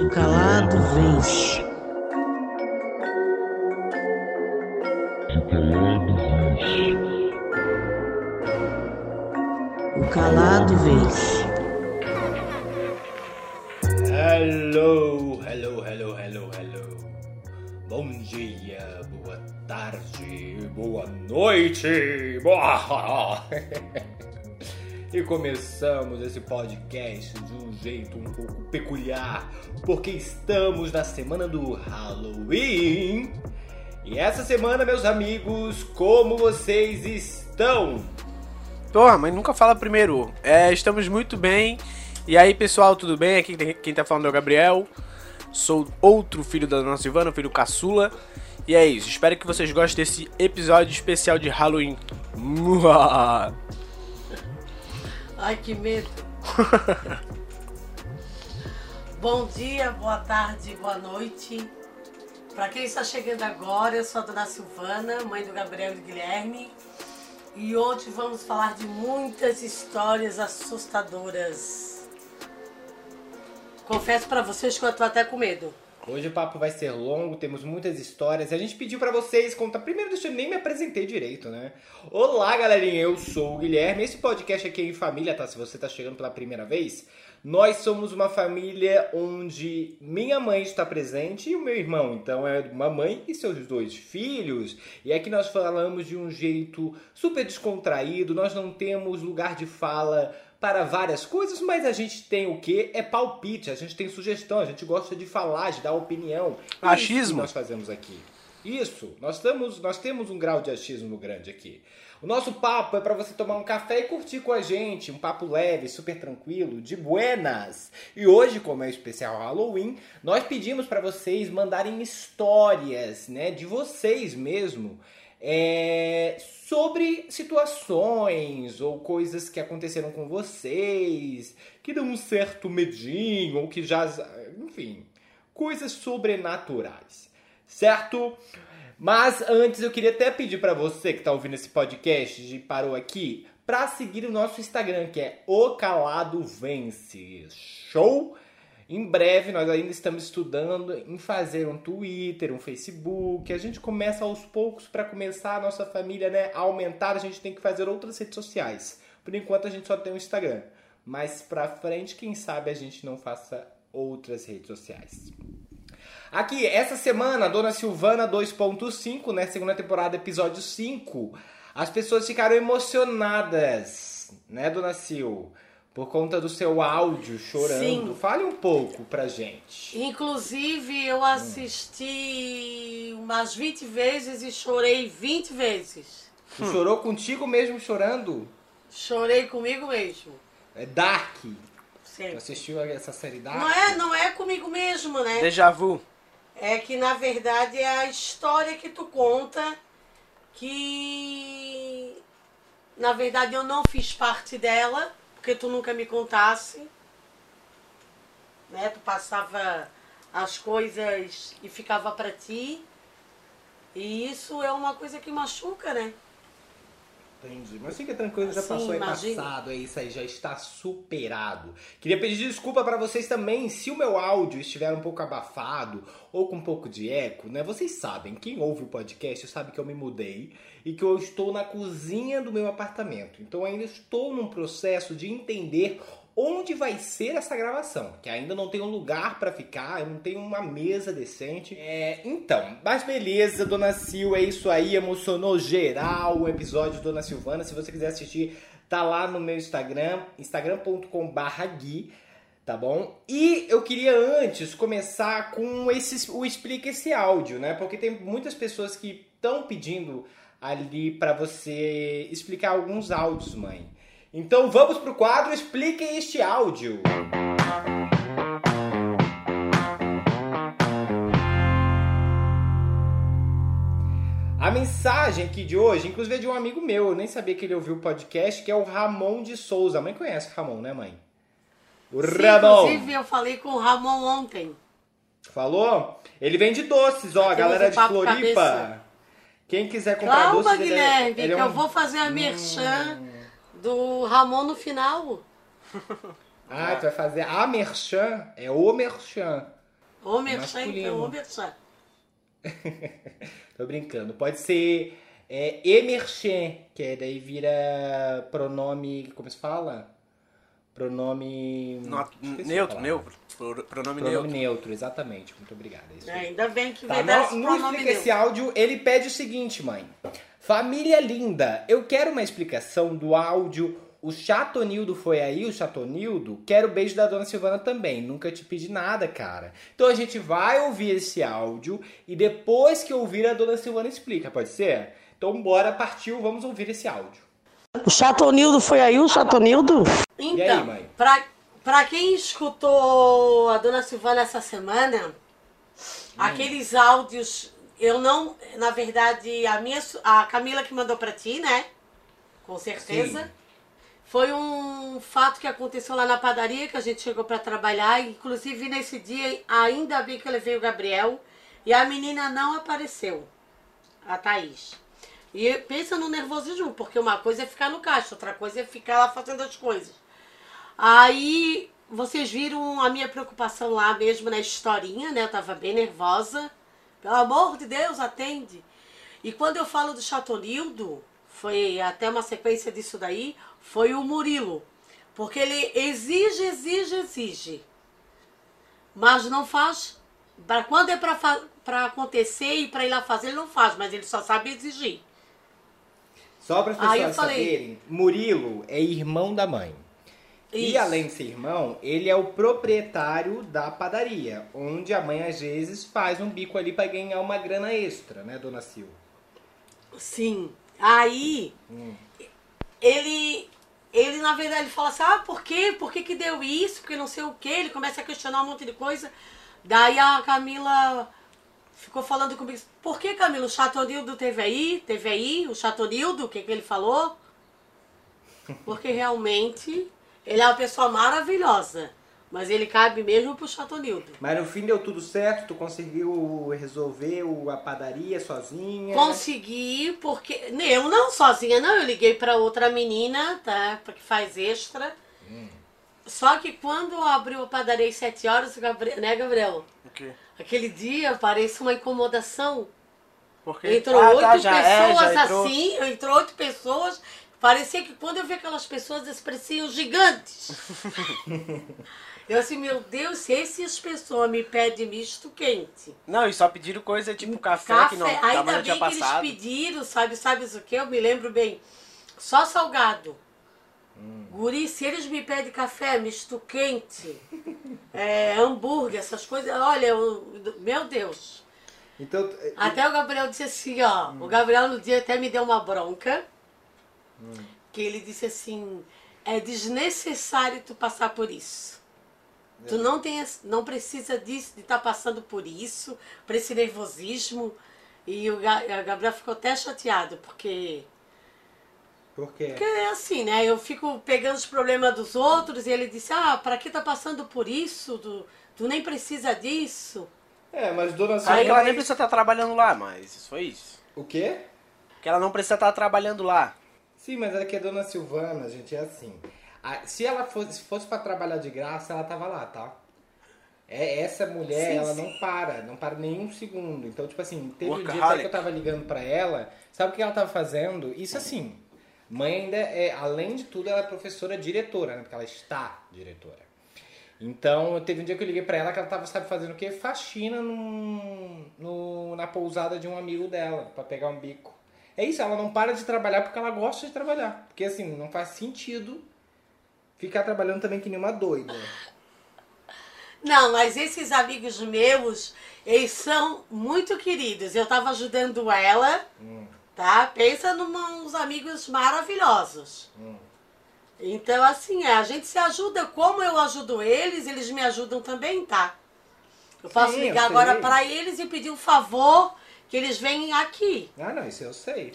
O calado vence. O calado vence. Hello, hello, hello, hello, hello. Bom dia, boa tarde, boa noite. Boa... E começamos esse podcast de um jeito um pouco peculiar, porque estamos na semana do Halloween. E essa semana, meus amigos, como vocês estão? Porra, mas nunca fala primeiro. É, estamos muito bem. E aí, pessoal, tudo bem? Aqui quem tá falando é o Gabriel. Sou outro filho da dona Silvana, filho caçula. E é isso. Espero que vocês gostem desse episódio especial de Halloween. Ai, que medo. Bom dia, boa tarde, boa noite. Para quem está chegando agora, eu sou a dona Silvana, mãe do Gabriel e do Guilherme. E hoje vamos falar de muitas histórias assustadoras. Confesso para vocês que eu tô até com medo. Hoje o papo vai ser longo, temos muitas histórias. A gente pediu para vocês contar. Primeiro, deixa eu nem me apresentei direito, né? Olá, galerinha, eu sou o Guilherme. Esse podcast aqui é em família, tá? Se você tá chegando pela primeira vez, nós somos uma família onde minha mãe está presente e o meu irmão. Então é uma mãe e seus dois filhos. E aqui nós falamos de um jeito super descontraído, nós não temos lugar de fala para várias coisas, mas a gente tem o que? É palpite, a gente tem sugestão, a gente gosta de falar, de dar opinião. Achismo. Nós fazemos aqui. Isso, nós, estamos, nós temos um grau de achismo grande aqui. O nosso papo é para você tomar um café e curtir com a gente, um papo leve, super tranquilo, de buenas. E hoje, como é o especial Halloween, nós pedimos para vocês mandarem histórias, né, de vocês mesmo, é, sobre situações ou coisas que aconteceram com vocês, que dão um certo medinho ou que já, enfim, coisas sobrenaturais, certo? Mas antes eu queria até pedir para você que está ouvindo esse podcast, de parou aqui, para seguir o nosso Instagram, que é O Calado Vence. Show? Em breve nós ainda estamos estudando em fazer um Twitter, um Facebook. A gente começa aos poucos para começar a nossa família, né, a aumentar. A gente tem que fazer outras redes sociais. Por enquanto a gente só tem o Instagram. Mas para frente, quem sabe a gente não faça outras redes sociais. Aqui, essa semana, Dona Silvana 2.5, né? Segunda temporada, episódio 5. As pessoas ficaram emocionadas, né, Dona Sil? Por conta do seu áudio chorando. Sim. Fale um pouco pra gente. Inclusive, eu assisti umas 20 vezes e chorei 20 vezes. Tu chorou contigo mesmo chorando? Chorei comigo mesmo. É Dark. Tu Sempre. assistiu essa série Dark? Não é, não é comigo mesmo, né? Déjà vu. É que na verdade é a história que tu conta que na verdade eu não fiz parte dela, porque tu nunca me contasse. Né? Tu passava as coisas e ficava pra ti. E isso é uma coisa que machuca, né? Entendi. Mas fica tranquilo, já Sim, passou, é imagina. passado, é isso aí, já está superado. Queria pedir desculpa para vocês também se o meu áudio estiver um pouco abafado ou com um pouco de eco, né? Vocês sabem, quem ouve o podcast sabe que eu me mudei e que eu estou na cozinha do meu apartamento. Então ainda estou num processo de entender onde vai ser essa gravação, que ainda não tem um lugar para ficar, não tenho uma mesa decente. É, então, mas beleza, Dona Sil, é isso aí, emocionou geral o episódio de Dona Silvana. Se você quiser assistir, tá lá no meu Instagram, instagram.com/gui, tá bom? E eu queria antes começar com esse o explica esse áudio, né? Porque tem muitas pessoas que estão pedindo ali para você explicar alguns áudios, mãe. Então vamos pro quadro Expliquem este áudio. A mensagem aqui de hoje, inclusive é de um amigo meu, eu nem sabia que ele ouviu o podcast, que é o Ramon de Souza. A mãe conhece o Ramon, né, mãe? O Sim, Ramon. inclusive eu falei com o Ramon ontem. Falou? Ele vende doces, ó, galera de Floripa. cabeça. Quem quiser comprar Calma, doces, ele é- Guilherme, ele que é um- eu vou fazer a merchan do Ramon no final. Ah, tu vai fazer a merchan? É o merchan. Ô merchan, Masculino. então, ô merchan. Tô brincando. Pode ser é, emerchen, que é daí vira pronome. Como se fala? Pronome. No- esqueci a neutro, neutro. Pro- Pronome Pronome neutro. neutro. exatamente. Muito obrigado. É É, ainda bem que Tá, vai dar no, esse no pronome Explica esse áudio, ele pede o seguinte, mãe. Família linda, eu quero uma explicação do áudio. O Chatonildo foi aí, o Chatonildo? Quero o beijo da dona Silvana também. Nunca te pedi nada, cara. Então a gente vai ouvir esse áudio e depois que ouvir, a dona Silvana explica, pode ser? Então bora, partiu, vamos ouvir esse áudio. O Chatonildo foi aí, o Chatonildo? E aí, Então, mãe? pra, pra quem escutou a dona Silvana essa semana, Hum. aqueles áudios, eu não. Na verdade, a minha. A Camila que mandou pra ti, né? Com certeza. Sim. Foi um fato que aconteceu lá na padaria, que a gente chegou pra trabalhar. Inclusive, nesse dia, ainda bem que eu levei o Gabriel. E a menina não apareceu, a Thaís. E pensa no nervosismo, porque uma coisa é ficar no caixa, outra coisa é ficar lá fazendo as coisas. Aí vocês viram a minha preocupação lá mesmo na historinha, né? Eu tava bem nervosa. Pelo amor de Deus, atende. E quando eu falo do Chatonildo, foi até uma sequência disso daí, foi o Murilo. Porque ele exige, exige, exige. Mas não faz. Para quando é para acontecer e para ir lá fazer, ele não faz, mas ele só sabe exigir. Só para as pessoas falei- saberem, Murilo é irmão da mãe. E Isso. além de ser irmão, ele é o proprietário da padaria, onde a mãe às vezes faz um bico ali para ganhar uma grana extra, né, dona Sil? Sim. Aí, ele, ele na verdade ele fala assim, ah, por quê? Por que que deu isso? Porque não sei o quê. Ele começa a questionar um monte de coisa. Daí a Camila ficou falando comigo, por que Camila, o Chatonildo teve aí? Teve aí o Chatonildo? O que que ele falou? Porque realmente ele é uma pessoa maravilhosa. Mas ele cabe mesmo pro Chatonildo. Mas no fim deu tudo certo, tu conseguiu resolver o- a padaria sozinha. Consegui, porque. Eu não sozinha, não. Eu liguei pra outra menina, tá? Que faz extra. Só que quando abriu a padaria às 7 horas, o Gabriel, né, Gabriel? O quê? Aquele dia parece uma incomodação. Por quê? Entrou Ah, oito tá, já é, pessoas já entrou. assim, entrou oito pessoas. Parecia que quando eu vi aquelas pessoas, eles pareciam gigantes. eu assim, meu Deus, se essas pessoas me pedem misto quente. Não, e só pediram coisa tipo café, Café, que não ainda tava bem dia que eles pediram, sabe, sabes o que? Eu me lembro bem. Só salgado. Hum. Guri, se eles me pedem café, misto quente, é, hambúrguer, essas coisas, olha, eu- meu Deus. Então, Até o Gabriel disse assim, ó. O Gabriel no dia até me deu uma bronca. Que ele disse assim, é desnecessário tu passar por isso. Tu não, tem, não precisa disso, de estar passando por isso, por esse nervosismo. E o Ga- o Gabriel ficou até chateado, porque, por quê? porque é assim, né? Eu fico pegando os problemas dos outros e ele disse, ah, pra que tá passando por isso? Tu, tu nem precisa disso. É, mas dona Aí Silvana... que ela nem precisa estar trabalhando lá, mas isso foi isso. O quê? Que ela não precisa estar trabalhando lá. Sim, mas é que a dona Silvana, gente, é assim. A- se ela fosse, se fosse pra trabalhar de graça, ela tava lá, tá? É, essa mulher, Sim, ela sim. não para, não para nenhum segundo. Então, tipo assim, teve um dia até que eu tava ligando pra ela, sabe o que ela tava fazendo? Isso assim, mãe ainda é, além de tudo, ela é professora diretora, né? Porque ela está diretora. Então, teve um dia que eu liguei pra ela que ela tava, sabe, fazendo o quê? Faxina num, no, na pousada de um amigo dela, pra pegar um bico. É isso, ela não para de trabalhar porque ela gosta de trabalhar. Porque assim, não faz sentido ficar trabalhando também que nem uma doida. Não, mas esses amigos meus, eles são muito queridos. Eu tava ajudando ela, tá? Pensa uns amigos maravilhosos. Então, assim, é, a gente se ajuda. Como eu ajudo eles, eles me ajudam também, tá? Eu posso Sim, eu ligar agora sei. para eles e pedir um favor que eles venham aqui. Ah, não, isso eu sei.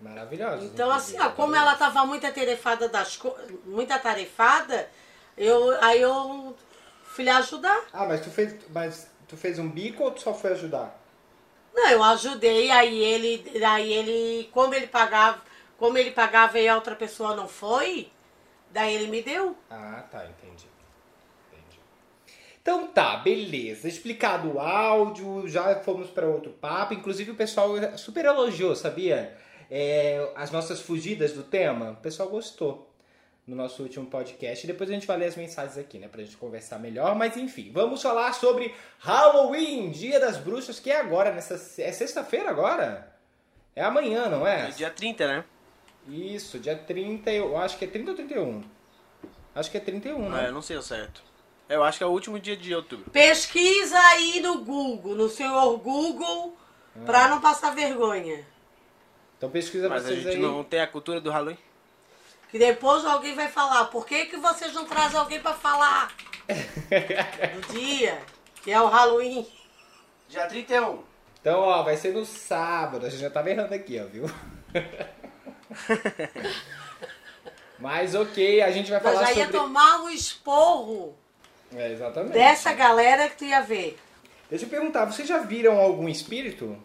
Maravilhosa. Então, assim, ó, como ela tava muito atarefada das co... muito atarefada, eu, aí eu fui lhe ajudar. Ah, mas tu fez. Mas tu fez um bico ou tu só foi ajudar? Não, eu ajudei, aí ele, aí ele, como ele pagava, como ele pagava e a outra pessoa não foi, daí ele me deu. Ah, tá, entendi. Então tá, beleza. Explicado o áudio, já fomos para outro papo. Inclusive o pessoal super elogiou, sabia? É, as nossas fugidas do tema. O pessoal gostou no nosso último podcast. Depois a gente vai ler as mensagens aqui, né? Pra gente conversar melhor. Mas enfim, vamos falar sobre Halloween, Dia das Bruxas, que é agora, nessa. É sexta-feira agora? É amanhã, não é? É dia 30, né? Isso, dia 30, eu acho que é 30 ou 31? Acho que é 31, É, né? eu não sei o certo. Eu acho que é o último dia de outubro. Pesquisa aí no Google, no senhor Google, pra não passar vergonha. Então pesquisa Mas a vocês gente aí. não tem a cultura do Halloween. Que depois alguém vai falar, por que, que vocês não trazem alguém pra falar do dia, que é o Halloween? Dia 31. Então, ó, vai ser no sábado. A gente já tava errando aqui, ó, viu? Mas ok, a gente vai falar já ia sobre. tomar um esporro É, exatamente. dessa galera que tu ia ver. Deixa eu perguntar, vocês já viram algum espírito?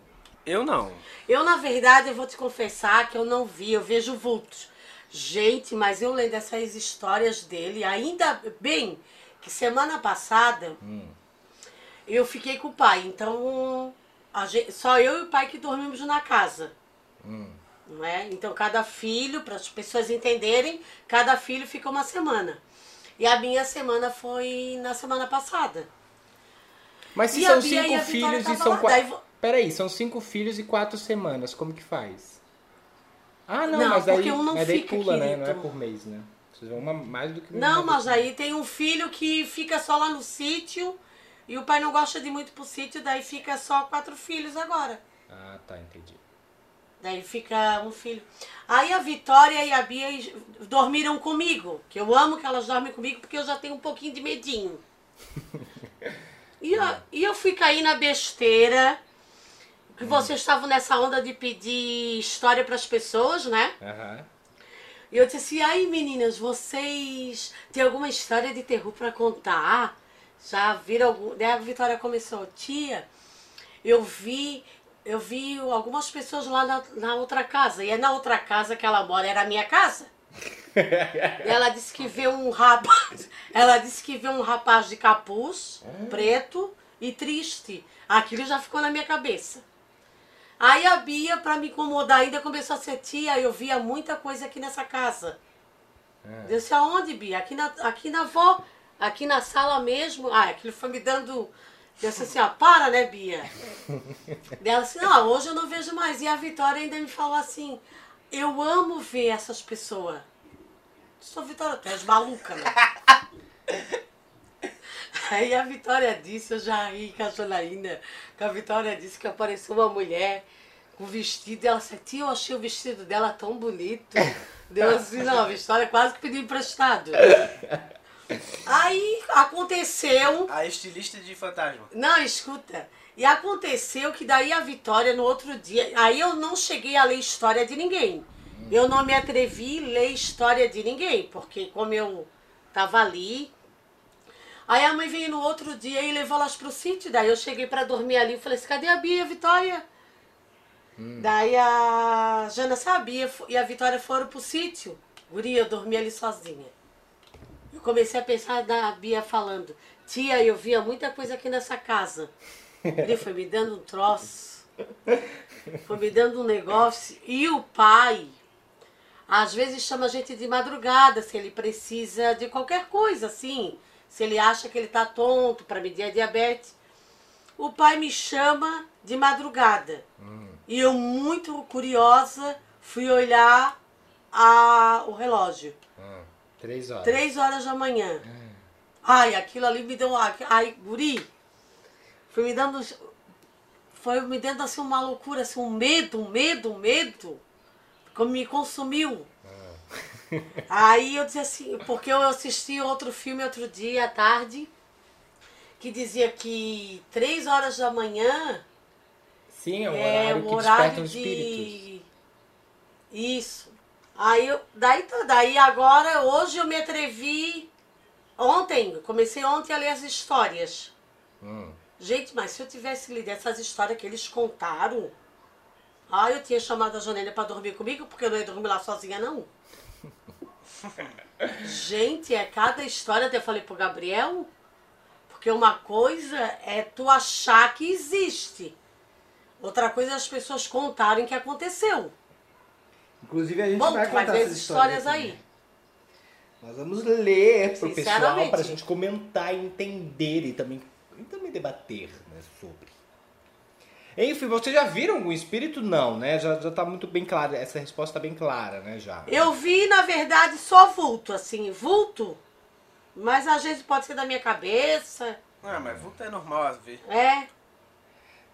Eu não. Eu, na verdade, eu vou te confessar que eu não vi, eu vejo vultos. Gente, mas eu lendo essas histórias dele, ainda bem que semana passada eu fiquei com o pai. Então, a gente- só eu e o pai que dormimos na casa. Não é? Então, cada filho, para as pessoas entenderem, cada filho fica uma semana. E a minha semana foi na semana passada. Mas se E são cinco e filhos e são quatro. daí Peraí, são cinco filhos e quatro semanas. Como que faz? Ah, não, Não, mas daí, um não mas daí fica, pula, né? Não é querido. por mês, né? Vocês vão uma mais do que Não, uma mas aí tem um filho que fica só lá no sítio e o pai não gosta de ir muito pro sítio, daí fica só quatro filhos agora. Ah, tá, entendi. Daí fica um filho. Aí a Vitória e a Bia dormiram comigo, que eu amo que elas dormem comigo porque eu já tenho um pouquinho de medinho. E eu, e eu fui cair na besteira que vocês estavam nessa onda de pedir história para as pessoas, né? Aham. E eu disse assim, aí meninas, vocês têm alguma história de terror pra contar? Já viram algum? Daí a Vitória começou, tia, eu vi, eu vi algumas pessoas lá na, na outra casa. E é na outra casa que ela mora, era a minha casa. E ela disse que vê um rapaz. Ela disse que vê um rapaz de capuz, preto e triste. Aquilo já ficou na minha cabeça. Aí a Bia, pra me incomodar ainda, começou a ser tia, eu via muita coisa aqui nessa casa. Eu disse, aonde, Bia? Aqui na, aqui na avó, aqui na sala mesmo. Ah, aquilo foi me dando. Disse assim, ó, para, né, Bia? Daí ela disse, não, hoje eu não vejo mais. E a Vitória ainda me falou assim, eu amo ver essas pessoas. Sou Vitória, tu és maluca, né? Aí a Vitória disse, eu já ri com a Janaína, que a Vitória disse que apareceu uma mulher com vestido, e ela disse, tia, eu achei o vestido dela tão bonito. Deu assim, não, a Vitória quase que pediu emprestado. Aí aconteceu, A estilista de fantasma. não, escuta, e aconteceu que daí a Vitória no outro dia, aí eu não cheguei a ler história de ninguém. Eu não me atrevi a ler história de ninguém, porque como eu tava ali, Aí a mãe veio no outro dia e levou elas pro sítio. Daí eu cheguei pra dormir ali e falei assim, cadê a Bia Vitória? Daí a Jana sabia e a Vitória foram pro sítio. Guria, eu dormi ali sozinha. Eu comecei a pensar da Bia falando, tia, eu via muita coisa aqui nessa casa. Ele foi me dando um troço. Foi me dando um negócio. E o pai, às vezes chama a gente de madrugada, se ele precisa de qualquer coisa, assim. Se ele acha que ele tá tonto para medir a diabetes. O pai me chama de madrugada. E eu, muito curiosa, fui olhar a, o relógio. Ah, três horas. Três horas da manhã. Ai, aquilo ali me deu. Ai, guri. Foi me dando. Foi me dando assim uma loucura, assim, um medo, um medo, um medo. Como me consumiu. Aí eu disse assim, porque eu assisti outro filme outro dia à tarde, que dizia que três horas da manhã Sim, é um é horário o que horário os espíritos. de. Isso. Aí, daí, tá, daí agora, hoje eu me atrevi. Ontem, comecei ontem a ler as histórias. Hum. Gente, mas se eu tivesse lido essas histórias que eles contaram, ah, eu tinha chamado a Janela pra dormir comigo, porque eu não ia dormir lá sozinha, não. Gente, é cada história, até falei pro Gabriel, porque Porque uma coisa é tu achar que existe. Outra coisa é as pessoas contarem que aconteceu. Inclusive a gente Bom, vai contar essas as histórias aí. Nós vamos ler pro pessoal pra gente comentar, entender e também, e também debater né, sobre. Enfim, vocês já viram algum espírito? Não, né? Já, já tá muito bem claro. Essa resposta tá bem clara, né? Já. Eu vi, na verdade, só vulto, assim, vulto. Mas às vezes pode ser da minha cabeça. Ah, mas vulto é normal às vezes. É.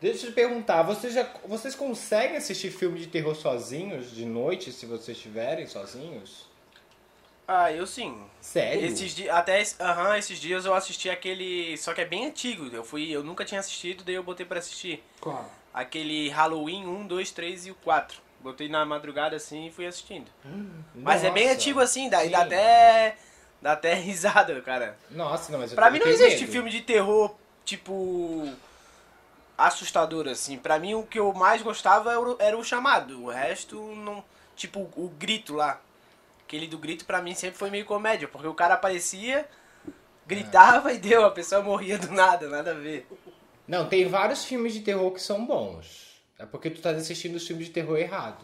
Deixa eu te perguntar, vocês, já, vocês conseguem assistir filme de terror sozinhos de noite, se vocês estiverem sozinhos? Ah, eu sim. Sério? Esses dias, até aham, esses dias eu assisti aquele, só que é bem antigo. Eu fui, eu nunca tinha assistido, daí eu botei pra assistir. Qual? Aquele Halloween 1, 2, 3 e o 4. Botei na madrugada assim e fui assistindo. Mas é bem Nossa. antigo assim, daí dá Sim. até dá até risada, cara. Nossa, não, mas eu Pra mim não existe medo. filme de terror tipo assustador assim. Pra mim o que eu mais gostava era o, era o chamado. O resto não, tipo o grito lá. Aquele do grito pra mim sempre foi meio comédia, porque o cara aparecia, gritava e deu, a pessoa morria do nada, nada a ver. Não, tem vários filmes de terror que são bons. É porque tu tá assistindo os filmes de terror errado.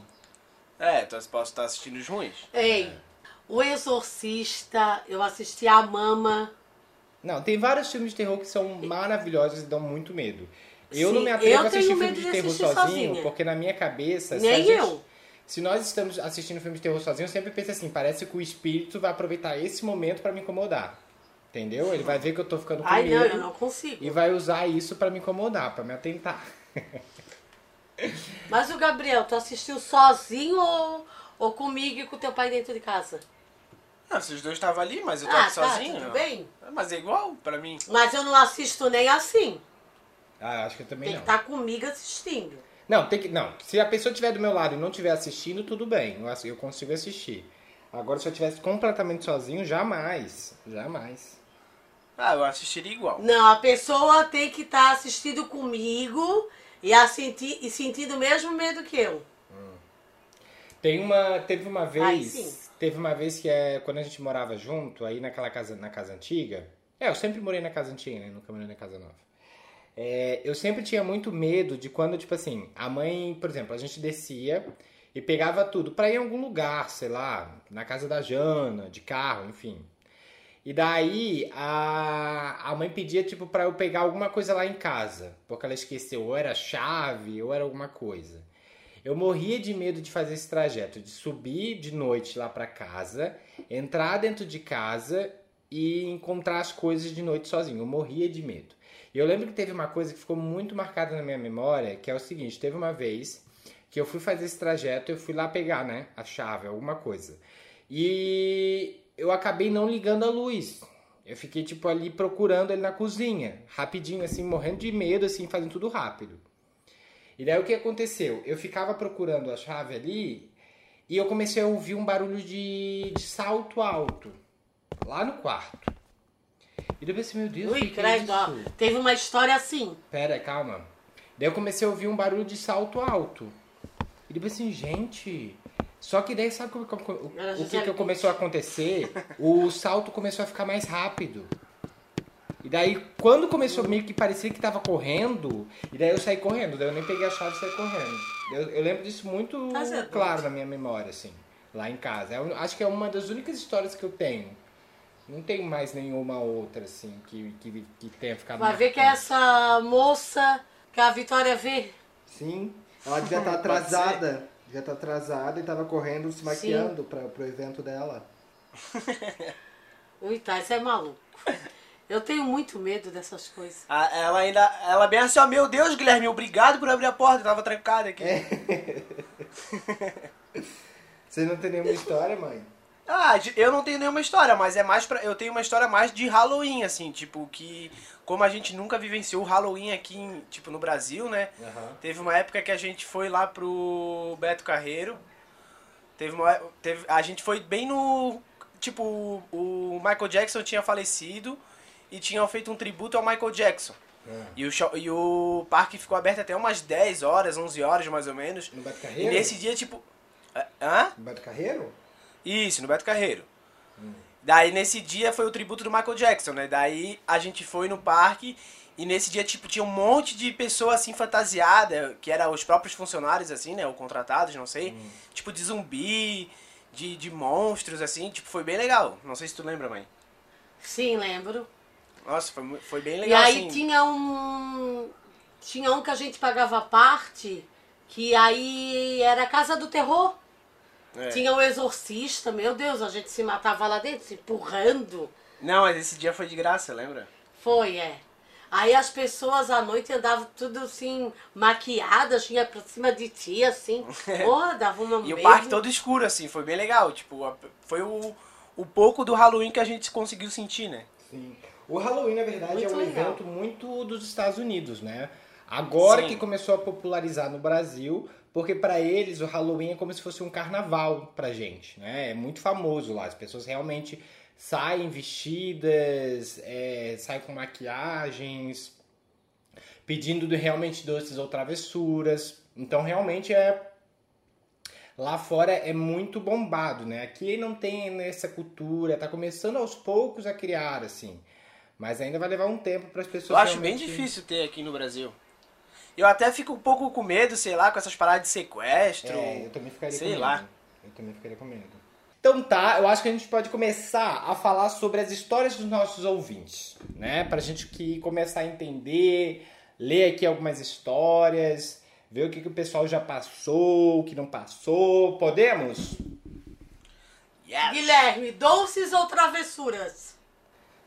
É, tu posso estar assistindo os ruins. Ei, O Exorcista, eu assisti a Mama. Não, tem vários filmes de terror que são maravilhosos e dão muito medo. Eu Sim, não me atrevo a assistir filme de de terror sozinho, sozinha. porque na minha cabeça, se Nem a gente- eu. se nós estamos assistindo filme de terror sozinho, eu sempre penso assim, parece que o espírito vai aproveitar esse momento pra me incomodar. Entendeu? Ele vai ver que eu tô ficando com Ai, não, medo eu não consigo. e vai usar isso pra me incomodar, pra me atentar. Mas o Gabriel, tu assistiu sozinho ou, ou comigo e com teu pai dentro de casa? Ah, se os dois estavam ali, mas eu tô Ah, aqui tá, sozinho. tudo bem. Mas é igual pra mim. Mas eu não assisto nem assim. Ah, acho que eu também Tem que não. estar comigo assistindo. Não, tem que. Não, se a pessoa estiver do meu lado e não estiver assistindo, tudo bem. Eu, consigo assistir. Agora, se eu estivesse completamente sozinho, jamais. Jamais. Ah, eu assistiria igual. Não, a pessoa tem que estar assistindo comigo e, a sentir, e sentindo o mesmo medo que eu. Tem uma. Teve uma Ai, vez. sim. teve uma vez que é quando a gente morava junto, aí naquela casa, na casa antiga. É, eu sempre morei na casa antiga, né? Nunca morei na casa nova. É, eu sempre tinha muito medo de quando, tipo assim, a mãe, por exemplo, a gente descia e pegava tudo pra ir em algum lugar, sei lá, na casa da Jana, de carro, enfim. E daí a, a mãe pedia, tipo, pra eu pegar alguma coisa lá em casa, porque ela esqueceu, ou era chave, ou era alguma coisa. Eu morria de medo de fazer esse trajeto, de subir de noite lá pra casa, entrar dentro de casa e encontrar as coisas de noite sozinho. Eu morria de medo. E eu lembro que teve uma coisa que ficou muito marcada na minha memória, que é o seguinte, teve uma vez que eu fui fazer esse trajeto, eu fui lá pegar, né, a chave, alguma coisa. E eu acabei não ligando a luz. Eu fiquei tipo ali procurando ele na cozinha, rapidinho assim, morrendo de medo assim, fazendo tudo rápido. E daí o que aconteceu? Eu ficava procurando a chave ali e eu comecei a ouvir um barulho de, de salto alto lá no quarto. E eu pensei, meu Deus, Ui, que, que é credo, ó. Teve uma história assim. Pera, calma. Daí eu comecei a ouvir um barulho de salto alto. E depois assim, gente. Só que daí sabe o, que- o, o que, que começou a acontecer? O salto começou a ficar mais rápido. E daí, quando começou meio que parecia que tava correndo, e daí eu saí correndo, daí eu nem peguei a chave e saí correndo. Eu, eu lembro disso muito claro na minha memória, assim, lá em casa. É, um- acho que é uma das únicas histórias que eu tenho. Não tenho mais nenhuma outra, assim, que, que, que tenha ficado Vai ver que é essa moça que a Vitória vê. Sim, ela devia estar Pode atrasada. Devia estar atrasada e estava correndo, se maquiando para pro evento dela. Ui, tá, isso é maluco. Eu tenho muito medo dessas coisas. Ah, Ela ainda. Ela bem assim, ó, meu Deus, Guilherme, obrigado por abrir a porta, eu tava trancada aqui. Você não tem nenhuma história, mãe? Ah, eu não tenho nenhuma história, mas é mais pra. Eu tenho uma história mais de Halloween, assim, tipo, que. Como a gente nunca vivenciou o Halloween aqui, em, tipo, no Brasil, né? Teve uma época que a gente foi lá pro Beto Carreiro. Teve uma. Teve, a gente foi bem no. Tipo, o Michael Jackson tinha falecido e tinham feito um tributo ao Michael Jackson. E, o show- e o parque ficou aberto até umas 10 horas, 11 horas mais ou menos. No Beto E Carreiro? nesse dia, tipo. Hã? No Beto Carreiro? Isso, no Beto Carreiro. Daí nesse dia foi o tributo do Michael Jackson, né? Daí a gente foi no parque e nesse dia, tipo, tinha um monte de pessoa assim fantasiada, que eram os próprios funcionários, assim, né? Ou contratados, não sei. Tipo, de zumbi, de, de monstros, assim. Tipo, foi bem legal. Não sei se tu lembra, mãe. Sim, lembro. Nossa, foi, foi bem E legal, aí assim. tinha um. Tinha um que a gente pagava parte, que aí era a Casa do Terror. É. Tinha o Exorcista, meu Deus, a gente se matava lá dentro, se empurrando. Não, mas esse dia foi de graça, lembra? Foi, é. Aí as pessoas à noite andavam tudo assim, maquiadas, tinha pra cima de ti, assim. Porra, dava uma E o parque todo escuro, assim, foi bem legal. Tipo, foi o, o pouco do Halloween que a gente conseguiu sentir, né? Sim. O Halloween, na verdade, Muito é um legal. evento muito dos Estados Unidos, né? Agora Sim. que começou a popularizar no Brasil, porque pra eles o Halloween é como se fosse um carnaval pra gente, né? É muito famoso lá, as pessoas realmente saem vestidas, é, saem com maquiagens, pedindo realmente doces ou travessuras. Então realmente é lá fora é muito bombado, né? Aqui não tem essa cultura, tá começando aos poucos a criar assim. Mas ainda vai levar um tempo para as pessoas Eu acho bem realmente- difícil ter aqui no Brasil. Eu até fico um pouco com medo, sei lá, com essas paradas de sequestro. É, eu também ficaria sei com medo. lá. Eu também ficaria com medo. Então tá, eu acho que a gente pode começar a falar sobre as histórias dos nossos ouvintes, né? Pra gente que começar a entender, ler aqui algumas histórias, ver o que, que o pessoal já passou, o que não passou. Podemos? Yes. Guilherme, doces ou travessuras?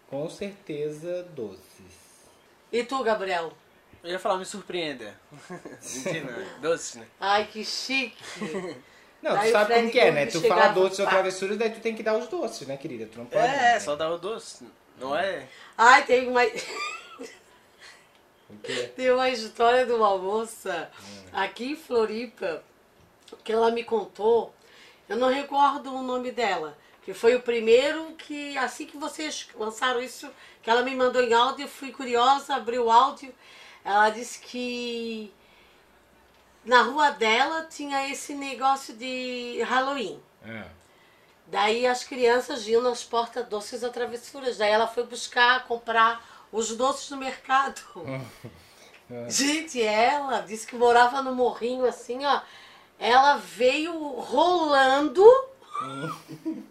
Com certeza doces. E tu, Gabriel? Eu ia falar, me surpreenda. Mentira, doce, né? Ai, que chique. Não, Daí tu sabe como que é, né? Tu fala doces ou travessuras, daí tu tem que dar os doces, né, querida? Tu não pode. É, né? só dá o doce. Não é? Ai, tem uma, O quê? tem uma história de uma moça aqui em Floripa que ela me contou. Eu não recordo o nome dela. Que foi o primeiro que, assim que vocês lançaram isso, que ela me mandou em áudio, eu fui curiosa, abri o áudio. Ela disse que na rua dela tinha esse negócio de Halloween. Ah. Daí as crianças iam nas portas doces ou travessuras. Daí ela foi buscar, comprar os doces no mercado. Gente, ela disse que morava no morrinho assim, ó. Ela veio rolando.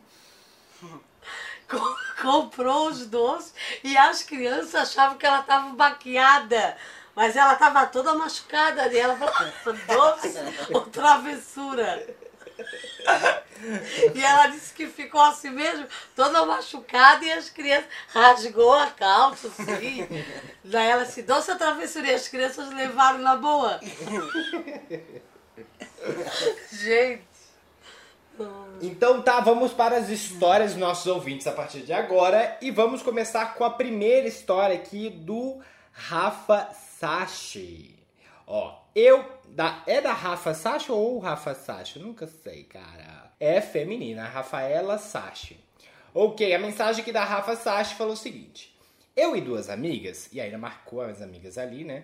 Co- comprou os doces e as crianças achavam que ela estava maquiada. Mas ela estava toda machucada. E ela falou, doce ou travessura? E ela disse que ficou assim mesmo, toda machucada, e as crianças rasgou a calça, assim. Daí ela se doce a travessura e as crianças levaram na boa. Gente. Então tá, vamos para as histórias dos nossos ouvintes a partir de agora. E vamos começar com a primeira história aqui do Rafa Sachi. Ó, eu. Da, é da Rafa Sachi ou Rafa Sachi? Eu nunca sei, cara. É feminina, Rafaela Sachi. Ok, a mensagem aqui da Rafa Sachi falou o seguinte: Eu e duas amigas, e ainda marcou as amigas ali, né?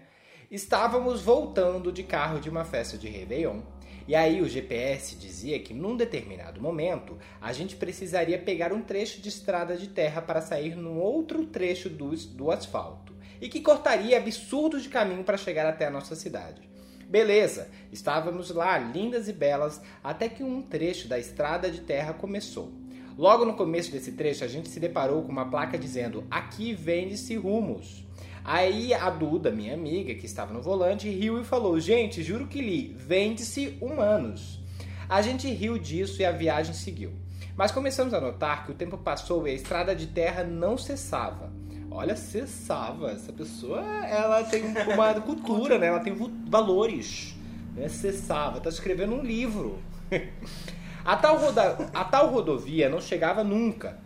Estávamos voltando de carro de uma festa de Réveillon. E aí o GPS dizia que num determinado momento a gente precisaria pegar um trecho de estrada de terra para sair num outro trecho do, do asfalto e que cortaria absurdos de caminho para chegar até a nossa cidade. Beleza, estávamos lá lindas e belas até que um trecho da estrada de terra começou. Logo no começo desse trecho a gente se deparou com uma placa dizendo aqui vende-se rumos. Aí a Duda, minha amiga, que estava no volante, riu e falou: Gente, juro que li, vende-se humanos. A gente riu disso e a viagem seguiu. Mas começamos a notar que o tempo passou e a estrada de terra não cessava. Olha, cessava. Essa pessoa, ela tem uma cultura, né? Ela tem valores. Né? Cessava. Tá escrevendo um livro. A tal, roda... a tal rodovia não chegava nunca.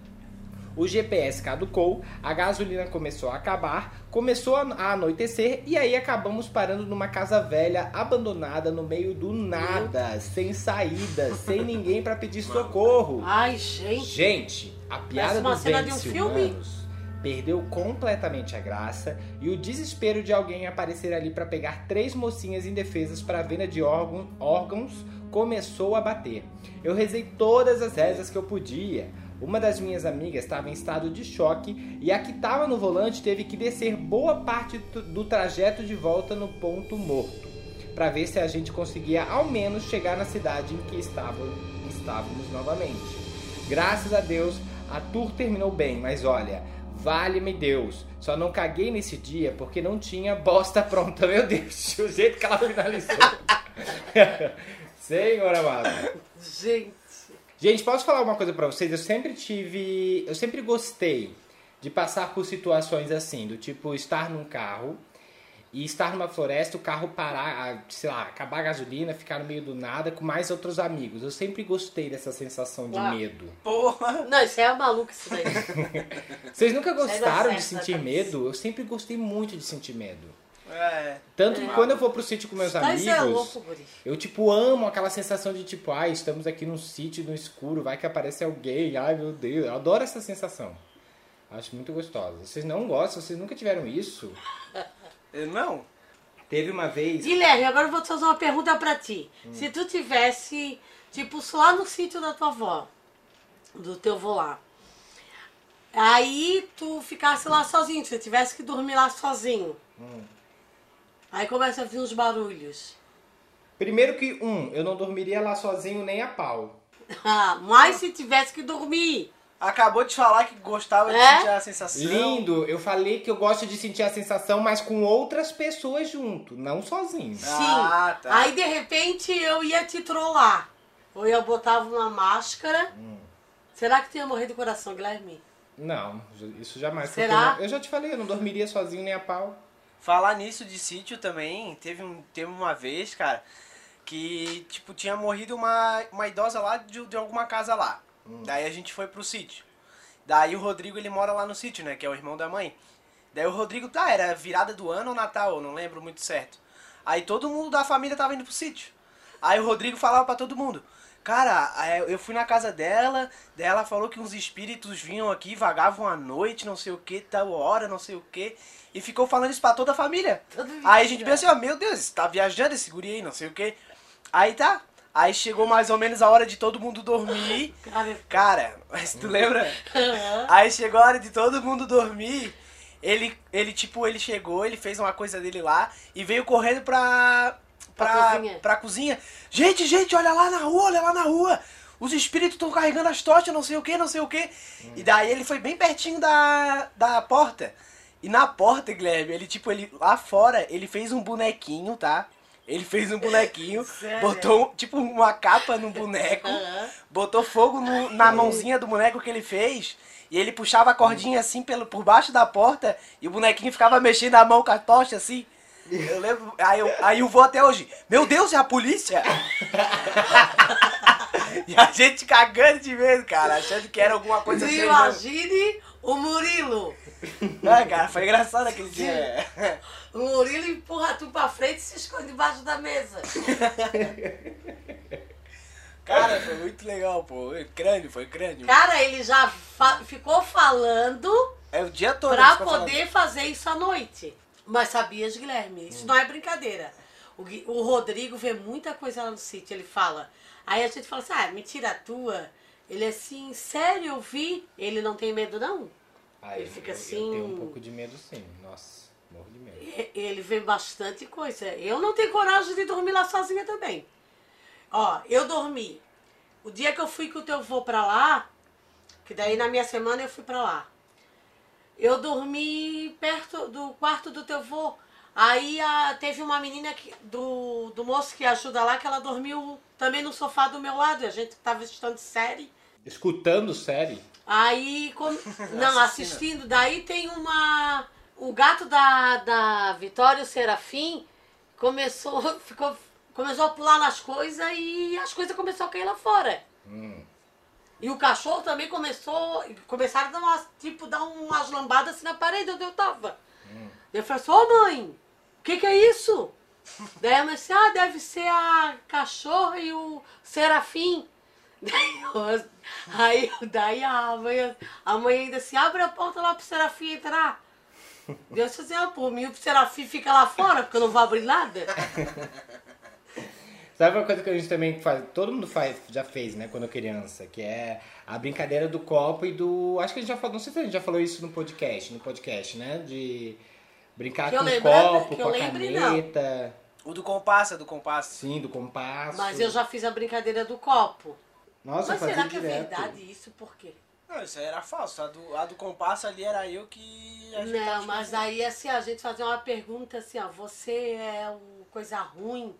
O GPS caducou, a gasolina começou a acabar, começou a anoitecer e aí acabamos parando numa casa velha abandonada no meio do nada, sem saída, sem ninguém pra pedir socorro. Ai, gente. Gente, a piada Parece uma dos cena de um filme. humanos perdeu completamente a graça e o desespero de alguém aparecer ali pra pegar três mocinhas indefesas para venda de órgão- órgãos começou a bater. Eu rezei todas as rezas que eu podia. Uma das minhas amigas estava em estado de choque e a que estava no volante teve que descer boa parte do trajeto de volta no ponto morto, para ver se a gente conseguia ao menos chegar na cidade em que estava- estávamos novamente. Graças a Deus, a tour terminou bem, mas olha, vale-me Deus, só não caguei nesse dia porque não tinha bosta pronta. Meu Deus, o jeito que ela finalizou. Senhor amado. Gente. Gente, posso falar uma coisa pra vocês? Eu sempre tive. Eu sempre gostei de passar por situações assim, do tipo estar num carro e estar numa floresta, o carro parar, ah, sei lá, acabar a gasolina, ficar no meio do nada com mais outros amigos. Eu sempre gostei dessa sensação de Ah. medo. Porra! Não, isso é maluco isso daí. Vocês nunca gostaram de sentir medo? Eu sempre gostei muito de sentir medo. É. Tanto que quando eu vou pro sítio com meus Mas é amigos, louco, guri. eu, tipo, amo aquela sensação de, tipo, ai, estamos aqui num sítio no escuro, vai que aparece alguém, ai, meu Deus. Eu adoro essa sensação. Acho muito gostosa. Vocês não gostam? Vocês nunca tiveram isso? Eu Não. Teve uma vez... Guilherme, agora eu vou te fazer uma pergunta pra ti. Hum. Se tu tivesse, tipo, lá no sítio da tua avó, do teu avô lá, aí tu ficasse lá sozinho, se tivesse que dormir lá sozinho, Hum. aí começa a vir uns barulhos. Primeiro que, um, eu não dormiria lá sozinho nem a pau. Ah, mas se tivesse que dormir, Acabou de falar que gostava de É? sentir a sensação. Lindo, eu falei que eu gosto de sentir a sensação, mas com outras pessoas junto, não sozinho. sim. Ah, tá. Aí de repente eu ia te trollar. Ou eu botava uma máscara. Hum. Será que tu ia morrer do coração, Guilherme? Não, isso jamais. porque Será? Eu, não- eu já te falei, eu não dormiria sozinho nem a pau. Falar nisso de sítio também, teve, um, teve uma vez, cara, que, tipo, tinha morrido uma, uma idosa lá de, de alguma casa lá. Daí a gente foi pro sítio. Daí o Rodrigo, ele mora lá no sítio, né, que é o irmão da mãe. Daí o Rodrigo, tá, era virada do ano ou Natal, eu não lembro muito certo. Aí todo mundo da família tava indo pro sítio. Aí o Rodrigo falava pra todo mundo, cara, é, eu fui na casa dela, daí ela falou que uns espíritos vinham aqui, vagavam à noite, não sei o que, tal hora, não sei o que. E ficou falando isso pra toda a família. Todo Aí a gente pensa assim, ó, meu Deus, tá viajando esse guri aí, não sei o que. Aí tá. Aí chegou mais ou menos a hora de todo mundo dormir. Cara, mas tu lembra? Aí chegou a hora de todo mundo dormir. Ele, ele, tipo, ele chegou, ele fez uma coisa dele lá e veio correndo pra. Pra Pra, cozinha. pra cozinha. Gente, gente, olha lá na rua, olha lá na rua. Os espíritos estão carregando as tochas, não sei o que, não sei o que. E daí ele foi bem pertinho da, da porta. E na porta, Guilherme, ele, tipo, ele lá fora, ele fez um bonequinho, tá? Ele fez um bonequinho, Sério? botou, tipo, uma capa no boneco, Aham. botou fogo no- na mãozinha do boneco que ele fez. E ele puxava a cordinha assim pelo, por baixo da porta e o bonequinho ficava mexendo a mão com a tocha assim. Eu lembro. Aí eu, aí eu vou até hoje. Meu Deus, é a polícia? e a gente cagando de medo, cara, achando que era alguma coisa assim. Imagine o Murilo. Ah, cara, foi engraçado aquele dia. O Murilo empurra tu pra frente e se esconde debaixo da mesa. Cara, foi muito legal, pô. Crânio, foi crânio. Cara, ele já fa- ficou falando É o dia todo. pra poder fazer isso à noite. Mas sabias, Guilherme, isso não é brincadeira. O, o Rodrigo vê muita coisa lá no sítio, ele fala. Aí a gente fala assim, ah, mentira tua. Ele é assim, sério, eu vi. Ele não tem medo, não. Aí, Ele fica eu, assim- Eu tenho um pouco de medo sim. Nossa, morro de medo. E- Ele vê bastante coisa. Eu não tenho coragem de dormir lá sozinha também. Ó, eu dormi. O dia que eu fui com o teu avô pra lá, que daí na minha semana eu fui pra lá. Eu dormi perto do quarto do teu avô. Aí a, teve uma menina que, do, do moço que ajuda lá, que ela dormiu também no sofá do meu lado. A gente tava assistindo série. Escutando série? Aí, com- não, assistindo, daí tem uma. O gato da, da Vitória, o Serafim, começou, ficou, começou a pular nas coisas e as coisas começaram a cair lá fora. Hum. E o cachorro também começou. Começaram a dar umas, tipo, dar umas lambadas assim na parede onde eu tava. Eu falei assim, ô mãe, o que, que é isso? Daí a mãe disse, ah, deve ser a cachorra e o serafim. Daí, eu- aí, daí a mãe, a mãe ainda assim, abre a porta lá pro serafim entrar. Deus assim, ah, por mim o serafim fica lá fora, porque eu não vou abrir nada. Sabe uma coisa que a gente também faz, todo mundo faz, já fez, né, quando criança, que é a brincadeira do copo e do, acho que a gente já falou, não sei se a gente já falou isso no podcast, no podcast, né, de brincar Que com o lembre- copo, que com eu a lembre, não. caneta, O do compasso, é do compasso. sim, do compasso. Mas eu já fiz a brincadeira do copo. Nossa, Mas será que é direto. verdade isso? Por quê? Não, isso aí era falso. A do, a do compasso ali era eu que. a gente Não, tava mas escrevendo. aí assim, a gente fazia uma pergunta assim, ó, você é o coisa ruim?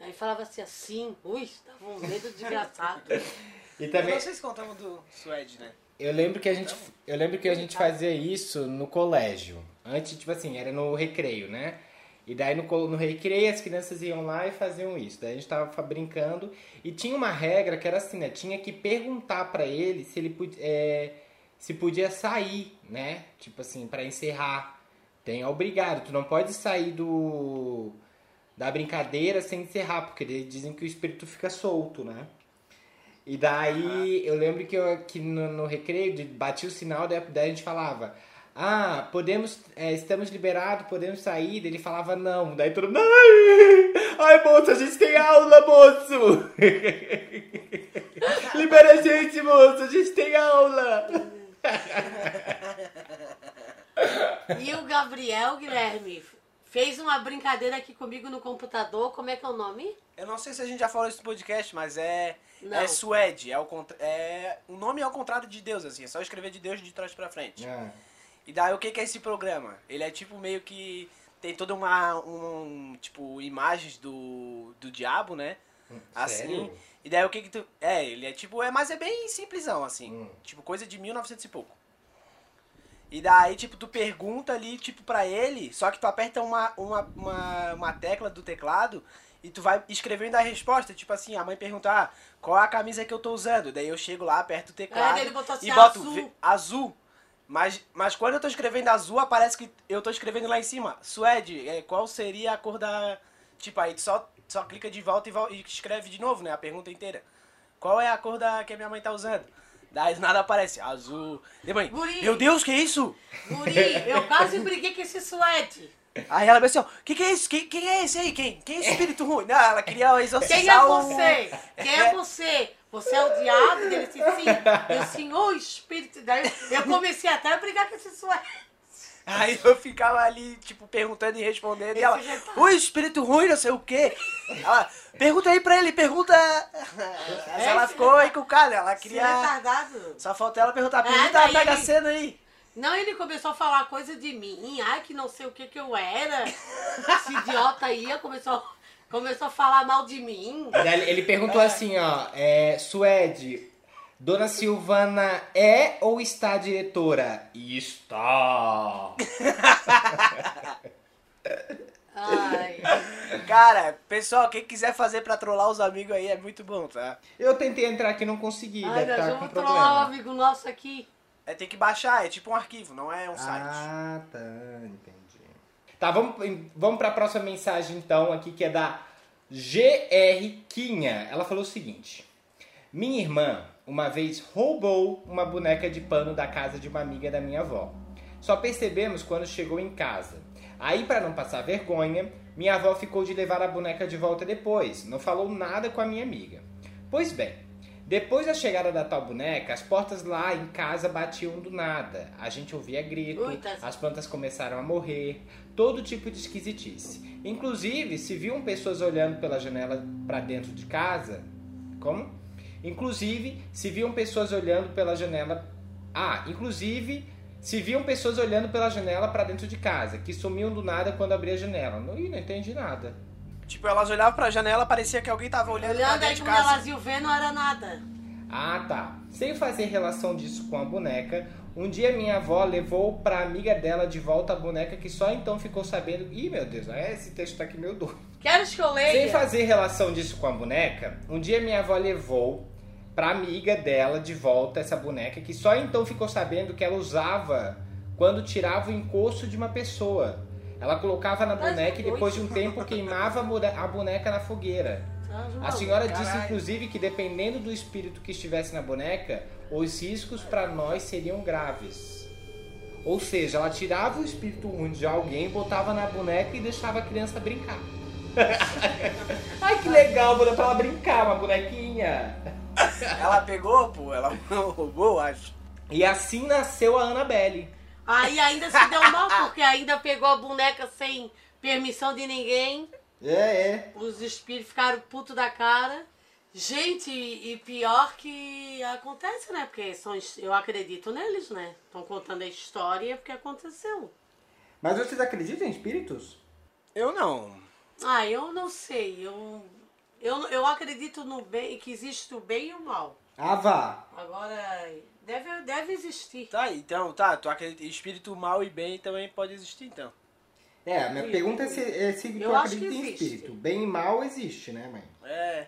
Aí falava assim, assim, ui, dava um medo desgraçado. E também, se contamos do Suede, né? Eu lembro que a gente, eu lembro que a gente fazia isso no colégio. Antes, tipo assim, era no recreio, né? E daí no, no recreio as crianças iam lá e faziam isso. Daí a gente tava brincando e tinha uma regra que era assim, né? Tinha que perguntar pra ele se ele podia, é, se podia sair, né? Tipo assim, pra encerrar. Tem obrigado, tu não pode sair do da brincadeira sem encerrar, porque eles dizem que o espírito fica solto, né? E daí eu lembro que, eu, que no, no recreio batia o sinal, daí, daí a gente falava, ah, podemos, é, estamos liberados, podemos sair. Daí ele falava não. Daí todo mundo, ai, ai moço, a gente tem aula, moço. Libera a gente, moço, a gente tem aula. E o Gabriel Guilherme fez uma brincadeira aqui comigo no computador. Como é que é o nome? Eu não sei se a gente já falou isso no podcast, mas é. Não. É Suede. É o, é, o nome é o contrário de Deus, assim. É só escrever de Deus de trás pra frente. Ah, E daí o que, que é esse programa? Ele é tipo meio que. Tem toda uma. Um, tipo, imagens do, do diabo, né? Assim. sério? E daí o que que tu. É, ele é tipo. É, mas é bem simplesão, assim. Hum. Tipo, coisa de 1900 e pouco. E daí, tipo, tu pergunta ali, tipo, pra ele, só que tu aperta uma, uma, uma, uma tecla do teclado e tu vai escrevendo a resposta. Tipo assim, a mãe pergunta, ah, qual é a camisa que eu tô usando? Daí eu chego lá, aperto o teclado É, ele botou assim, e boto azul. azul. Mas, mas quando eu tô escrevendo azul, aparece que eu tô escrevendo lá em cima. Suede, é, qual seria a cor da. Tipo, aí tu só, só clica de volta e, e escreve de novo, né? A pergunta inteira. Qual é a cor da que a minha mãe tá usando? Daí nada aparece. Azul. Mãe, Guri. meu Deus, que é isso? Guri, eu quase briguei com esse suede. Aí ela disse, ó, que que é isso? Quem, quem é esse aí? Quem? Quem é esse espírito ruim? Não, ela queria exorcizar Quem é o- você? Quem é você? Você é o diabo? Ele disse sim. Eu espírito. Daí eu comecei até a brigar com esse suede. Aí eu ficava ali, tipo, perguntando e respondendo. E ela, Esse tá. o espírito ruim, não sei o quê. Ela, pergunta aí pra ele, pergunta. Mas ela Esse ficou aí com o cara, ela Esse queria. retardado. Só faltou ela perguntar, É, pergunta daí a Pega ele- Cena aí. Não, ele começou a falar coisa de mim. Ai, que não sei o que que eu era. Esse idiota aí começou, começou a falar mal de mim. Ele- ele perguntou assim, ó, é, Suede, Dona Silvana é ou está diretora? Está. Ai. Cara, pessoal, quem quiser fazer pra trollar os amigos aí é muito bom, tá? Eu tentei entrar aqui e não consegui, Ai, deve nós estar com vamos trollar um problema. amigo nosso aqui. É ter que baixar, é tipo um arquivo, não é um site. Ah, tá, entendi. Tá, vamos, vamos pra próxima mensagem então aqui, que é da GR Quinha. Ela falou o seguinte. Minha irmã, uma vez, roubou uma boneca de pano da casa de uma amiga da minha avó. Só percebemos quando chegou em casa. Aí, para não passar vergonha, minha avó ficou de levar a boneca de volta depois. Não falou nada com a minha amiga. Pois bem, depois da chegada da tal boneca, as portas lá em casa batiam do nada. A gente ouvia grito, Ui, tá- as plantas começaram a morrer, todo tipo de esquisitice. Inclusive, se viam pessoas olhando pela janela para dentro de casa. Como? Inclusive, se viam pessoas olhando pela janela. Ah, inclusive, se viam pessoas olhando pela janela para dentro de casa, que sumiam do nada quando abria a janela. Não, não entendi nada. Tipo, elas olhavam pra janela, parecia que alguém tava olhando pra Olhando dentro aí de casa. elas iam ver, não era nada. Ah, tá. Sem fazer relação disso com a boneca, um dia minha avó levou pra amiga dela de volta a boneca que só então ficou sabendo. Ih, meu Deus, é, esse texto tá aqui meio doido. Queres que eu leia? Sem fazer relação disso com a boneca, um dia minha avó levou pra amiga dela de volta essa boneca que só então ficou sabendo que ela usava quando tirava o encosto de uma pessoa. Ela colocava na boneca e depois de um tempo queimava a boneca na fogueira. A senhora disse, inclusive, que dependendo do espírito que estivesse na boneca, os riscos para nós seriam graves. Ou seja, ela tirava o espírito ruim de alguém, botava na boneca e deixava a criança brincar. Ai, que legal, vou dar pra ela brincar, uma bonequinha. Ela pegou, pô, ela roubou, acho. E assim nasceu a Annabelle. Aí ainda se deu mal, porque ainda pegou a boneca sem permissão de ninguém. É, é. Os espíritos ficaram puto da cara. Gente, e pior que acontece, né? Porque são, eu acredito neles, né? Estão contando a história porque aconteceu. Mas vocês acreditam em espíritos? Eu não. Ah, eu não sei. Eu, eu, eu acredito no bem, que existe o bem e o mal. Ah, vá. Agora, deve, deve existir. Tá, então, tá, tu acredita espírito mal e bem também pode existir, então. É, a minha Sim. pergunta é se, é se tu Eu acho acredita que em existe. espírito. Bem e mal existe, né, mãe? É.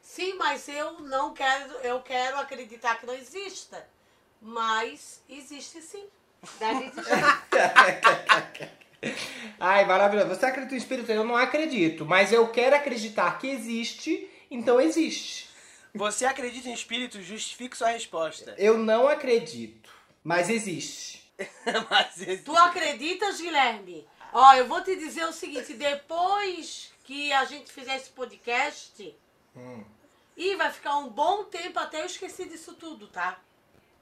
Sim, mas eu não quero, eu quero acreditar que não exista. Mas existe sim. Deve existir. Ai, maravilhoso. Você acredita em espírito? Eu não acredito, mas eu quero acreditar que existe, então existe. Você acredita em espírito? Justifique sua resposta. Eu não acredito, mas existe. Mas existe. Tu acreditas, Guilherme? Ó, eu vou te dizer o seguinte, depois que a gente fizer esse podcast, Hum, e vai ficar um bom tempo até eu esquecer disso tudo, tá?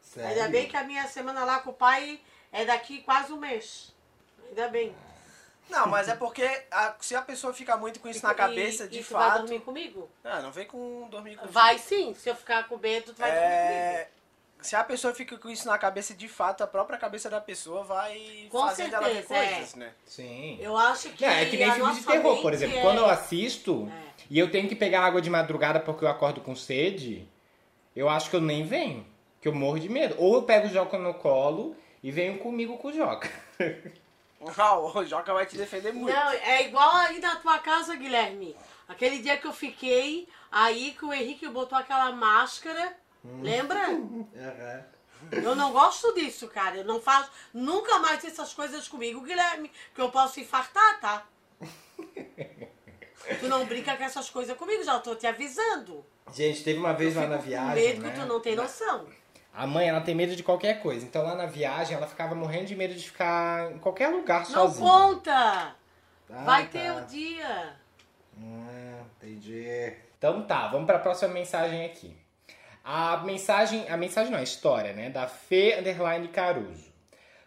sério. Ainda bem que a minha semana lá com o pai é daqui quase um mês. Ainda bem. Não, mas é porque a- se a pessoa fica muito com isso na cabeça, E- de e tu vai fato. dormir comigo? Ah, não vem com dormir com Vai sim, se eu ficar com medo, tu vai dormir É, se a pessoa fica com isso na cabeça, de fato, a própria cabeça da pessoa vai Com fazendo ela ver certeza, é. coisas, né? Sim. comigo. Eu acho que. Não, é que nem filme de terror, por exemplo. é- Quando eu assisto É. e eu tenho que pegar água de madrugada porque eu acordo com sede, eu acho que eu nem venho. Que eu morro de medo. Ou eu pego o Joca no colo e venho comigo com o Joca. Ah, o Joca vai te defender muito. Não, é igual aí na tua casa, Guilherme. Aquele dia que eu fiquei, aí que o Henrique botou aquela máscara. Lembra? Aham. Eu não gosto disso, cara. Eu não faço nunca mais essas coisas comigo, Guilherme, que eu posso infartar, tá? tu não brinca com essas coisas comigo, já tô te avisando. Gente, teve uma vez Eu lá na viagem. medo né? que tu não tem noção. A mãe, ela tem medo de qualquer coisa. Então lá na viagem, ela ficava morrendo de medo de ficar em qualquer lugar Não sozinha. conta! Ah, Vai tá. ter o dia. Ah, entendi. Então tá, vamos para a próxima mensagem aqui. A mensagem, a mensagem não, a história, né, da Fê Underline Caruso.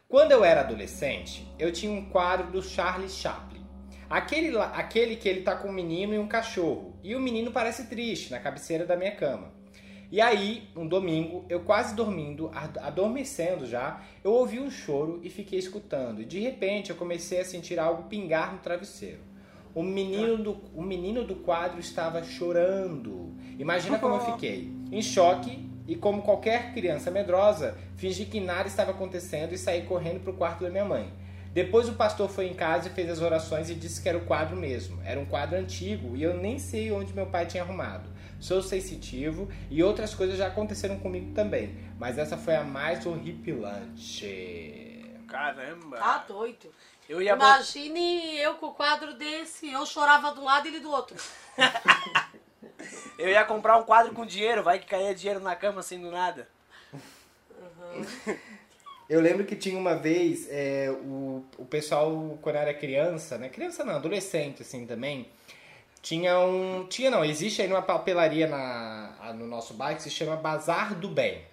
Quando eu era adolescente, eu tinha um quadro do Charlie Chaplin. Aquele, aquele que ele tá com um menino e um cachorro. E o menino parece triste na cabeceira da minha cama. E aí, um domingo, eu quase dormindo, ad- adormecendo já, eu ouvi um choro e fiquei escutando. E de repente eu comecei a sentir algo pingar no travesseiro. O menino do, o menino do quadro estava chorando. Imagina como eu fiquei. Em choque e, como qualquer criança medrosa, fingi que nada estava acontecendo e saí correndo para o quarto da minha mãe. Depois o pastor foi em casa e fez as orações e disse que era o quadro mesmo. Era um quadro antigo e eu nem sei onde meu pai tinha arrumado. Sou sensitivo e outras coisas já aconteceram comigo também, mas essa foi a mais horripilante. Caramba. Tá doido. Eu. Imagine eu com o quadro desse, eu chorava de um lado e ele do outro. Eu ia comprar um quadro com dinheiro, vai que caía dinheiro na cama assim do nada. Eu lembro que tinha uma vez é, o, O pessoal, quando era criança, né? Criança não, adolescente assim também, tinha um. Tinha não, existe aí uma papelaria na, no nosso bairro que se chama Bazar do Bem.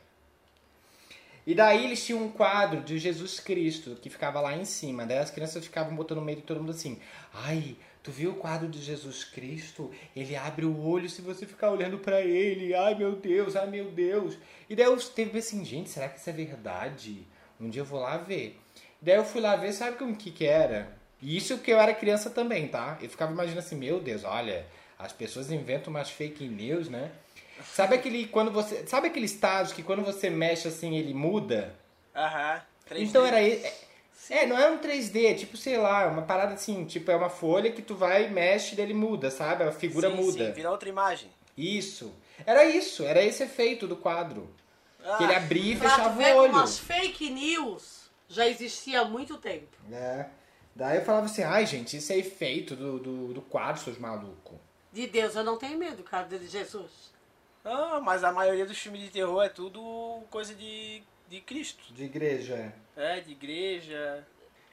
E daí eles tinham um quadro de Jesus Cristo que ficava lá em cima. Daí as crianças ficavam botando no meio de todo mundo assim: Ai, tu viu o quadro de Jesus Cristo? Ele abre o olho se você ficar olhando pra ele. Ai meu Deus, ai meu Deus. E daí eu teve assim: Gente, será que isso é verdade? Um dia eu vou lá ver. Daí eu fui lá ver, sabe o que que era? E isso que eu era criança também, tá? Eu ficava imaginando assim: Meu Deus, olha, as pessoas inventam umas fake news, né? Sabe aquele quando você, sabe aquele estágio que quando você mexe assim ele muda? Aham. 3D. Então era e- é, é, não é um 3D, é tipo, sei lá, uma parada assim, tipo, é uma folha que tu vai, mexe, daí ele muda, sabe? A figura sim, muda. Sim, vira outra imagem. Isso. Era isso, era esse efeito do quadro. Que ele Ah, abria e fechava o olho. como as fake news já existia há muito tempo. É. Daí eu falava assim, ai gente, isso é efeito do, do, do quadro, seus malucos. De Deus eu não tenho medo, cara, de Jesus. Ah, mas a maioria dos filmes de terror é tudo coisa de, de Cristo. De igreja. É, de igreja.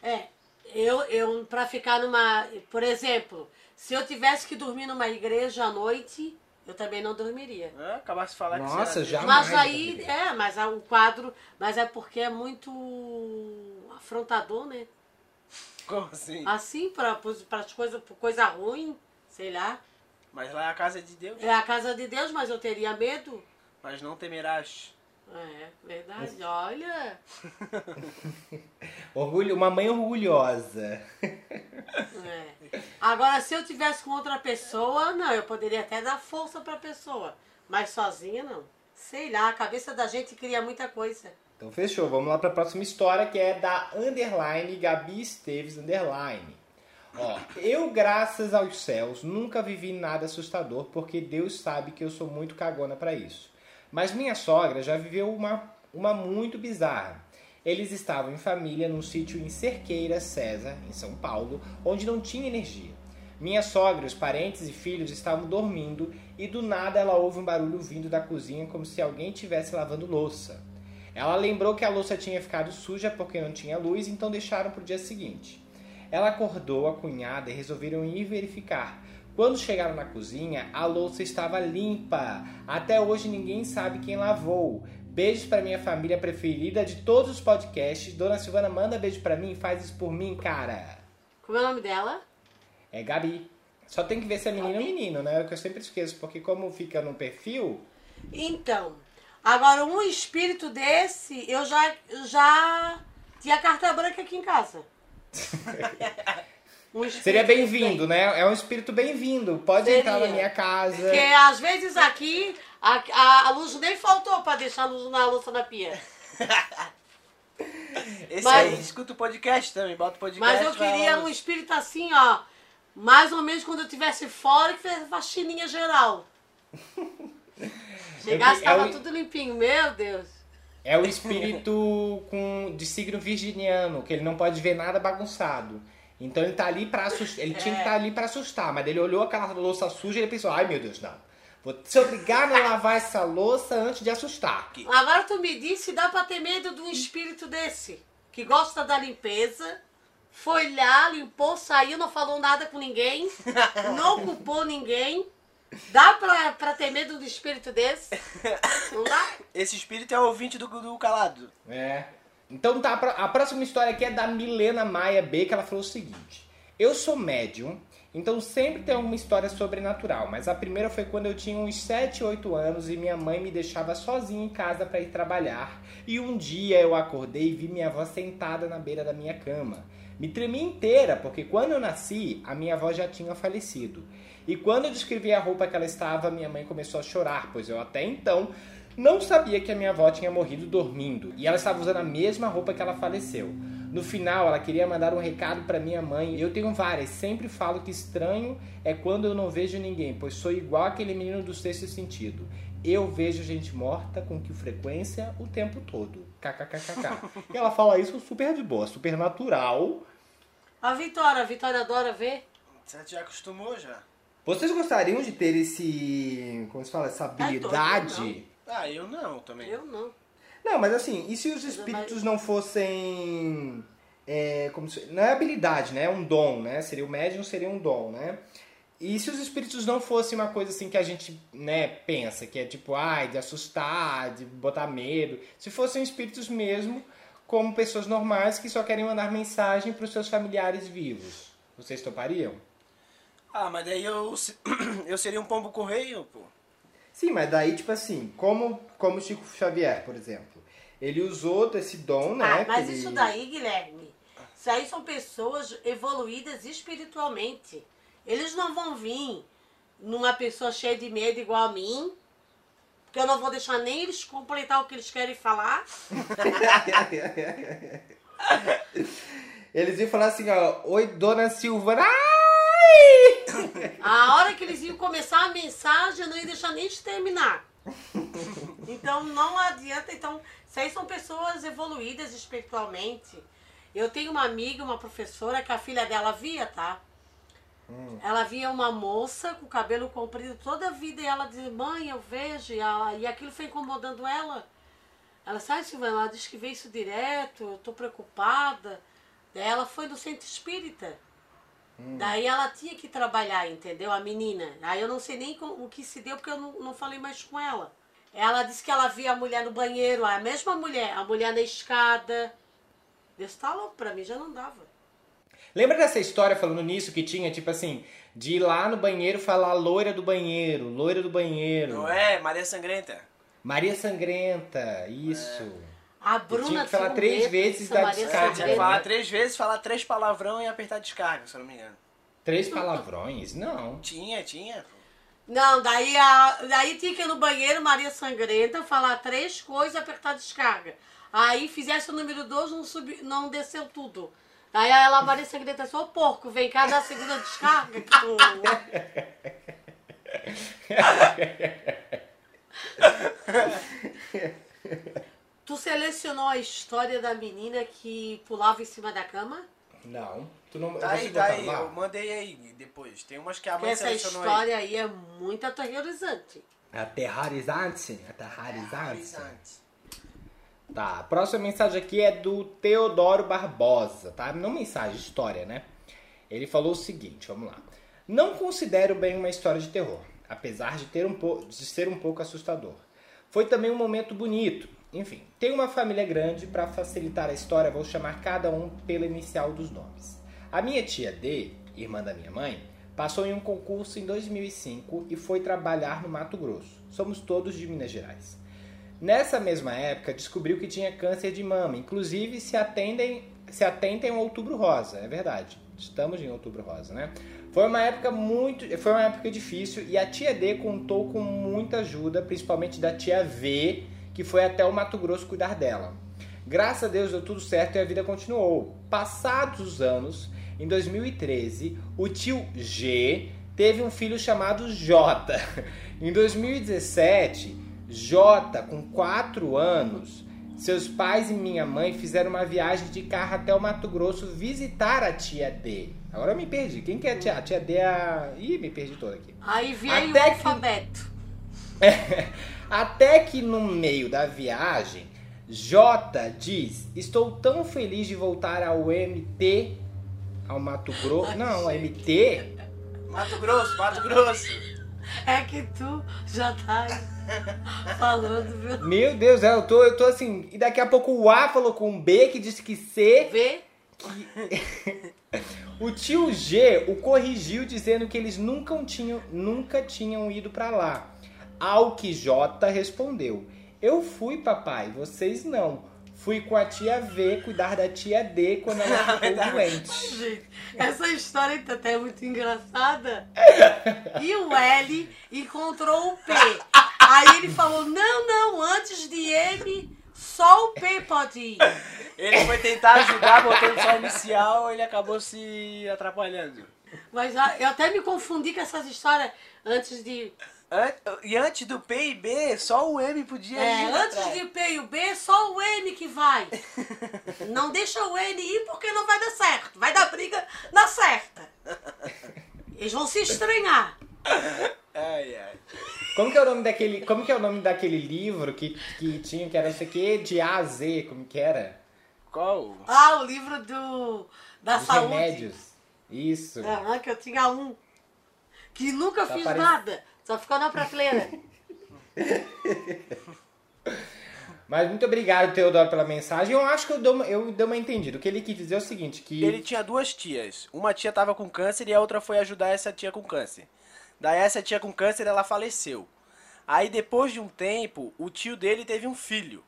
É, Eu, eu para ficar numa. Por exemplo, se eu tivesse que dormir numa igreja à noite, eu também não dormiria. É, acabasse de falar que Nossa, você era já-. Mas aí, é, mas o quadro. Mas é porque é muito afrontador, né? Como assim? Assim, para as coisas, por coisa ruim, sei lá. Mas lá é a casa de Deus. É a casa de Deus, mas eu teria medo. Mas não temerás. É, verdade. Olha. Orgulho, uma mãe orgulhosa. É. Agora, se eu tivesse com outra pessoa, não, eu poderia até dar força pra pessoa. Mas sozinha, não. Sei lá, a cabeça da gente cria muita coisa. Então fechou, vamos lá para a próxima história que é da underline Gabi Esteves underline. Ó, eu graças aos céus nunca vivi nada assustador porque Deus sabe que eu sou muito cagona para isso. Mas minha sogra já viveu uma, uma muito bizarra. Eles estavam em família num sítio em Cerqueira, César, em São Paulo, onde não tinha energia. Minha sogra, os parentes e filhos estavam dormindo e do nada ela ouve um barulho vindo da cozinha como se alguém estivesse lavando louça. Ela lembrou que a louça tinha ficado suja porque não tinha luz, então deixaram para o dia seguinte. Ela acordou a cunhada e resolveram ir verificar. Quando chegaram na cozinha, a louça estava limpa. Até hoje ninguém sabe quem lavou. Beijos para minha família preferida de todos os podcasts. Dona Silvana, manda beijo para mim e faz isso por mim, cara. Como é o nome dela? É Gabi. Só tem que ver se é menino ou menino, né? É o que eu sempre esqueço, porque como fica no perfil, Então, agora um espírito desse, eu já, já tinha carta branca aqui em casa. Um seria bem-vindo, né? É um espírito bem-vindo. Pode Seria. entrar na minha casa. Porque às vezes aqui a, a, a luz nem faltou pra deixar a luz na louça na pia. Esse Mas- aí escuta o podcast também, bota o podcast. Mas eu queria um espírito assim, ó. Mais ou menos quando eu estivesse fora que fez faxininha geral. Chegasse, É o- tava tudo limpinho. Meu Deus. É o espírito com, de signo virginiano, que ele não pode ver nada bagunçado. Então ele tá ali pra assustar. Ele tinha que estar ali pra assustar, mas ele olhou aquela louça suja e ele pensou: ai meu Deus, não. Vou ser obrigado a lavar essa louça antes de assustar. Agora tu me disse se dá pra ter medo de um espírito desse. Que gosta da limpeza. Foi lá, limpou, saiu, não falou nada com ninguém. Não culpou ninguém. Dá pra, pra ter medo de espírito desse? Não dá? Esse espírito é o ouvinte do, do calado. É. Então tá, a próxima história aqui é da Milena Maia B, que ela falou o seguinte: Eu sou médium, então sempre tem alguma história sobrenatural, mas a primeira foi quando eu tinha uns 7, 8 anos e minha mãe me deixava sozinha em casa para ir trabalhar. E um dia eu acordei e vi minha avó sentada na beira da minha cama. Me tremi inteira, porque quando eu nasci, a minha avó já tinha falecido. E quando eu descrevi a roupa que ela estava, minha mãe começou a chorar, pois eu até então não sabia que a minha avó tinha morrido dormindo e ela estava usando a mesma roupa que ela faleceu. No final, ela queria mandar um recado para minha mãe. Eu tenho várias, sempre falo que estranho é quando eu não vejo ninguém, pois sou igual aquele menino do sexto sentido. Eu vejo gente morta com que frequência o tempo todo. KKKKK. e ela fala isso super de boa, super natural. A Vitória, a Vitória adora ver. Você já acostumou já? Vocês gostariam de ter esse. Como se fala? Essa doido, habilidade? Ah, eu não também. Eu não. Não, mas assim, e se os espíritos não fossem. é, como se, não é habilidade, né? É um dom, né? Seria o médium, seria um dom, né? E se os espíritos não fossem uma coisa assim que a gente, né, pensa, que é tipo, ai, de assustar, de botar medo. Se fossem espíritos mesmo, como pessoas normais que só querem mandar mensagem para os seus familiares vivos. Vocês topariam? Ah, mas daí eu, eu seria um pombo correio, pô. Sim, mas daí, tipo assim, como, como Chico Xavier, por exemplo. Ele usou desse dom, né? Ah, mas ele- isso daí, Guilherme, isso aí são pessoas evoluídas espiritualmente. Eles não vão vir numa pessoa cheia de medo igual a mim, porque eu não vou deixar nem eles completar o que eles querem falar. Eles iam falar assim, ó, oi, dona Silvana. A hora que eles iam começar a mensagem, eu não ia deixar nem de terminar. Então não adianta. Então, isso aí são pessoas evoluídas espiritualmente. Eu tenho uma amiga, uma professora, que a filha dela via, tá? Ela via uma moça com o cabelo comprido toda a vida e ela dizia, mãe, eu vejo, e, ela- e aquilo foi incomodando ela. Ela disse, ai Silvana, ela diz que vê isso direto, eu tô preocupada. Daí ela foi do centro espírita. Hum. Daí ela tinha que trabalhar, entendeu? A menina. Aí eu não sei nem com- o que se deu, porque eu não, não falei mais com ela. Ela disse que ela via a mulher no banheiro, a mesma mulher, a mulher na escada. Deus tá louco, pra mim já não dava. Lembra dessa história falando nisso que tinha, tipo assim, de ir lá no banheiro falar loira do banheiro, loira do banheiro. Não é? Maria Sangrenta. Maria Sangrenta, isso. A Bruna tinha que falar três vezes disso, da a Maria descarga, tinha que falar três vezes, falar três palavrão e apertar descarga, se eu não me engano. Três palavrões? Não. Tinha, tinha. Não, daí, a, daí tinha que ir no banheiro, Maria Sangrenta, falar três coisas e apertar descarga. Aí fizesse o número dois, não, subi, não desceu tudo. Aí ela, Maria Sangrenta, disse, ô porco, vem cá dar a segunda descarga. Que tu... tu selecionou a história da menina que pulava em cima da cama? Não. Tu não Tá aí, tá aí. lá? Eu mandei aí depois. Tem umas que a Porque mãe essa história aí é muito aterrorizante. Aterrorizante. aí. Aterrorizante. Tá, a próxima mensagem aqui é do Teodoro Barbosa, tá? Não mensagem, história, né? Ele falou o seguinte, vamos lá. Não considero bem uma história de terror, apesar de, ter um po- de ser um pouco assustador. Foi também um momento bonito. Enfim, tenho uma família grande, para facilitar a história, vou chamar cada um pela inicial dos nomes. A minha tia D, irmã da minha mãe, passou em um concurso em 2005 e foi trabalhar no Mato Grosso. Somos todos de Minas Gerais. Nessa mesma época, descobriu que tinha câncer de mama. Inclusive, se atendem, se atentem ao Outubro Rosa, é verdade. Estamos em Outubro Rosa, né? Foi uma época muito, foi uma época difícil e a tia D contou com muita ajuda, principalmente da tia V, que foi até o Mato Grosso cuidar dela. Graças a Deus deu tudo certo e a vida continuou. Passados os anos, em 2013, o tio G teve um filho chamado J. Em 2017, J, com 4 anos, seus pais e minha mãe fizeram uma viagem de carro até o Mato Grosso visitar a tia D. Agora eu me perdi. Quem que é a tia? A tia D é a... Ih, me perdi toda aqui. Aí veio Até o que- alfabeto. Até que no meio da viagem, J diz: Estou tão feliz de voltar ao MT, ao Mato Grosso. Não, MT? Mato Grosso, Mato Grosso. É que tu já tá falando, viu? Meu Deus, é, eu tô, eu tô assim. E daqui a pouco o A falou com o B, que disse que C. Vê? O tio G o corrigiu dizendo que eles nunca tinham, nunca tinham ido pra lá. Ao que J respondeu: Eu fui, papai, vocês não. Fui com a tia V cuidar da tia D quando ela ficou doente. Gente, essa história tá até muito engraçada. E o L encontrou o P. Aí ele falou: não, não, antes de M, só o P pode ir. Ele foi tentar ajudar, botando só inicial, ele acabou se atrapalhando. Mas ah, eu até me confundi com essas histórias antes de. E antes do P e B, só o M podia É, ir. antes atrás. de o P e o B, só o M que vai. Não deixa o N ir porque não vai dar certo. Vai dar briga na certa. Eles vão se estranhar. Ai, ai. Como que é o nome daquele, como que é o nome daquele livro que, que tinha que era isso aqui de A a Z, como que era? Qual? Ah, o livro do da Dos saúde. remédios. Isso. Aham, que eu tinha um. Que nunca Tá fiz nada. Só ficou na prateleira. Mas muito obrigado, Teodoro, pela mensagem. Eu acho que eu dou uma, eu dei uma entendida. O que ele quis dizer é o seguinte, que Ele tinha duas tias. Uma tia tava com câncer e a outra foi ajudar essa tia com câncer. Daí essa tia com câncer, ela faleceu. Aí depois de um tempo, o tio dele teve um filho.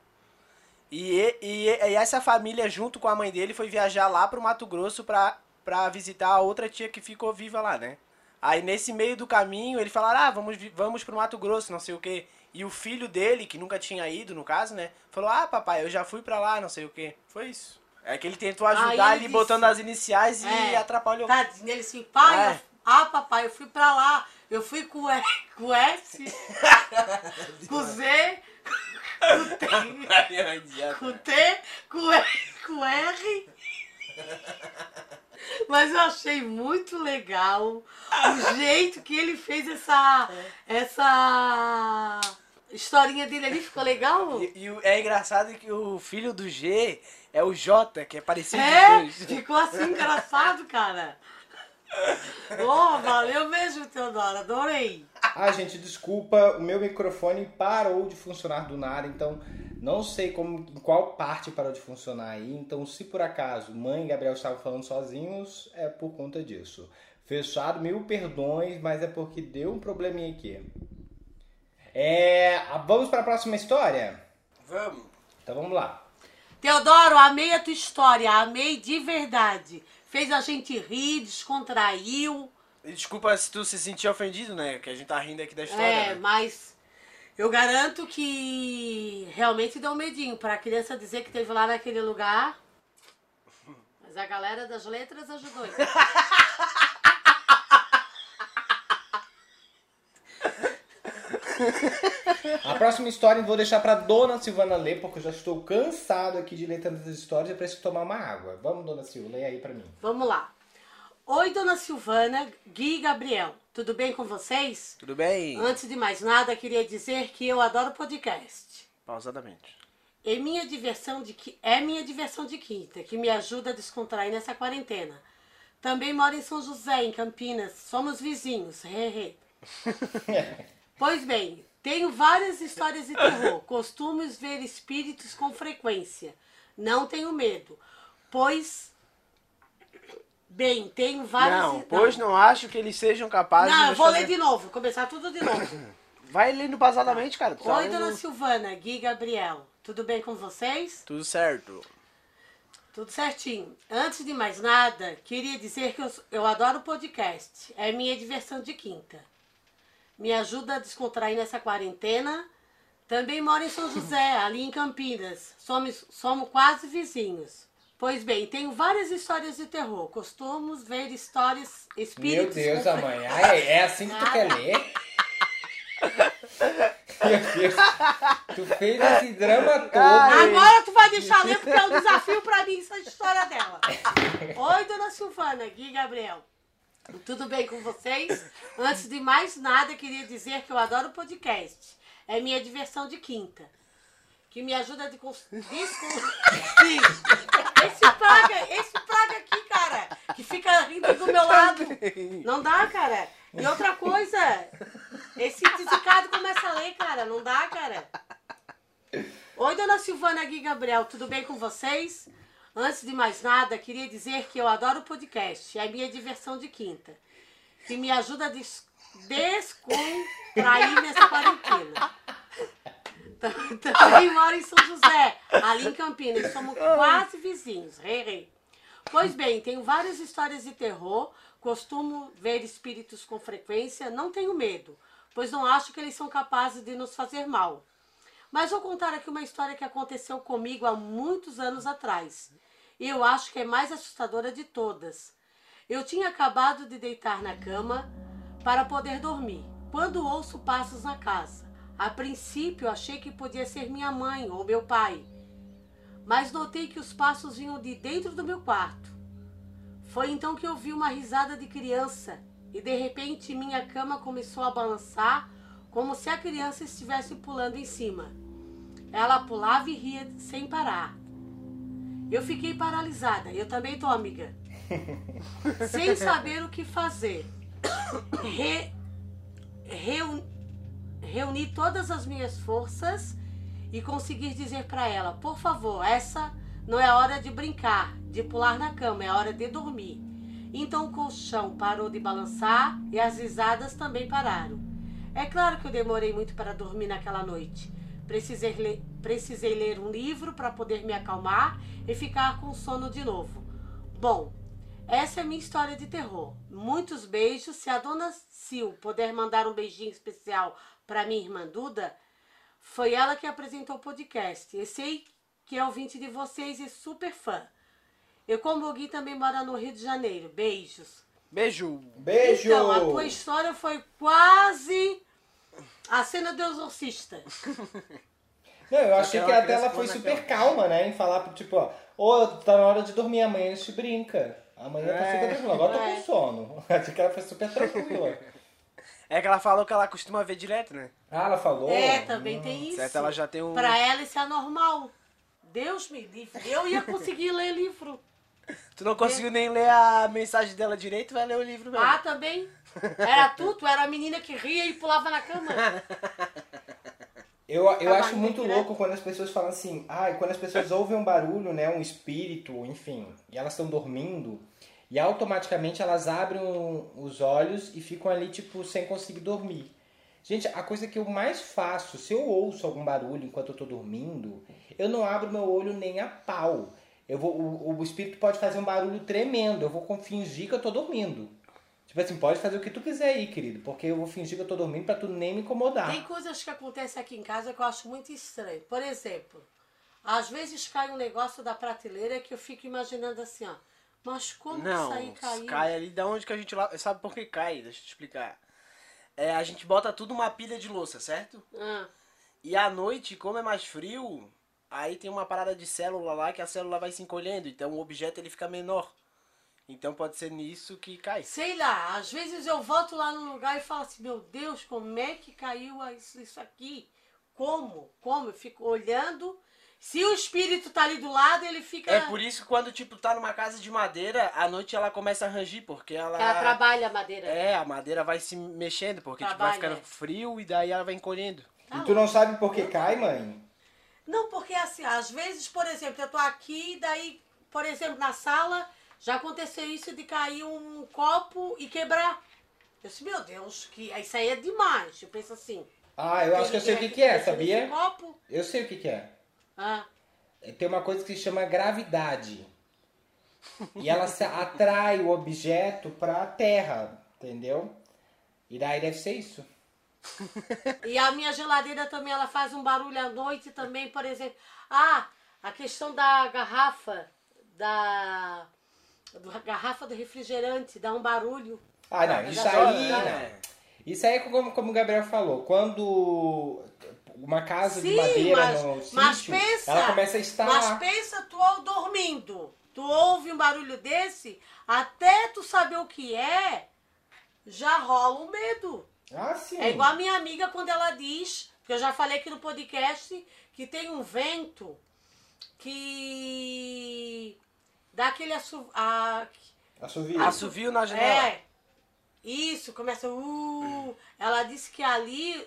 E, e, e- e essa família, junto com a mãe dele, foi viajar lá pro Mato Grosso pra, pra visitar a outra tia que ficou viva lá, né? Aí nesse meio do caminho, ele falaram, ah, vamos, vamos pro Mato Grosso, não sei o quê. E o filho dele, que nunca tinha ido, no caso, né? Falou, ah, papai, eu já fui pra lá, não sei o quê. Foi isso. É que ele tentou ajudar ele ali botando as iniciais e É. atrapalhou. Tadinho, ele assim, pai, É. eu- ah, papai, eu fui pra lá. Eu fui com o, E- com o S, com o Z, com o T, com o T, com o, E, com o R. Mas eu achei muito legal o jeito que ele fez essa, essa historinha dele ali. Ficou legal? E, e é engraçado que o filho do G É o Jota, que é parecido com É, dois. ficou assim engraçado, cara. Oh, valeu mesmo, Teodoro, adorei. Ah, gente, desculpa, o meu microfone parou de funcionar do nada, então não sei como, em qual parte parou de funcionar aí. Então, se por acaso mãe e Gabriel estavam falando sozinhos, é por conta disso. Fechado, mil perdões, mas é porque deu um probleminha aqui. É, vamos para a próxima história? Vamos. Então vamos lá. Teodoro, amei a tua história, amei de verdade. Fez a gente rir, descontraiu. E Desculpa se tu se sentiu ofendido, né? Que a gente tá rindo aqui da história. É, né? mas eu garanto que realmente deu um medinho pra criança dizer que teve lá naquele lugar. Mas a galera das letras ajudou. A próxima história eu vou deixar para Dona Silvana ler, porque eu já estou cansado aqui de ler tantas histórias e preciso tomar uma água. Vamos, Dona Silva, leia aí para mim. Vamos lá. Oi, dona Silvana, Gui e Gabriel. Tudo bem com vocês? Tudo bem? Antes de mais nada, queria dizer que eu adoro podcast. Pausadamente. É minha diversão de qui- é minha diversão de quinta, que me ajuda a descontrair nessa quarentena. Também moro em São José, em Campinas. Somos vizinhos. He, he. Pois bem, tenho várias histórias de terror. Costumo ver espíritos com frequência. Não tenho medo, pois bem, tenho várias Não, pois não acho que eles sejam capazes Não, eu vou fazer- ler de novo, começar tudo de novo. Vai lendo pausadamente, cara. Tu tá Oi, dona Silvana, Gui Gabriel. Tudo bem com vocês? Tudo certo. Tudo certinho. Antes de mais nada, queria dizer que eu, eu adoro podcast. É minha diversão de quinta. Me ajuda a descontrair nessa quarentena. Também moro em São José, ali em Campinas. Somos, somos quase vizinhos. Pois bem, tenho várias histórias de terror. Costumos ver histórias Meu espíritos. Deus, com a mãe. Ai, é assim que tu quer ler? Meu Deus. Tu fez esse drama todo. Agora tu vai deixar ler porque é um desafio pra mim essa história dela. Oi, dona Silvana, Gui Gabriel. Tudo bem com vocês? Antes de mais nada, queria dizer que eu adoro podcast. É minha diversão de quinta. Que me ajuda a descon... descon- Esse praga, esse praga aqui, cara, que fica rindo do meu lado. Não dá, cara. E outra coisa, esse desicado começa a ler, cara. Não dá, cara. Oi, dona Silvana Gui Gabriel, tudo bem com vocês? Antes de mais nada, queria dizer que eu adoro podcast, é minha diversão de quinta, que me ajuda a des descontrair nessa quarentena. Também moro em São José, ali em Campinas, somos quase vizinhos. Rei, rei. Pois bem, tenho várias histórias de terror, costumo ver espíritos com frequência, não tenho medo, pois não acho que eles são capazes de nos fazer mal. Mas vou contar aqui uma história que aconteceu comigo há muitos anos atrás. E eu acho que é mais assustadora de todas. Eu tinha acabado de deitar na cama para poder dormir, quando ouço passos na casa. A princípio achei que podia ser minha mãe ou meu pai, mas notei que os passos vinham de dentro do meu quarto. Foi então que eu vi uma risada de criança e de repente minha cama começou a balançar como se a criança estivesse pulando em cima. Ela pulava e ria sem parar. Eu fiquei paralisada. Eu também tô, amiga. sem saber o que fazer. Re- reun- reuni todas as minhas forças e consegui dizer para ela: por favor, essa não é hora de brincar, de pular na cama, é hora de dormir. Então o colchão parou de balançar e as risadas também pararam. É claro que eu demorei muito para dormir naquela noite. Precisei ler, precisei ler um livro para poder me acalmar e ficar com sono de novo. Bom, essa é minha história de terror. Muitos beijos. Se a dona Sil puder mandar um beijinho especial para minha irmã Duda, foi ela que apresentou o podcast. Eu sei que é ouvinte de vocês e super fã. Eu, como o Gui, também mora no Rio de Janeiro. Beijos. Beijo. Beijo! Então, a tua história foi quase a cena do exorcista. Não, eu achei que até ela foi super calma, né? Em falar, tipo, ó, ô, tá na hora de dormir, amanhã a gente brinca. Amanhã tá É. super tranquila, agora eu tô É. com sono. Achei que ela foi super tranquila. É que ela falou que ela costuma ver direto, né? Ah, ela falou? É, também tem isso. Certo, ela já tem um. Pra ela isso é normal. Deus me livre. Eu ia conseguir ler livro. Tu não conseguiu nem ler a mensagem dela direito, vai ler o livro mesmo. Ah, também. Era tu, tu era a menina que ria e pulava na cama. Eu, eu acho muito direto. louco quando as pessoas falam assim, ah, quando as pessoas ouvem um barulho, né, um espírito, enfim, e elas estão dormindo, e automaticamente elas abrem os olhos e ficam ali, tipo, sem conseguir dormir. Gente, a coisa que eu mais faço, se eu ouço algum barulho enquanto eu tô dormindo, eu não abro meu olho nem a pau. Eu vou, o, o espírito pode fazer um barulho tremendo, eu vou fingir que eu tô dormindo. Tipo assim, pode fazer o que tu quiser aí, querido, porque eu vou fingir que eu tô dormindo pra tu nem me incomodar. Tem coisas que acontecem aqui em casa que eu acho muito estranho. Por exemplo, às vezes cai um negócio da prateleira que eu fico imaginando assim, ó. Mas como que isso aí Não, caiu? cai ali da onde que a gente lá. Sabe por que cai? Deixa eu te explicar. É, a gente bota tudo numa pilha de louça, certo? Ah, E à noite, como é mais frio, aí tem uma parada de célula lá que a célula vai se encolhendo, então o objeto ele fica menor. Então pode ser nisso que cai. sei lá, às vezes eu volto lá no lugar e falo assim, meu Deus, como é que caiu isso, isso aqui? Como? Como? Eu fico olhando. Se o espírito tá ali do lado, ele fica. É por isso que quando tipo tá numa casa de madeira, à noite ela começa a rangir, porque ela Ela trabalha a madeira. É, a madeira vai se mexendo, porque tipo, vai ficando frio e daí ela vai encolhendo. E tu não sabe por que cai, mãe? Não, porque assim, às vezes, por exemplo, eu tô aqui, daí, por exemplo, na sala, já aconteceu isso de cair um copo e quebrar. Eu disse, meu Deus, que isso aí é demais. Eu penso assim. Ah, eu acho que eu sei o que, que é, sabia? Copo. Eu sei o que, que é. Ah, Tem uma coisa que se chama gravidade. E ela se atrai o objeto pra terra, entendeu? E daí deve ser isso. E a minha geladeira também, ela faz um barulho à noite também, por exemplo. Ah, a questão da garrafa, da, do, garrafa do refrigerante, dá um barulho. Ah, não, isso aí. Não. Isso aí é como, como o Gabriel falou. Quando uma casa de Sim, madeira mas, no mas sítio, pensa, ela começa a mas estalar. pensa tu ao dormindo, tu ouve um barulho desse, até tu saber o que é, já rola um medo. Ah, sim. É igual a minha amiga quando ela diz, que eu já falei aqui no podcast, que tem um vento que dá aquele assu... a... Assovio. Assovio na janela. É. Isso, começa. Uh, ela disse que ali.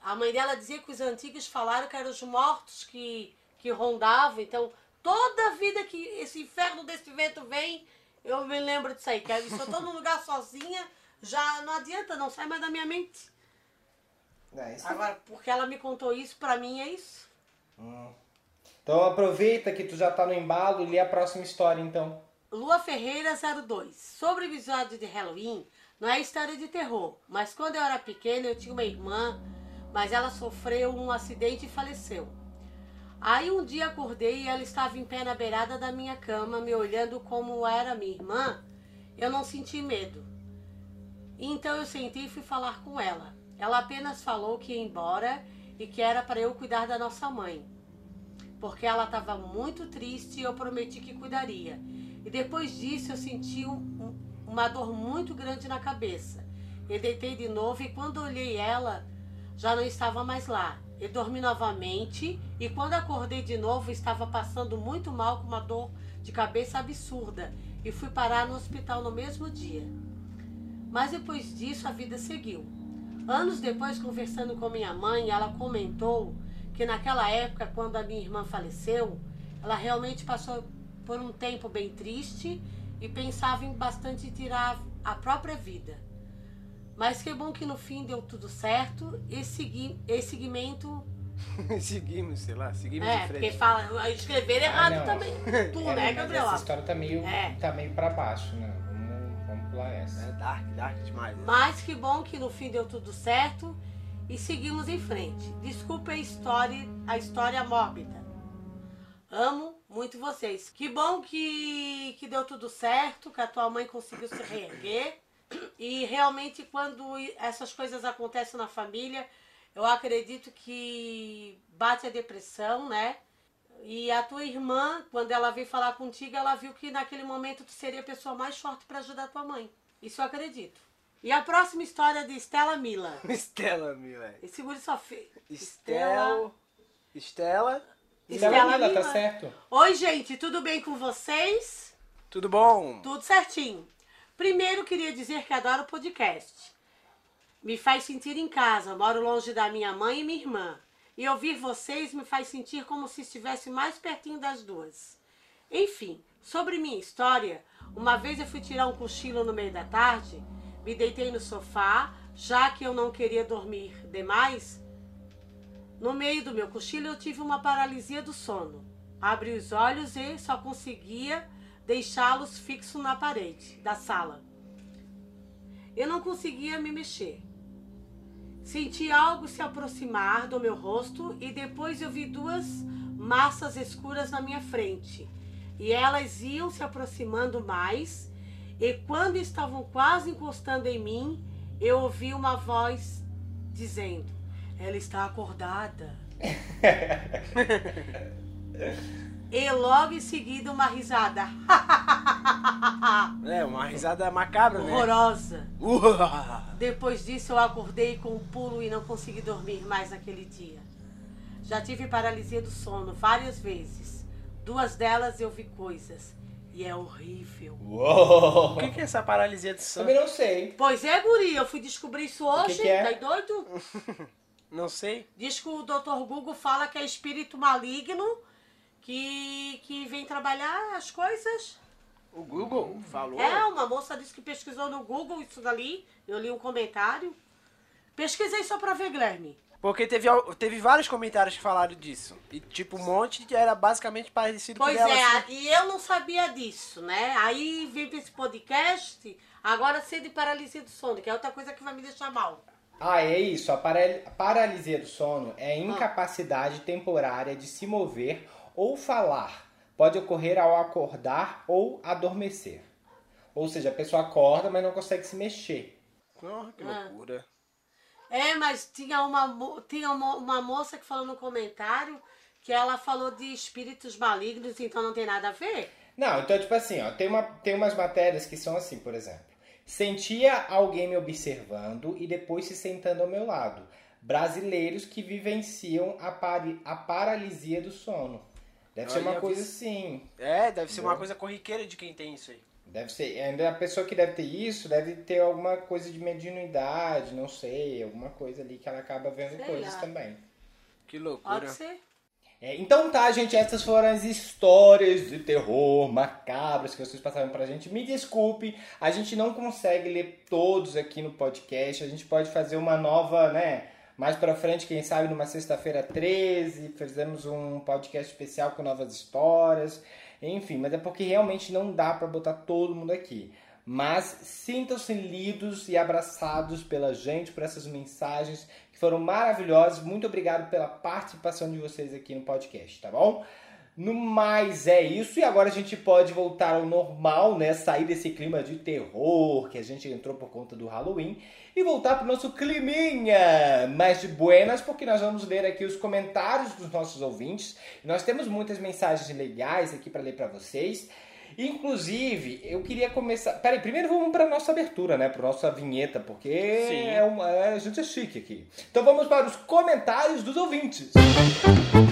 A mãe dela dizia que os antigos falaram que eram os mortos que, que rondavam. Então, toda vida que esse inferno desse vento vem, eu me lembro disso aí. Que eu tô num lugar sozinha, já não adianta, não sai mais da minha mente. É, isso Agora, porque ela me contou isso, pra mim é isso. Então aproveita que tu já tá no embalo e lê a próxima história, então. Lua Ferreira 02. Sobre o episódio de Halloween, não é história de terror, mas quando eu era pequena eu tinha uma irmã, mas ela sofreu um acidente e faleceu. Aí um dia acordei e ela estava em pé na beirada da minha cama, me olhando como era minha irmã. Eu não senti medo. Então eu sentei e fui falar com ela. Ela apenas falou que ia embora e que era para eu cuidar da nossa mãe porque ela estava muito triste e eu prometi que cuidaria. E depois disso eu senti um- um- uma dor muito grande na cabeça. Eu deitei de novo e quando olhei ela, já não estava mais lá. Eu dormi novamente e quando acordei de novo estava passando muito mal com uma dor de cabeça absurda e fui parar no hospital no mesmo dia. Mas depois disso a vida seguiu. Anos depois, conversando com minha mãe, ela comentou que naquela época, quando a minha irmã faleceu, ela realmente passou por um tempo bem triste e pensava em bastante tirar a própria vida. Mas que bom que no fim deu tudo certo e segui, e seguimento. seguimos, sei lá, seguimos É, em porque frente. fala, escrever errado não. também. Tu, É, né, Gabriel? Essa história tá meio, É. tá meio pra baixo, né? Vamos, vamos pular essa. É dark, dark demais. né? Mas que bom que no fim deu tudo certo e seguimos em frente. Desculpe a história, a história mórbida. Amo muito vocês. Que bom que, que deu tudo certo, que a tua mãe conseguiu se reerguer. E realmente quando essas coisas acontecem na família, eu acredito que bate a depressão, né? E a tua irmã, quando ela veio falar contigo, ela viu que naquele momento tu seria a pessoa mais forte para ajudar a tua mãe. Isso eu acredito. E a próxima história de Stella Mila. Estela, Miller. Esse guri só fez. Estel. Estela. Estela Lila, Lima. tá certo? Oi, gente, tudo bem com vocês? Tudo bom? Tudo certinho. Primeiro, queria dizer que adoro podcast. Me faz sentir em casa. Moro longe da minha mãe e minha irmã. E ouvir vocês me faz sentir como se estivesse mais pertinho das duas. Enfim, sobre minha história, uma vez eu fui tirar um cochilo no meio da tarde, me deitei no sofá, já que eu não queria dormir demais. No meio do meu cochilo, eu tive uma paralisia do sono. Abri os olhos e só conseguia deixá-los fixos na parede da sala. Eu não conseguia me mexer. Senti algo se aproximar do meu rosto e depois eu vi duas massas escuras na minha frente. E elas iam se aproximando mais, e quando estavam quase encostando em mim, eu ouvi uma voz dizendo: Ela está acordada. e logo em seguida uma risada É, uma risada macabra, né? horrorosa. Depois disso, eu acordei com um pulo e não consegui dormir mais naquele dia. Já tive paralisia do sono várias vezes. Duas delas eu vi coisas. E é horrível. Uou! O que, que é essa paralisia de sono? Também não sei. Pois é, guri, eu fui descobrir isso hoje. que que é? Tá doido? Não sei. Diz que o Dr. Google fala que é espírito maligno que, que vem trabalhar as coisas. O Google falou. É, uma moça disse que pesquisou no Google isso dali. Eu li um comentário. Pesquisei só pra ver, Guilherme. Porque teve, teve vários comentários que falaram disso. E tipo, um monte que era basicamente parecido Pois com ela. é, assim. e eu não sabia disso, né? Aí vim pra esse podcast, agora sei de paralisia do sono, que é outra coisa que vai me deixar mal. Ah, é isso. A paral- paralisia do sono é a incapacidade temporária de se mover ou falar. Pode ocorrer ao acordar ou adormecer. Ou seja, a pessoa acorda, mas não consegue se mexer. Oh, que Ah. loucura. É, mas tinha uma, tinha uma, uma moça que falou no comentário que ela falou de espíritos malignos, então não tem nada a ver? Não, então, tipo assim, ó, tem, uma, tem umas matérias que são assim, por exemplo. Sentia alguém me observando e depois se sentando ao meu lado. Brasileiros que vivenciam a, pari- a paralisia do sono. Deve ser uma coisa vi- assim. É, deve ser uma coisa corriqueira de quem tem isso aí. Deve ser. Ainda a pessoa que deve ter isso deve ter alguma coisa de mediunidade, não sei, alguma coisa ali que ela acaba vendo Sei coisas lá. também. Que loucura. Pode ser. É, então tá, gente, essas foram as histórias de terror macabras que vocês passaram pra gente. Me desculpe, a gente não consegue ler todos aqui no podcast. A gente pode fazer uma nova, né? Mais pra frente, quem sabe, numa sexta-feira 13, fizemos um podcast especial com novas histórias. Enfim, mas é porque realmente não dá pra botar todo mundo aqui. Mas sintam-se lidos e abraçados pela gente, por essas mensagens que foram maravilhosas. Muito obrigado pela participação de vocês aqui no podcast, tá bom? No mais é isso, e agora a gente pode voltar ao normal, né? Sair desse clima de terror que a gente entrou por conta do Halloween e voltar pro nosso climinha mais de buenas, porque nós vamos ler aqui os comentários dos nossos ouvintes. Nós temos muitas mensagens legais aqui para ler para vocês. Inclusive, eu queria começar. Peraí, primeiro vamos para nossa abertura, né? Para nossa vinheta, porque é uma... é- a gente é chique aqui. Então vamos para os comentários dos ouvintes. Eu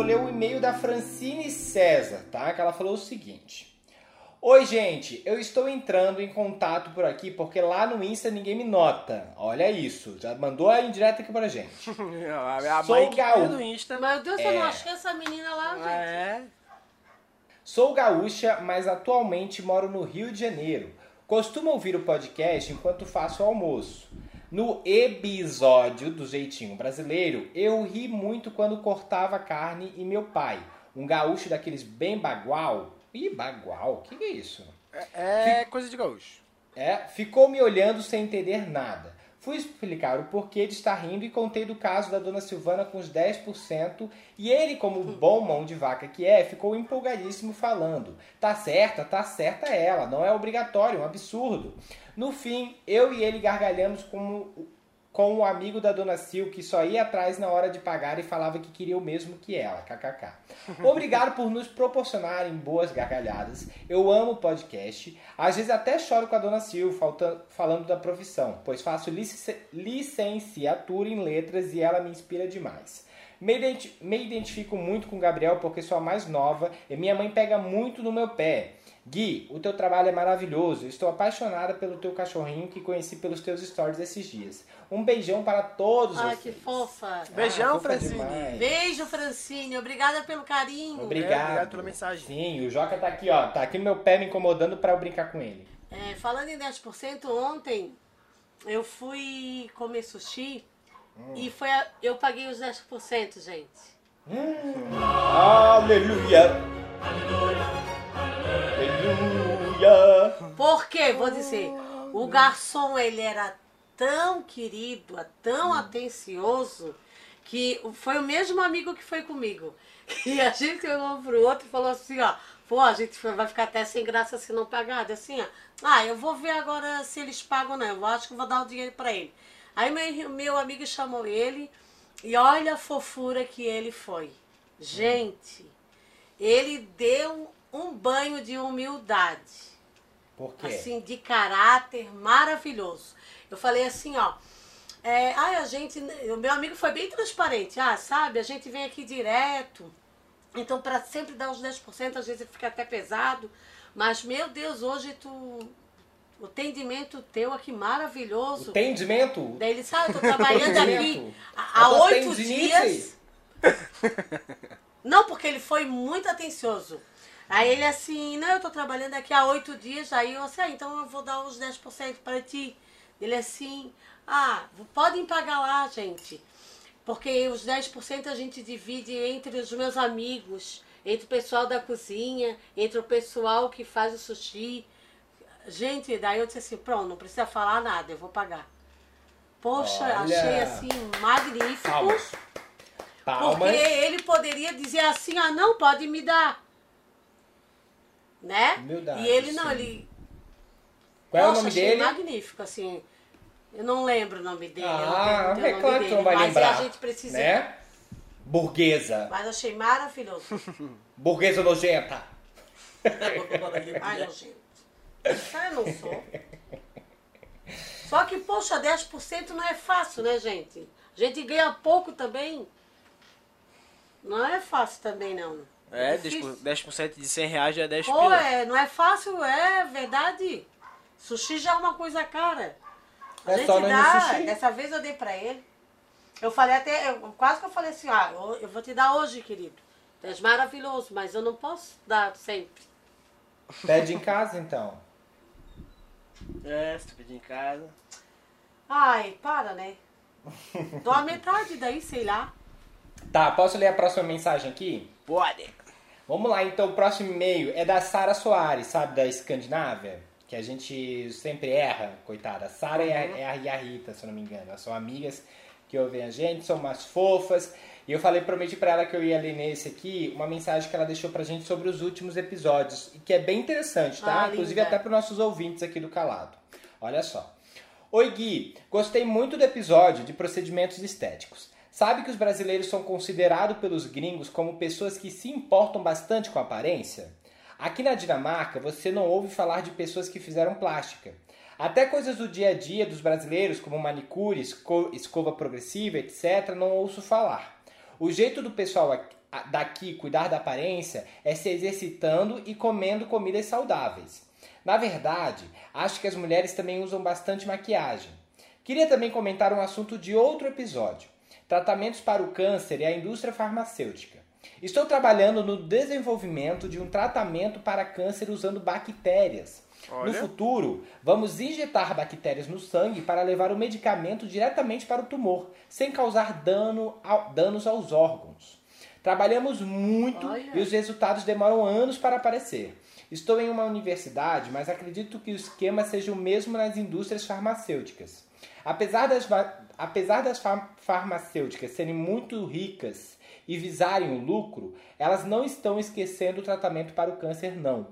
vou ler o e-mail da Francine César, tá? Que ela falou o seguinte. Oi, gente, eu estou entrando em contato por aqui porque lá no Insta ninguém me nota. Olha isso, já mandou a indireta aqui pra gente. a Sou mãe que gaúcho. cuida do Insta. Meu Deus, eu É. não achei essa menina lá, gente. É. Sou gaúcha, mas atualmente moro no Rio de Janeiro. Costumo ouvir o podcast enquanto faço o almoço. No episódio do Jeitinho Brasileiro, eu ri muito quando cortava carne e meu pai, um gaúcho daqueles bem bagual. Ih, bagual? O que, que é isso? É coisa de gaúcho. É, ficou me olhando sem entender nada. Fui explicar o porquê de estar rindo e contei do caso da dona Silvana com os 10%, e ele, como bom mão de vaca que é, ficou empolgadíssimo falando. Tá certa, tá certa ela, não é obrigatório, é um absurdo. No fim, eu e ele gargalhamos como com o amigo da dona Sil que só ia atrás na hora de pagar e falava que queria o mesmo que ela, kkk. Obrigado por nos proporcionarem boas gargalhadas. Eu amo o podcast. Às vezes até choro com a dona Sil falando da profissão, pois faço lic- licenciatura em letras e ela me inspira demais. Me, identi- me identifico muito com o Gabriel porque sou a mais nova e minha mãe pega muito no meu pé. Gui, o teu trabalho é maravilhoso. Estou apaixonada pelo teu cachorrinho que conheci pelos teus stories esses dias. Um beijão para todos Ai, vocês. que fofa. Beijão, fofa Francine. demais. Beijo, Francine. Obrigada pelo carinho. Obrigado. É, obrigado pela mensagem. Sim, o Joca tá aqui, ó. Tá aqui no meu pé me incomodando pra eu brincar com ele. É, falando em 10%, ontem eu fui comer sushi e foi a- eu paguei os 10%, gente. Aleluia! Aleluia! Por quê? Vou dizer, o garçom ele era tão querido, tão atencioso, que foi o mesmo amigo que foi comigo. E a gente olhou um pro outro e falou assim, ó, pô, a gente vai ficar até sem graça se não pagar. Assim, ó, ah, eu vou ver agora se eles pagam ou não, eu acho que vou dar o dinheiro pra ele. Aí meu, meu amigo chamou ele e olha a fofura que ele foi. Gente, ele deu um banho de humildade Por quê? assim, de caráter maravilhoso. Eu falei assim, ó. É, ai, a gente. O meu amigo foi bem transparente. Ah, sabe, a gente vem aqui direto. Então, para sempre dar os 10%, às vezes fica até pesado. Mas, meu Deus, hoje tu. O atendimento teu aqui maravilhoso. Entendimento? Daí ele sabe, eu tô trabalhando aqui há oito dias. Não, porque ele foi muito atencioso. Aí ele assim, não, eu tô trabalhando aqui há oito dias, aí eu assim, ah, então eu vou dar os 10% para ti. Ele assim, ah, podem pagar lá, gente. Porque os 10% a gente divide entre os meus amigos, entre o pessoal da cozinha, entre o pessoal que faz o sushi. Gente, daí eu disse assim, pronto, não precisa falar nada, eu vou pagar. Poxa, Olha. achei assim magnífico. Palmas. Porque Palmas. ele poderia dizer assim, ah, não, pode me dar. Né? Humildade, e ele não, sim. ele. Qual é o Nossa, nome dele? magnífico, assim. Eu não lembro o nome dele. Ah, é claro que dele, tu não vai mas lembrar. a gente precisa. Né? Burguesa. Mas achei maravilhoso. Burguesa nojenta. Ai, nojento. Ah, eu não sou. Só que, poxa, 10% não é fácil, né, gente? A gente ganha pouco também. Não é fácil também, não. É, difícil. 10% de 100 reais já é 10 Pô, pila. é, não é fácil, é verdade. Sushi já é uma coisa cara. A É gente dá, sushi. dessa vez eu dei pra ele. Eu falei até, eu- quase que eu falei assim, ah, eu, eu vou te dar hoje, querido. Tu és maravilhoso, mas eu não posso dar sempre. Pede em casa, então. É, se tu pedir em casa. Ai, para, né? Dou a metade daí, sei lá. Tá, posso ler a próxima mensagem aqui? Pode. Vamos lá, então o próximo e-mail é da Sara Soares, sabe, da Escandinávia? Que a gente sempre erra, coitada. Sara é, a- é a, e a Rita, se eu não me engano. Elas são amigas que ouvem a gente, são umas fofas. E eu falei, prometi pra ela que eu ia ler nesse aqui uma mensagem que ela deixou pra gente sobre os últimos episódios. E que é bem interessante, tá? Ah, Inclusive até para nossos ouvintes aqui do Calado. Olha só. Oi Gui, gostei muito do episódio de procedimentos estéticos. Sabe que os brasileiros são considerados pelos gringos como pessoas que se importam bastante com a aparência? Aqui na Dinamarca, você não ouve falar de pessoas que fizeram plástica. Até coisas do dia a dia dos brasileiros, como manicure, esco- escova progressiva, etc., não ouço falar. O jeito do pessoal daqui cuidar da aparência é se exercitando e comendo comidas saudáveis. Na verdade, acho que as mulheres também usam bastante maquiagem. Queria também comentar um assunto de outro episódio: tratamentos para o câncer e a indústria farmacêutica. Estou trabalhando no desenvolvimento de um tratamento para câncer usando bactérias. No Olha. futuro, vamos injetar bactérias no sangue para levar o medicamento diretamente para o tumor, sem causar dano ao- danos aos órgãos. Trabalhamos muito Olha. e os resultados demoram anos para aparecer. Estou em uma universidade, mas acredito que o esquema seja o mesmo nas indústrias farmacêuticas. Apesar das, va- apesar das far- farmacêuticas serem muito ricas e visarem o lucro, elas não estão esquecendo o tratamento para o câncer, não.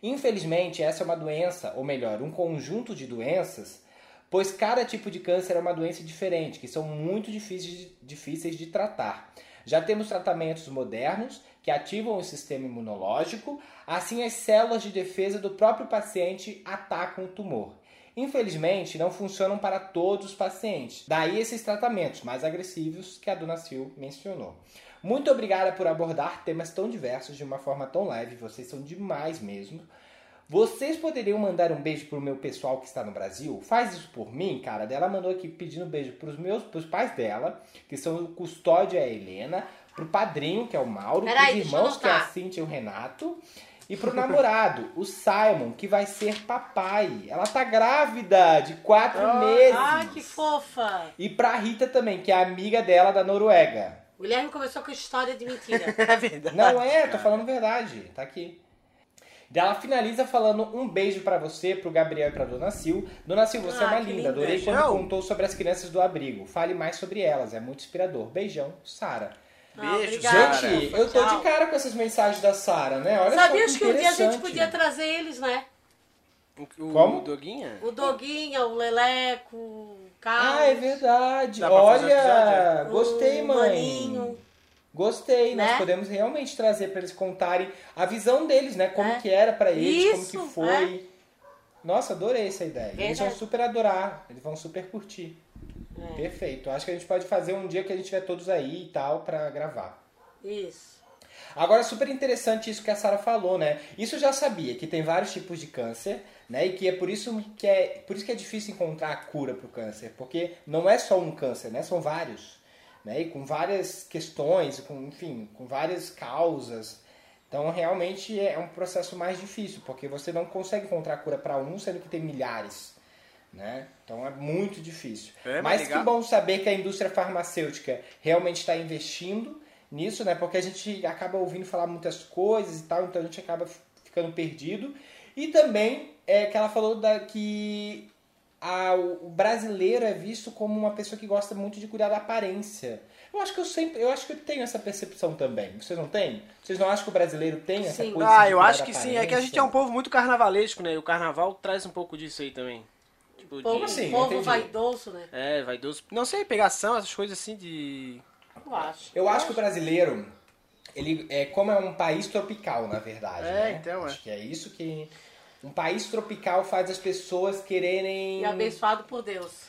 Infelizmente, essa é uma doença, ou melhor, um conjunto de doenças, pois cada tipo de câncer é uma doença diferente, que são muito difíceis de, difíceis de tratar. Já temos tratamentos modernos que ativam o sistema imunológico, assim as células de defesa do próprio paciente atacam o tumor. Infelizmente, não funcionam para todos os pacientes. Daí esses tratamentos mais agressivos que a dona Sil mencionou. Muito obrigada por abordar temas tão diversos de uma forma tão leve. Vocês são demais mesmo. Vocês poderiam mandar um beijo pro meu pessoal que está no Brasil? Faz isso por mim, cara. Ela mandou aqui pedindo um beijo pros meus pros pais dela, que são o Custódio e a Helena, pro padrinho, que é o Mauro, Peraí, pros irmãos, que é a. Cintia e o Renato, e pro namorado, o Simon, que vai ser papai. Ela tá grávida de quatro meses. Ai, que fofa. E pra Rita também, que é amiga dela da Noruega. O Guilherme começou com história de mentira. É verdade. Não é, tô falando verdade. Tá aqui. Ela finaliza falando um beijo pra você, pro Gabriel e pra Dona Sil. Dona Sil, você é Ah, uma que linda. linda. Adorei quando contou sobre as crianças do abrigo. Fale mais sobre elas, é muito inspirador. Beijão, Sara. Beijo, obrigada. Gente, eu tô Tchau. de cara com essas mensagens da Sara, né? Olha Sabias só que um dia a gente podia trazer eles, né? O, Como? o Doguinha? O Doguinha, o Leleco, o Carlos. Ah, é verdade. Dá um Olha, episódio? gostei, o mãe. Maninho. Gostei, nós Né? podemos realmente trazer pra eles contarem a visão deles, né? Como É. que era pra eles, como Isso, que foi. Nossa, adorei essa ideia. Eles vão super adorar, eles vão super curtir. É. Perfeito. Acho que a gente pode fazer um dia que a gente tiver todos aí e tal pra gravar. Isso. Agora, super interessante isso que a Sara falou, né? Isso eu já sabia, que tem vários tipos de câncer, né? E que é por isso que é, por isso que é difícil encontrar a cura pro câncer, porque não é só um câncer, né? São vários, né? E com várias questões, com, enfim, com várias causas. Então, realmente é um processo mais difícil, porque você não consegue encontrar cura para um, sendo que tem milhares, né? Então é muito difícil. É, mas Mas que bom saber que a indústria farmacêutica realmente está investindo nisso, né? Porque a gente acaba ouvindo falar muitas coisas e tal, então a gente acaba ficando perdido. E também é que ela falou da, que a- o brasileiro é visto como uma pessoa que gosta muito de cuidar da aparência. Eu acho que eu sempre, eu acho que eu tenho essa percepção também. Vocês não têm? Vocês não acham que o brasileiro tem essa Sim. coisa? Ah, de eu acho que sim. É que a gente é um povo muito carnavalesco, né? E o carnaval traz um pouco disso aí também. Tipo, Povo, de... assim? povo Entendi. vaidoso, né? É, vaidoso. Não sei, pegação, essas coisas assim de. Eu acho. Eu acho que o brasileiro, ele é como é um país tropical, na verdade. É, né? então, é. Acho que é isso que um país tropical faz as pessoas quererem. E abençoado por Deus.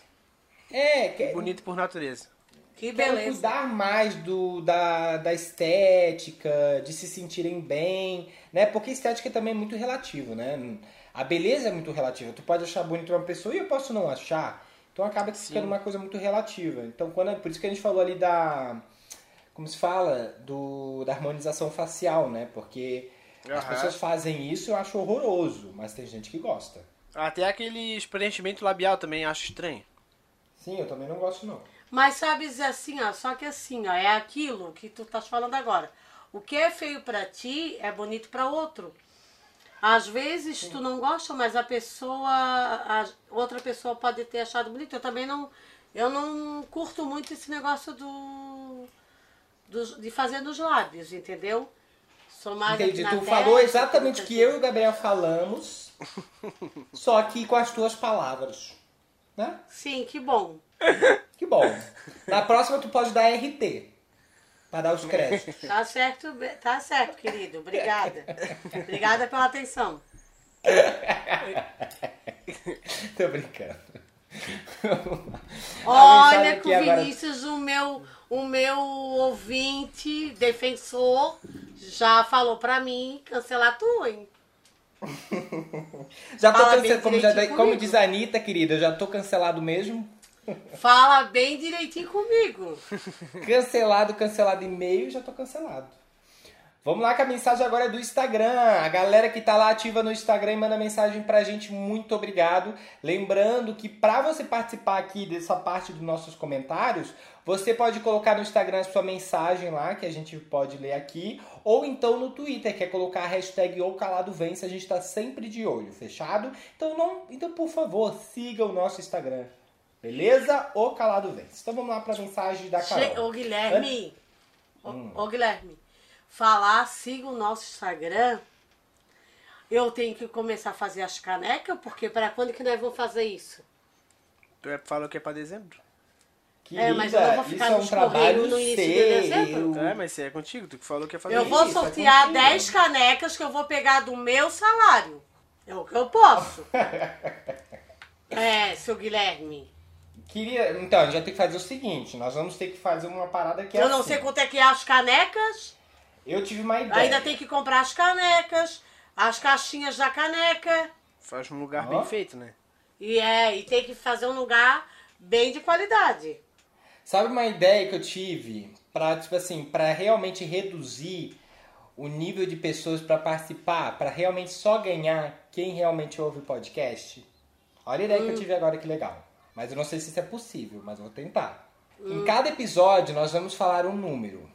É, que, Bonito por natureza. Que querem beleza. cuidar mais do, da, da estética, de se sentirem bem, né? Porque estética também é muito relativo, né? A beleza é muito relativa. Tu pode achar bonito uma pessoa e eu posso não achar. Então acaba que ficando uma coisa muito relativa. Então, quando, por isso que a gente falou ali da. Como se fala? Do, da harmonização facial, né? Porque as Aham. pessoas fazem isso eu acho horroroso, mas tem gente que gosta. Até aquele preenchimento labial também acho estranho. Sim, eu também não gosto, não. Mas sabes assim, ó, só que assim, ó, é aquilo que tu estás falando agora. O que é feio pra ti é bonito pra outro. Às vezes tu não gosta, mas a pessoa, a outra pessoa pode ter achado bonito. Eu também não, eu não curto muito esse negócio do, dos- de fazer nos lábios, entendeu? Sou mais Entendi. na Tu testa, falou exatamente o tudo que eu e o Gabriel falamos, só que com as tuas palavras. Né? Sim, que bom. Que bom. Na próxima tu pode dar RT. Pra dar os créditos. Tá certo, tá certo, querido. Obrigada. Obrigada pela atenção. Tô brincando. Olha que o agora- Vinícius, o meu, o meu ouvinte, defensor, já falou pra mim cancelar tu, hein? Já tô cancelado. Como, já- como diz a Anitta, querida, eu já tô cancelado mesmo. Fala bem direitinho comigo. Cancelado, cancelado e-mail, já tô cancelado. Vamos lá que a mensagem agora é do Instagram. A galera que tá lá ativa no Instagram e manda mensagem pra gente, muito obrigado. Lembrando que pra você participar aqui dessa parte dos nossos comentários, você pode colocar no Instagram a sua mensagem lá, que a gente pode ler aqui, ou então no Twitter, que é colocar a hashtag ou calado vence, a gente tá sempre de olho, fechado? Então, não, então por favor, siga o nosso Instagram. Beleza? O calado vence. Então vamos lá pra mensagem da Che- Carol. Ô Guilherme, ô, Hum. ô, Guilherme, falar, siga o nosso Instagram. Eu tenho que começar a fazer as canecas, porque para quando que nós vamos fazer isso? Tu falou que é pra dezembro. É, mas eu não vou ficar isso é um nos correios no início de seu. dezembro. É, mas isso é contigo, tu que falou que ia fazer Eu isso. vou é sortear contigo. 10 canecas que eu vou pegar do meu salário. É o que eu posso. é, seu Guilherme. Queria, então, a gente vai ter que fazer o seguinte, nós vamos ter que fazer uma parada que é eu não assim. sei quanto é que é as canecas. Eu tive uma ideia. Ainda tem que comprar as canecas, as caixinhas da caneca. Faz um lugar Ó. bem feito, né? E é, e tem que fazer um lugar bem de qualidade. Sabe uma ideia que eu tive para tipo assim, para realmente reduzir o nível de pessoas para participar, para realmente só ganhar quem realmente ouve o podcast? Olha a ideia que eu tive agora que legal. Mas eu não sei se isso é possível, mas vou tentar. Em cada episódio nós vamos falar um número.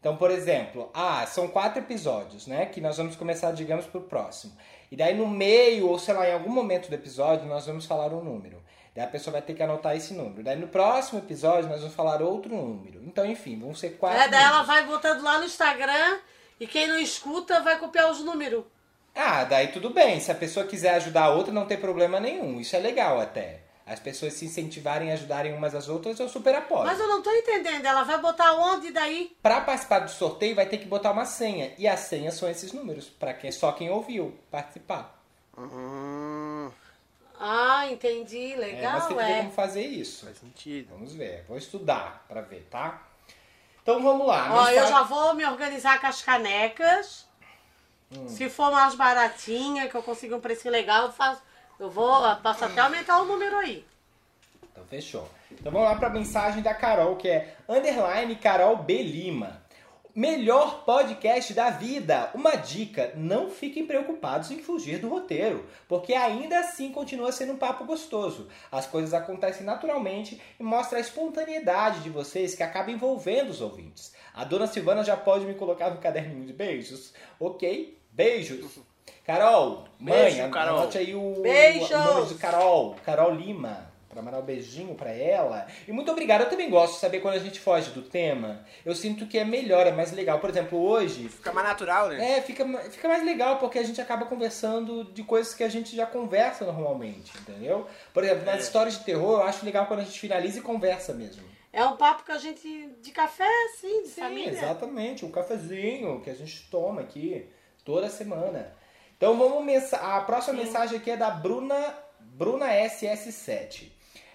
Então, por exemplo, ah, são quatro episódios, né? Que nós vamos começar, digamos, pro próximo. E daí no meio, ou sei lá, em algum momento do episódio, nós vamos falar um número. Daí a pessoa vai ter que anotar esse número. Daí no próximo episódio nós vamos falar outro número. Então, enfim, vão ser quatro. É, daí ela números. vai botando lá no Instagram e quem não escuta vai copiar os números. Ah, daí tudo bem. Se a pessoa quiser ajudar a outra, não tem problema nenhum. Isso é legal até. As pessoas se incentivarem a ajudarem umas às outras, eu super apoio. Mas eu não tô entendendo, ela vai botar onde daí? Para participar do sorteio, vai ter que botar uma senha. E as senhas são esses números, para quem só quem ouviu participar. Hum, Ah, entendi, É, legal, mas tem que ver é. como fazer isso. faz sentido. Vamos ver. Vou estudar para ver, tá? Então vamos lá. Ó, eu já vou me organizar com as canecas. Hum. Se for mais baratinha, que eu consiga um preço legal, eu faço. Eu vou, posso até aumentar o número aí. Então fechou. Então vamos lá para a mensagem da Carol, que é underline Carol B. Lima. Melhor podcast da vida. Uma dica: não fiquem preocupados em fugir do roteiro, porque ainda assim continua sendo um papo gostoso. As coisas acontecem naturalmente e mostra a espontaneidade de vocês que acaba envolvendo os ouvintes. A dona Silvana já pode me colocar no caderninho de beijos? Ok, beijos. Carol, Beijo, mãe, Carol. anote aí o, Beijos. o nome de Carol, Carol Lima, para mandar um beijinho pra ela. E muito obrigado. Eu também gosto de saber quando a gente foge do tema. Eu sinto que é melhor, é mais legal. Por exemplo, hoje Fica mais natural, né? é, fica, fica mais legal porque a gente acaba conversando de coisas que a gente já conversa normalmente, entendeu? Por exemplo, nas histórias de terror, eu acho legal quando a gente finaliza e conversa mesmo. É um papo que a gente. de café, assim, de Sim, família. exatamente. Um cafezinho que a gente toma aqui toda semana. Então vamos mensa a próxima mensagem aqui é da Bruna Bruna SS7.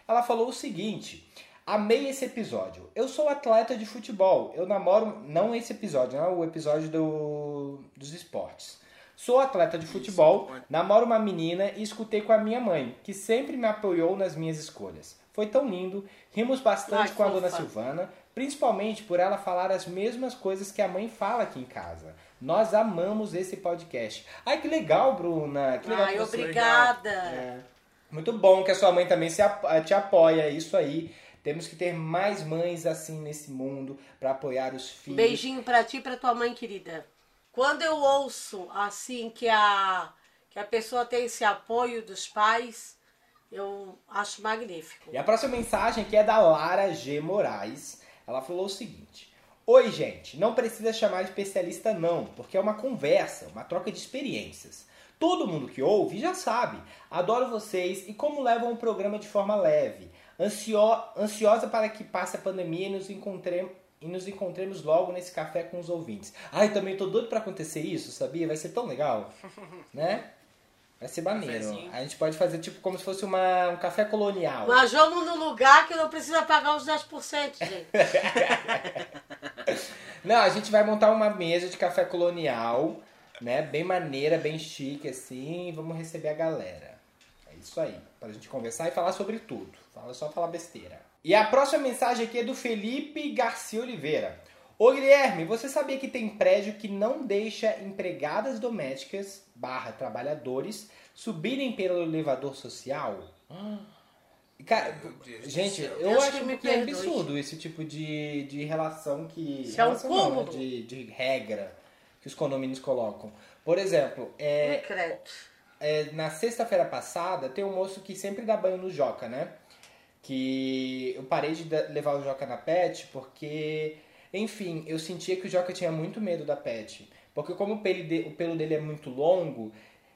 Ela falou o seguinte: Amei esse episódio. Eu sou atleta de futebol. Eu namoro não esse episódio, não é o episódio do, dos esportes. Sou atleta de futebol, namoro uma menina e escutei com a minha mãe, que sempre me apoiou nas minhas escolhas. Foi tão lindo, rimos bastante Ai, com a dona. Silvana, principalmente por ela falar as mesmas coisas que a mãe fala aqui em casa. Nós amamos esse podcast. Ai, que legal, Bruna. Que legal Ai, que obrigada. É. Muito bom que a sua mãe também se te apoia, isso aí. Temos que ter mais mães assim nesse mundo para apoiar os filhos. Beijinho pra ti e pra tua mãe querida. Quando eu ouço assim que a que a pessoa tem esse apoio dos pais, eu acho magnífico. E a próxima mensagem aqui é da Lara G. Moraes. Ela falou o seguinte: Oi, gente, não precisa chamar de especialista, não, porque é uma conversa, uma troca de experiências. Todo mundo que ouve já sabe. Adoro vocês e como levam o programa de forma leve. Ansio- ansiosa para que passe a pandemia e nos encontremos. E nos encontremos logo nesse café com os ouvintes. Ai, também tô doido para acontecer isso, sabia? Vai ser tão legal, né? Vai ser maneiro. A gente pode fazer tipo como se fosse uma, um café colonial. Mas vamos num lugar que não precisa pagar os 10%, gente. Não, a gente vai montar uma mesa de café colonial, né? Bem maneira, bem chique, assim, e vamos receber a galera. É isso aí. Pra gente conversar e falar sobre tudo. Fala só falar besteira. E a próxima mensagem aqui é do Felipe Garcia Oliveira. Ô Guilherme, você sabia que tem prédio que não deixa empregadas domésticas barra trabalhadores subirem pelo elevador social? Cara, gente, eu Deus acho que é absurdo esse tipo de, de relação que. Isso é um relação não, né? de, de regra que os condomínios colocam. Por exemplo, é, Decreto. é, na sexta-feira passada tem um moço que sempre dá banho no Joca, né? Que eu parei de levar o Joca na pet porque, enfim, eu sentia que o Joca tinha muito medo da pet. Porque como o pelo dele é muito longo,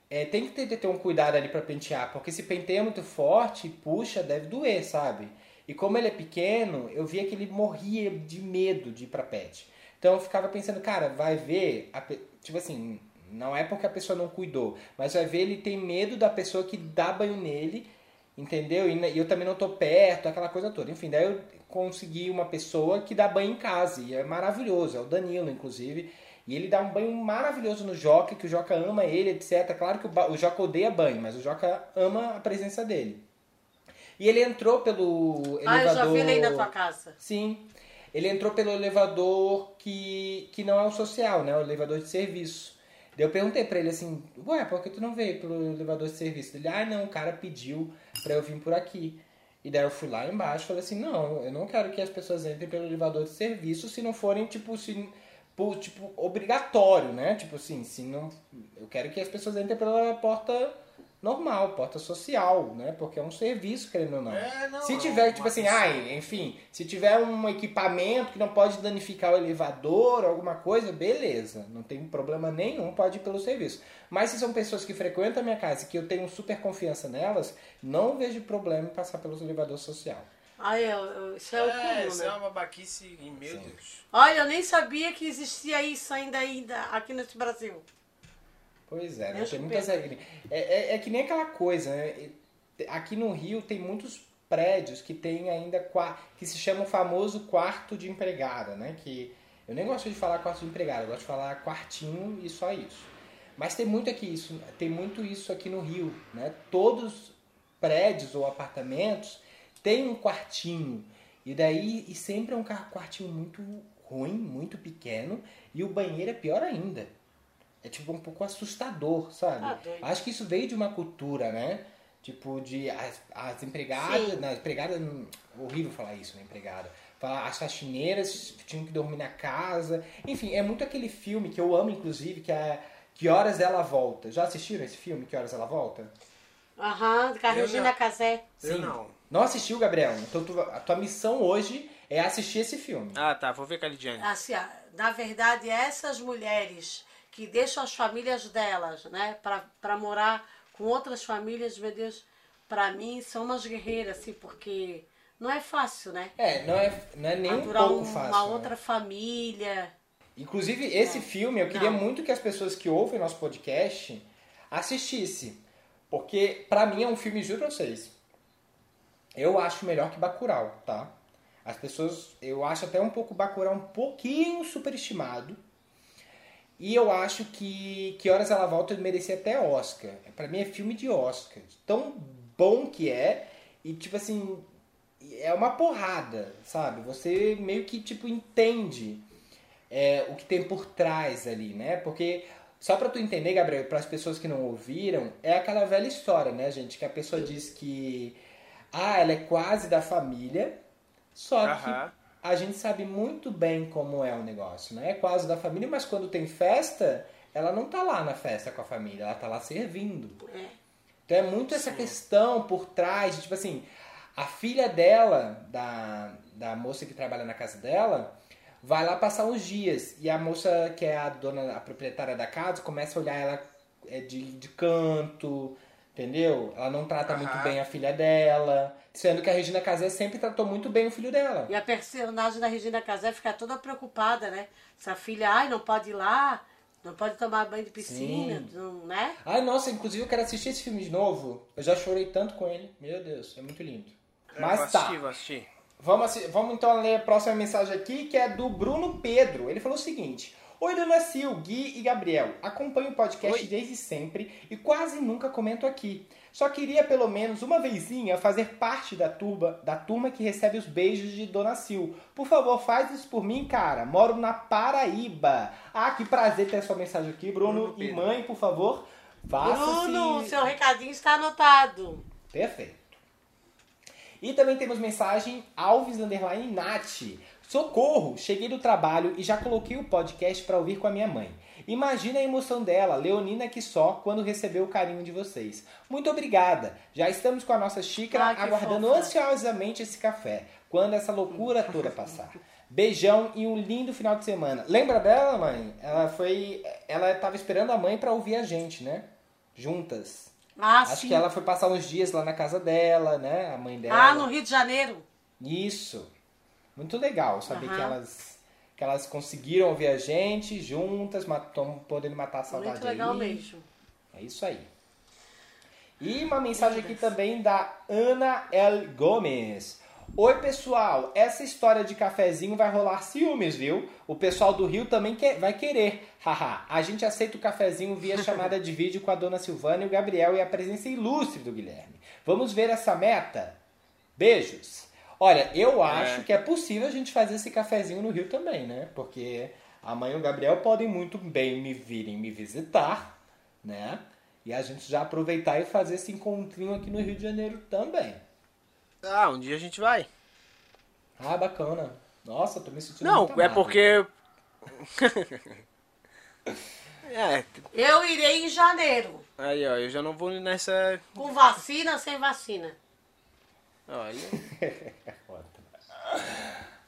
é, tem que ter, ter um cuidado ali pra pentear, porque se penteia muito forte, puxa, deve doer, sabe? E como ele é pequeno, eu via que ele morria de medo de ir pra pet. Então eu ficava pensando, cara, vai ver, a tipo assim, não é porque a pessoa não cuidou, mas vai ver ele tem medo da pessoa que dá banho nele, entendeu? E eu também não tô perto, aquela coisa toda. Enfim, daí eu consegui uma pessoa que dá banho em casa, e é maravilhoso, é o Danilo, inclusive. E ele dá um banho maravilhoso no Joca, que o Joca ama ele, etc. Claro que o, o Joca odeia banho, mas o Joca ama a presença dele. E ele entrou pelo elevador... Ah, eu já vi ele aí na tua casa. Sim. Ele entrou pelo elevador que, que não é o social, né? O elevador de serviço. Daí eu perguntei pra ele assim, ué, por que tu não veio pelo elevador de serviço? Ele, ah, não, o cara pediu pra eu vir por aqui. E daí eu fui lá embaixo e falei assim, não, eu não quero que as pessoas entrem pelo elevador de serviço se não forem, tipo, se, tipo, obrigatório, né? Tipo assim, se não. Eu quero que as pessoas entrem pela porta normal, porta social, né? Porque é um serviço, querendo ou não. É, não, se é tiver, uma tipo assim, ai, enfim, se tiver um equipamento que não pode danificar o elevador alguma coisa, beleza, não tem problema nenhum, pode ir pelo serviço. Mas se são pessoas que frequentam a minha casa e que eu tenho super confiança nelas, não vejo problema em passar pelo elevador social. Ah, eu, eu- isso é, o É, comum, isso né? é uma babaquice, meu Sim. Deus. Olha, eu nem sabia que existia isso ainda, ainda aqui nesse Brasil. Pois é, né? Tem muitas regras. É, é, é que nem aquela coisa, né? Aqui no Rio tem muitos prédios que tem ainda qua- que se chama o famoso quarto de empregada, né? Que eu nem gosto de falar quarto de empregada, eu gosto de falar quartinho e só isso. Mas tem muito aqui isso, tem muito isso aqui no Rio, né? Todos prédios ou apartamentos têm um quartinho. E daí e sempre é um quartinho muito ruim, muito pequeno, e o banheiro é pior ainda. É tipo um pouco assustador, sabe? Ah. Acho que isso veio de uma cultura, né? Tipo, de as, as empregadas. Sim. Não, empregada. hum, Horrível falar isso, né? Empregada. Falar, as faxineiras tinham que dormir na casa. Enfim, é muito aquele filme que eu amo, inclusive, que é Que Horas Ela Volta. Já assistiram esse filme, Que Horas Ela Volta? Aham, com a Regina Casé. Eu não. Não assistiu, Gabriel? Então tu- a tua missão hoje é assistir esse filme. Ah, tá, vou ver com a Lidiane. Assim, na verdade, essas mulheres que deixam as famílias delas, né, para morar com outras famílias, meu Deus, para mim são umas guerreiras, assim, porque não é fácil, né? É, não é, não é nem um pouco um- fácil. uma né? outra família. Inclusive, esse filme, eu queria Não. muito que as pessoas que ouvem nosso podcast assistissem. Porque, pra mim, é um filme, juro pra vocês, eu acho melhor que Bacurau, tá? As pessoas, eu acho até um pouco Bacurau um pouquinho superestimado. E eu acho que Que Horas Ela Volta merecia até Oscar. Pra mim é filme de Oscar. Tão bom que é. E, tipo assim, é uma porrada, sabe? Você meio que, tipo, entende é, o que tem por trás ali, né? Porque, só pra tu entender, Gabriel, para as pessoas que não ouviram, é aquela velha história, né, gente? Que a pessoa diz que, ah, ela é quase da família, só que a gente sabe muito bem como é o negócio, né? É quase da família, mas quando tem festa, ela não tá lá na festa com a família, ela tá lá servindo. É. Então é muito essa questão por trás, de, tipo assim, a filha dela, da, da moça que trabalha na casa dela, vai lá passar uns dias. E a moça, que é a dona, a proprietária da casa, começa a olhar ela é, de, de canto, entendeu? Ela não trata Aham. muito bem a filha dela. Sendo que a Regina Casé sempre tratou muito bem o filho dela. E a personagem da Regina Casé fica toda preocupada, né? Se a filha, ai, não pode ir lá, não pode tomar banho de piscina, Sim. não, né? Ai, nossa, inclusive eu quero assistir esse filme de novo. Eu já chorei tanto com ele. Meu Deus, é muito lindo. Mas vou tá. assistir, vou assistir. Vamos, vamos então ler a próxima mensagem aqui, que é do Bruno Pedro. Ele falou o seguinte: Oi, Dona Sil, Gui e Gabriel. Acompanho o podcast Oi. desde sempre e quase nunca comento aqui. Só queria pelo menos uma vezinha fazer parte da turma, da turma que recebe os beijos de Dona Sil. Por favor, faz isso por mim, cara. Moro na Paraíba. Ah, que prazer ter a sua mensagem aqui, Bruno. Bruno e mãe, por favor, faça Bruno, seu recadinho está anotado. Perfeito. E também temos mensagem Alves Underline Nath. Socorro! Cheguei do trabalho e já coloquei o podcast para ouvir com a minha mãe. Imagina a emoção dela, Leonina que só, quando recebeu o carinho de vocês. Muito obrigada. Já estamos com a nossa xícara Ai, aguardando fofa. ansiosamente esse café, quando essa loucura toda passar. Beijão e um lindo final de semana. Lembra dela, mãe? Ela foi, ela estava esperando a mãe para ouvir a gente, né? juntas. Ah, Acho sim. que ela foi passar uns dias lá na casa dela, né? A mãe dela. Ah, no Rio de Janeiro. Isso. Muito legal saber Aham. que elas que elas conseguiram ouvir a gente juntas, estão podendo matar a saudade Muito legal aí. mesmo. É isso aí. E uma mensagem aqui também da Ana L. Gomes. Oi, pessoal. Essa história de cafezinho vai rolar ciúmes, viu? O pessoal do Rio também quer, vai querer. Haha. a gente aceita o cafezinho via chamada de vídeo com a dona Silvana e o Gabriel e a presença ilustre do Guilherme. Vamos ver essa meta? Beijos. Olha, eu acho que é possível a gente fazer esse cafezinho no Rio também, né? Porque a mãe e o Gabriel podem muito bem me virem me visitar, né? E a gente já aproveitar e fazer esse encontrinho aqui no Rio de Janeiro também. Ah, um dia a gente vai. Ah, bacana. Nossa, tô me sentindo Não, muito é porque. é, Eu irei em janeiro. aí ó, eu já não vou nessa. Com vacina, sem vacina. Olha.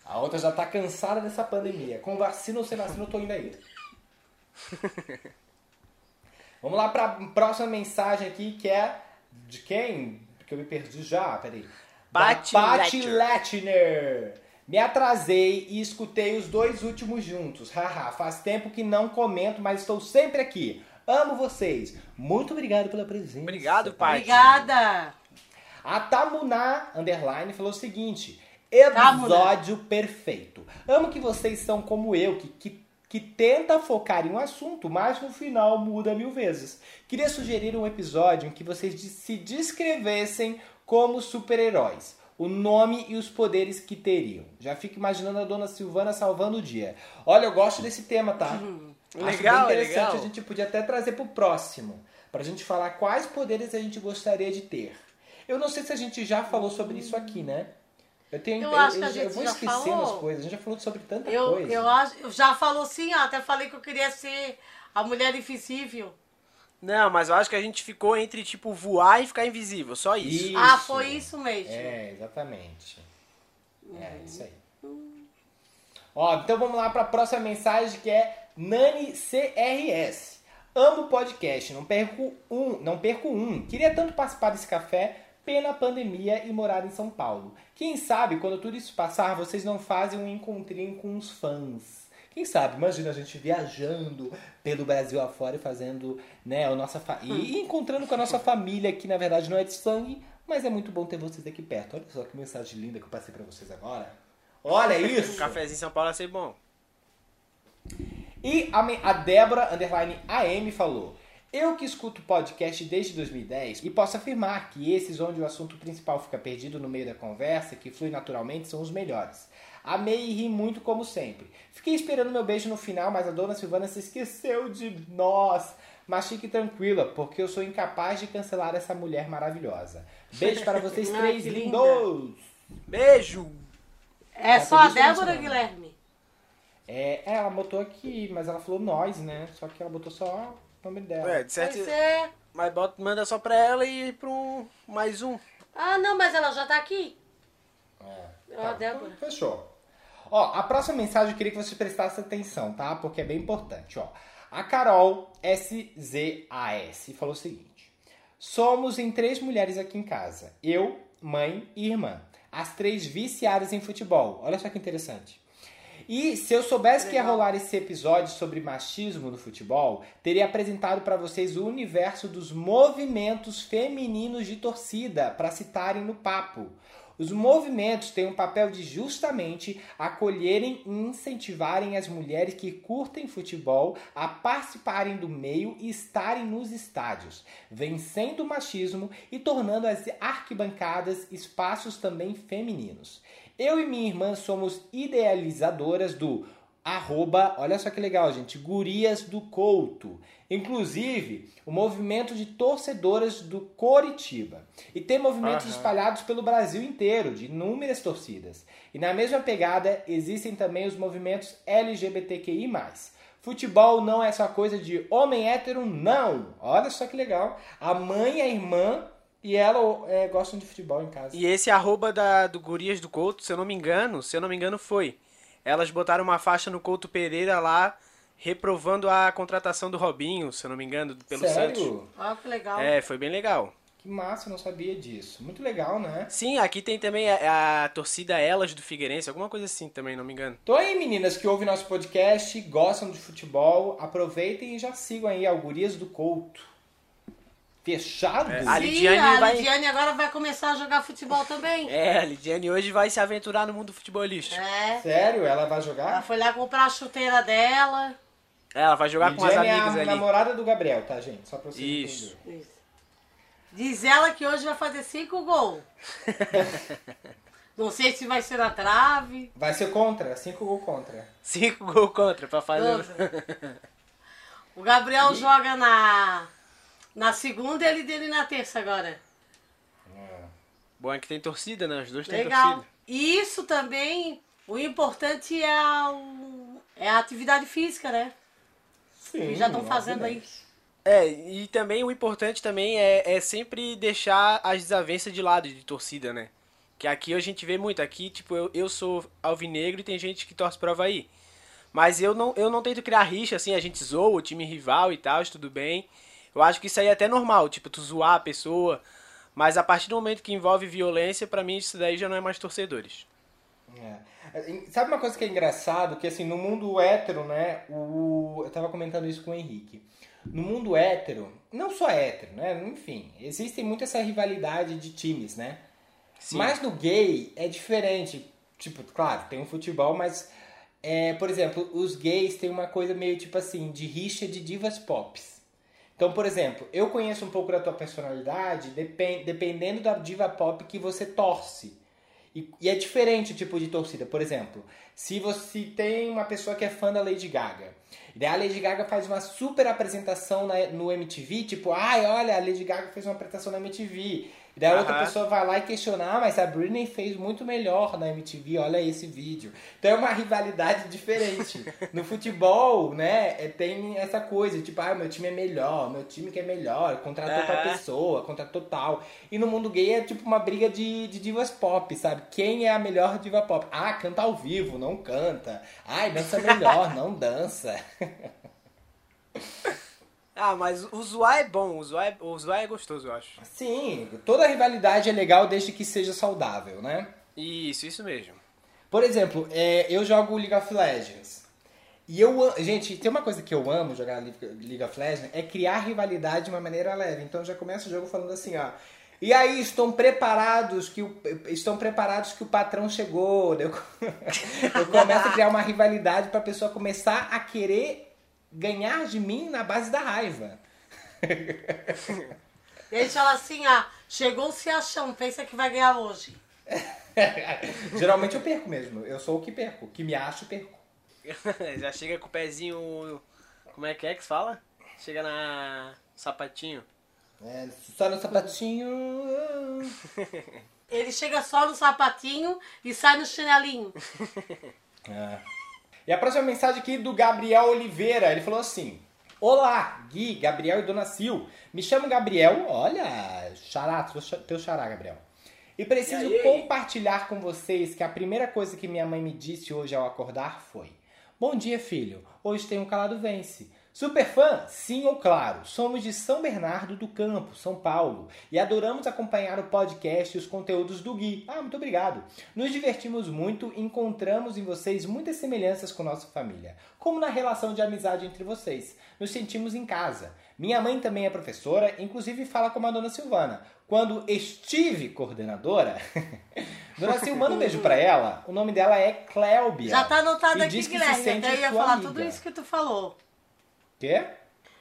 A outra já tá cansada dessa pandemia. Com vacina ou sem vacina, eu tô indo aí. Vamos lá pra próxima mensagem aqui, que é de quem? Que eu me perdi já, peraí. Letcher. Letchner. Me atrasei e escutei os dois últimos juntos. Haha, faz tempo que não comento, mas estou sempre aqui. Amo vocês. Muito obrigado pela presença. Obrigado, Paty. Obrigada. A Tamuná Underline falou o seguinte: Tamuná. episódio perfeito. Amo que vocês são como eu, que, que, que tenta focar em um assunto, mas no final muda mil vezes. Queria sugerir um episódio em que vocês se descrevessem como super-heróis. O nome e os poderes que teriam. Já fico imaginando a dona Silvana salvando o dia. Olha, eu gosto desse tema, tá? Acho Legal, bem é interessante. legal. A gente podia até trazer pro próximo. Pra gente falar quais poderes a gente gostaria de ter. Eu não sei se a gente já falou sobre isso aqui, né? Eu tenho Eu acho que a eu gente vou já esquecendo falou. as coisas. A gente já falou sobre tanta Eu, coisa. eu, acho, eu já falou sim, ó, até falei que eu queria ser a mulher invisível. Não, mas eu acho que a gente ficou entre, tipo, voar e ficar invisível. Só isso. Isso. Ah, foi isso mesmo. É, exatamente. É, isso aí. Ó, então vamos lá para a próxima mensagem que é Nani CRS. Amo o podcast, não perco um, não perco um. Queria tanto participar desse café, pena a pandemia e morar em São Paulo. Quem sabe quando tudo isso passar, vocês não fazem um encontrinho com os fãs. Quem sabe, imagina a gente viajando pelo Brasil afora e fazendo, né, a nossa fa- e encontrando com a nossa família, que na verdade não é de sangue, mas é muito bom ter vocês aqui perto. Olha só que mensagem linda que eu passei pra vocês agora. Olha isso! Um cafezinho em São Paulo ia ser bom. E a, a Débora, underline AM, falou: Eu que escuto podcast desde 2010 e posso afirmar que esses onde o assunto principal fica perdido no meio da conversa, que flui naturalmente, são os melhores. Amei e ri muito como sempre. Fiquei esperando meu beijo no final, mas a dona Silvana se esqueceu de nós. Mas fique tranquila, porque eu sou incapaz de cancelar essa mulher maravilhosa. Beijo para vocês três lindos! Beijo! É Tá só a isso Débora. Guilherme? É, é, ela botou aqui, mas ela falou nós, né? Só que ela botou só nome dela. É, de certo. Mas bota, manda só pra ela e pra um. Mais um. Ah, não, mas ela já tá aqui. É. Ó, a Débora. então Fechou. Ó, a próxima mensagem eu queria que você prestasse atenção, tá? Porque é bem importante, ó. A Carol SZAS falou o seguinte: Somos em três mulheres aqui em casa. Eu, mãe e irmã. As três viciadas em futebol. Olha só que interessante. E se eu soubesse que ia rolar esse episódio sobre machismo no futebol, teria apresentado para vocês o universo dos movimentos femininos de torcida para citarem no papo. Os movimentos têm um papel de justamente acolherem e incentivarem as mulheres que curtem futebol a participarem do meio e estarem nos estádios, vencendo o machismo e tornando as arquibancadas espaços também femininos. Eu e minha irmã somos idealizadoras do arroba, olha só que legal, gente, Gurias do Couto. Inclusive, o movimento de torcedoras do Coritiba. E tem movimentos Aham. espalhados pelo Brasil inteiro, de inúmeras torcidas. E na mesma pegada, existem também os movimentos LGBTQI+. Futebol não é só coisa de homem hétero, não! Olha só que legal. A mãe e a irmã, e ela é, gostam de futebol em casa. E esse arroba da, do Gurias do Couto, se eu não me engano, se eu não me engano, foi. Elas botaram uma faixa no Couto Pereira lá reprovando a contratação do Robinho, se eu não me engano, pelo Sério? Santos. Olha que legal. É, foi bem legal. Que massa, eu não sabia disso. Muito legal, né? Sim, aqui tem também a, a torcida Elas do Figueirense, alguma coisa assim também, não me engano. Então aí, meninas que ouvem nosso podcast, gostam de futebol, aproveitem e já sigam aí Algurias do Couto. Fechado? É, a Sim, Lidiane a vai- Lidiane agora vai começar a jogar futebol também. É, a Lidiane hoje vai se aventurar no mundo futebolístico. É. Sério? Ela vai Ela jogar? foi lá comprar a chuteira dela. É, Ela vai jogar com as Lidiane amigas é a ali. namorada do Gabriel, tá, gente? Só pra vocês Isso. entenderem. Isso. Diz ela que hoje vai fazer cinco gols. Não sei se vai ser na trave. Vai ser contra, cinco gols contra. Cinco gols contra pra fazer. O Gabriel joga na, na segunda e ele dele na terça agora. Bom é que tem torcida, né? Os dois têm Legal. torcida. E isso também, o importante é a, é a atividade física, né? Sim, Que já estão fazendo aí. É, e também o importante também é, é sempre deixar as desavenças de lado de torcida, né? Que aqui a gente vê muito. Aqui, tipo, eu, eu sou alvinegro e tem gente que torce pro Havaí. Mas eu não, eu não tento criar rixa, assim, a gente zoa o time rival e tal, tudo bem. Eu acho que isso aí é até normal, tipo, tu zoar a pessoa. Mas a partir do momento que envolve violência, pra mim isso daí já não é mais torcedores. É. Sabe uma coisa que é engraçado? Que assim, no mundo hétero, né? O... Eu tava comentando isso com o Henrique. No mundo hétero, não só hétero, né? Enfim, existem muito essa rivalidade de times, né? Sim. Mas no gay é diferente. Tipo, claro, tem um futebol, mas. é, por exemplo, os gays têm uma coisa meio tipo assim, de rixa de divas pops. Então, por exemplo, eu conheço um pouco da tua personalidade depen- dependendo da diva pop que você torce. E, e é diferente o tipo de torcida. Por exemplo, se você tem uma pessoa que é fã da Lady Gaga, e daí a Lady Gaga faz uma super apresentação na- no MTV, tipo, ai, olha, a Lady Gaga fez uma apresentação na MTV. E daí a outra Aham. pessoa vai lá e questiona, ah, mas a Britney fez muito melhor na MTV, olha esse vídeo. Então é uma rivalidade diferente. No futebol, né, é, tem essa coisa, tipo, ah, meu time é melhor, meu time que é melhor, contratou tal Aham. pessoa, contratou tal. E no mundo gay é tipo uma briga de, de divas pop, sabe? Quem é a melhor diva pop? Ah, canta ao vivo, não canta. Ai, dança melhor, não dança. Ah, mas o zoar é bom, o zoar é, o zoar é gostoso, eu acho. Sim, toda rivalidade é legal desde que seja saudável, né? Isso, isso mesmo. Por exemplo, é, eu jogo League of Legends. E eu, a- gente, tem uma coisa que eu amo jogar League of Legends é criar rivalidade de uma maneira leve. Então já começa o jogo falando assim, ó. E aí, estão preparados que o, estão preparados que o patrão chegou. Eu, eu começo a criar uma rivalidade pra pessoa começar a querer ganhar de mim na base da raiva. E ele fala assim, ah, chegou se achando, pensa que vai ganhar hoje. Geralmente eu perco mesmo. Eu sou o que perco. O que me acho, perco. Já chega com o pezinho. Como é que é que se fala? Chega na. sapatinho. É, só no sapatinho. Ele chega só no sapatinho e sai no chinelinho. É. E a próxima mensagem aqui do Gabriel Oliveira. Ele falou assim: Olá, Gui, Gabriel e Dona Sil. Me chamo Gabriel. Olha, xará, teu xa- teu xará, Gabriel. E preciso E compartilhar com vocês que a primeira coisa que minha mãe me disse hoje ao acordar foi: Bom dia, filho. Hoje tem um calado vence. Super fã? Sim ou claro. Somos de São Bernardo do Campo, São Paulo, e adoramos acompanhar o podcast e os conteúdos do Gui. Ah, muito obrigado. Nos divertimos muito e encontramos em vocês muitas semelhanças com nossa família, como na relação de amizade entre vocês. Nos sentimos em casa. Minha mãe também é professora, inclusive fala como a dona Silvana. Quando estive coordenadora, dona Sil, manda um beijo pra ela. O nome dela é Cléubia. Já tá anotado aqui, se Guilherme. sente Até ia falar amiga. tudo isso que tu falou. Quê?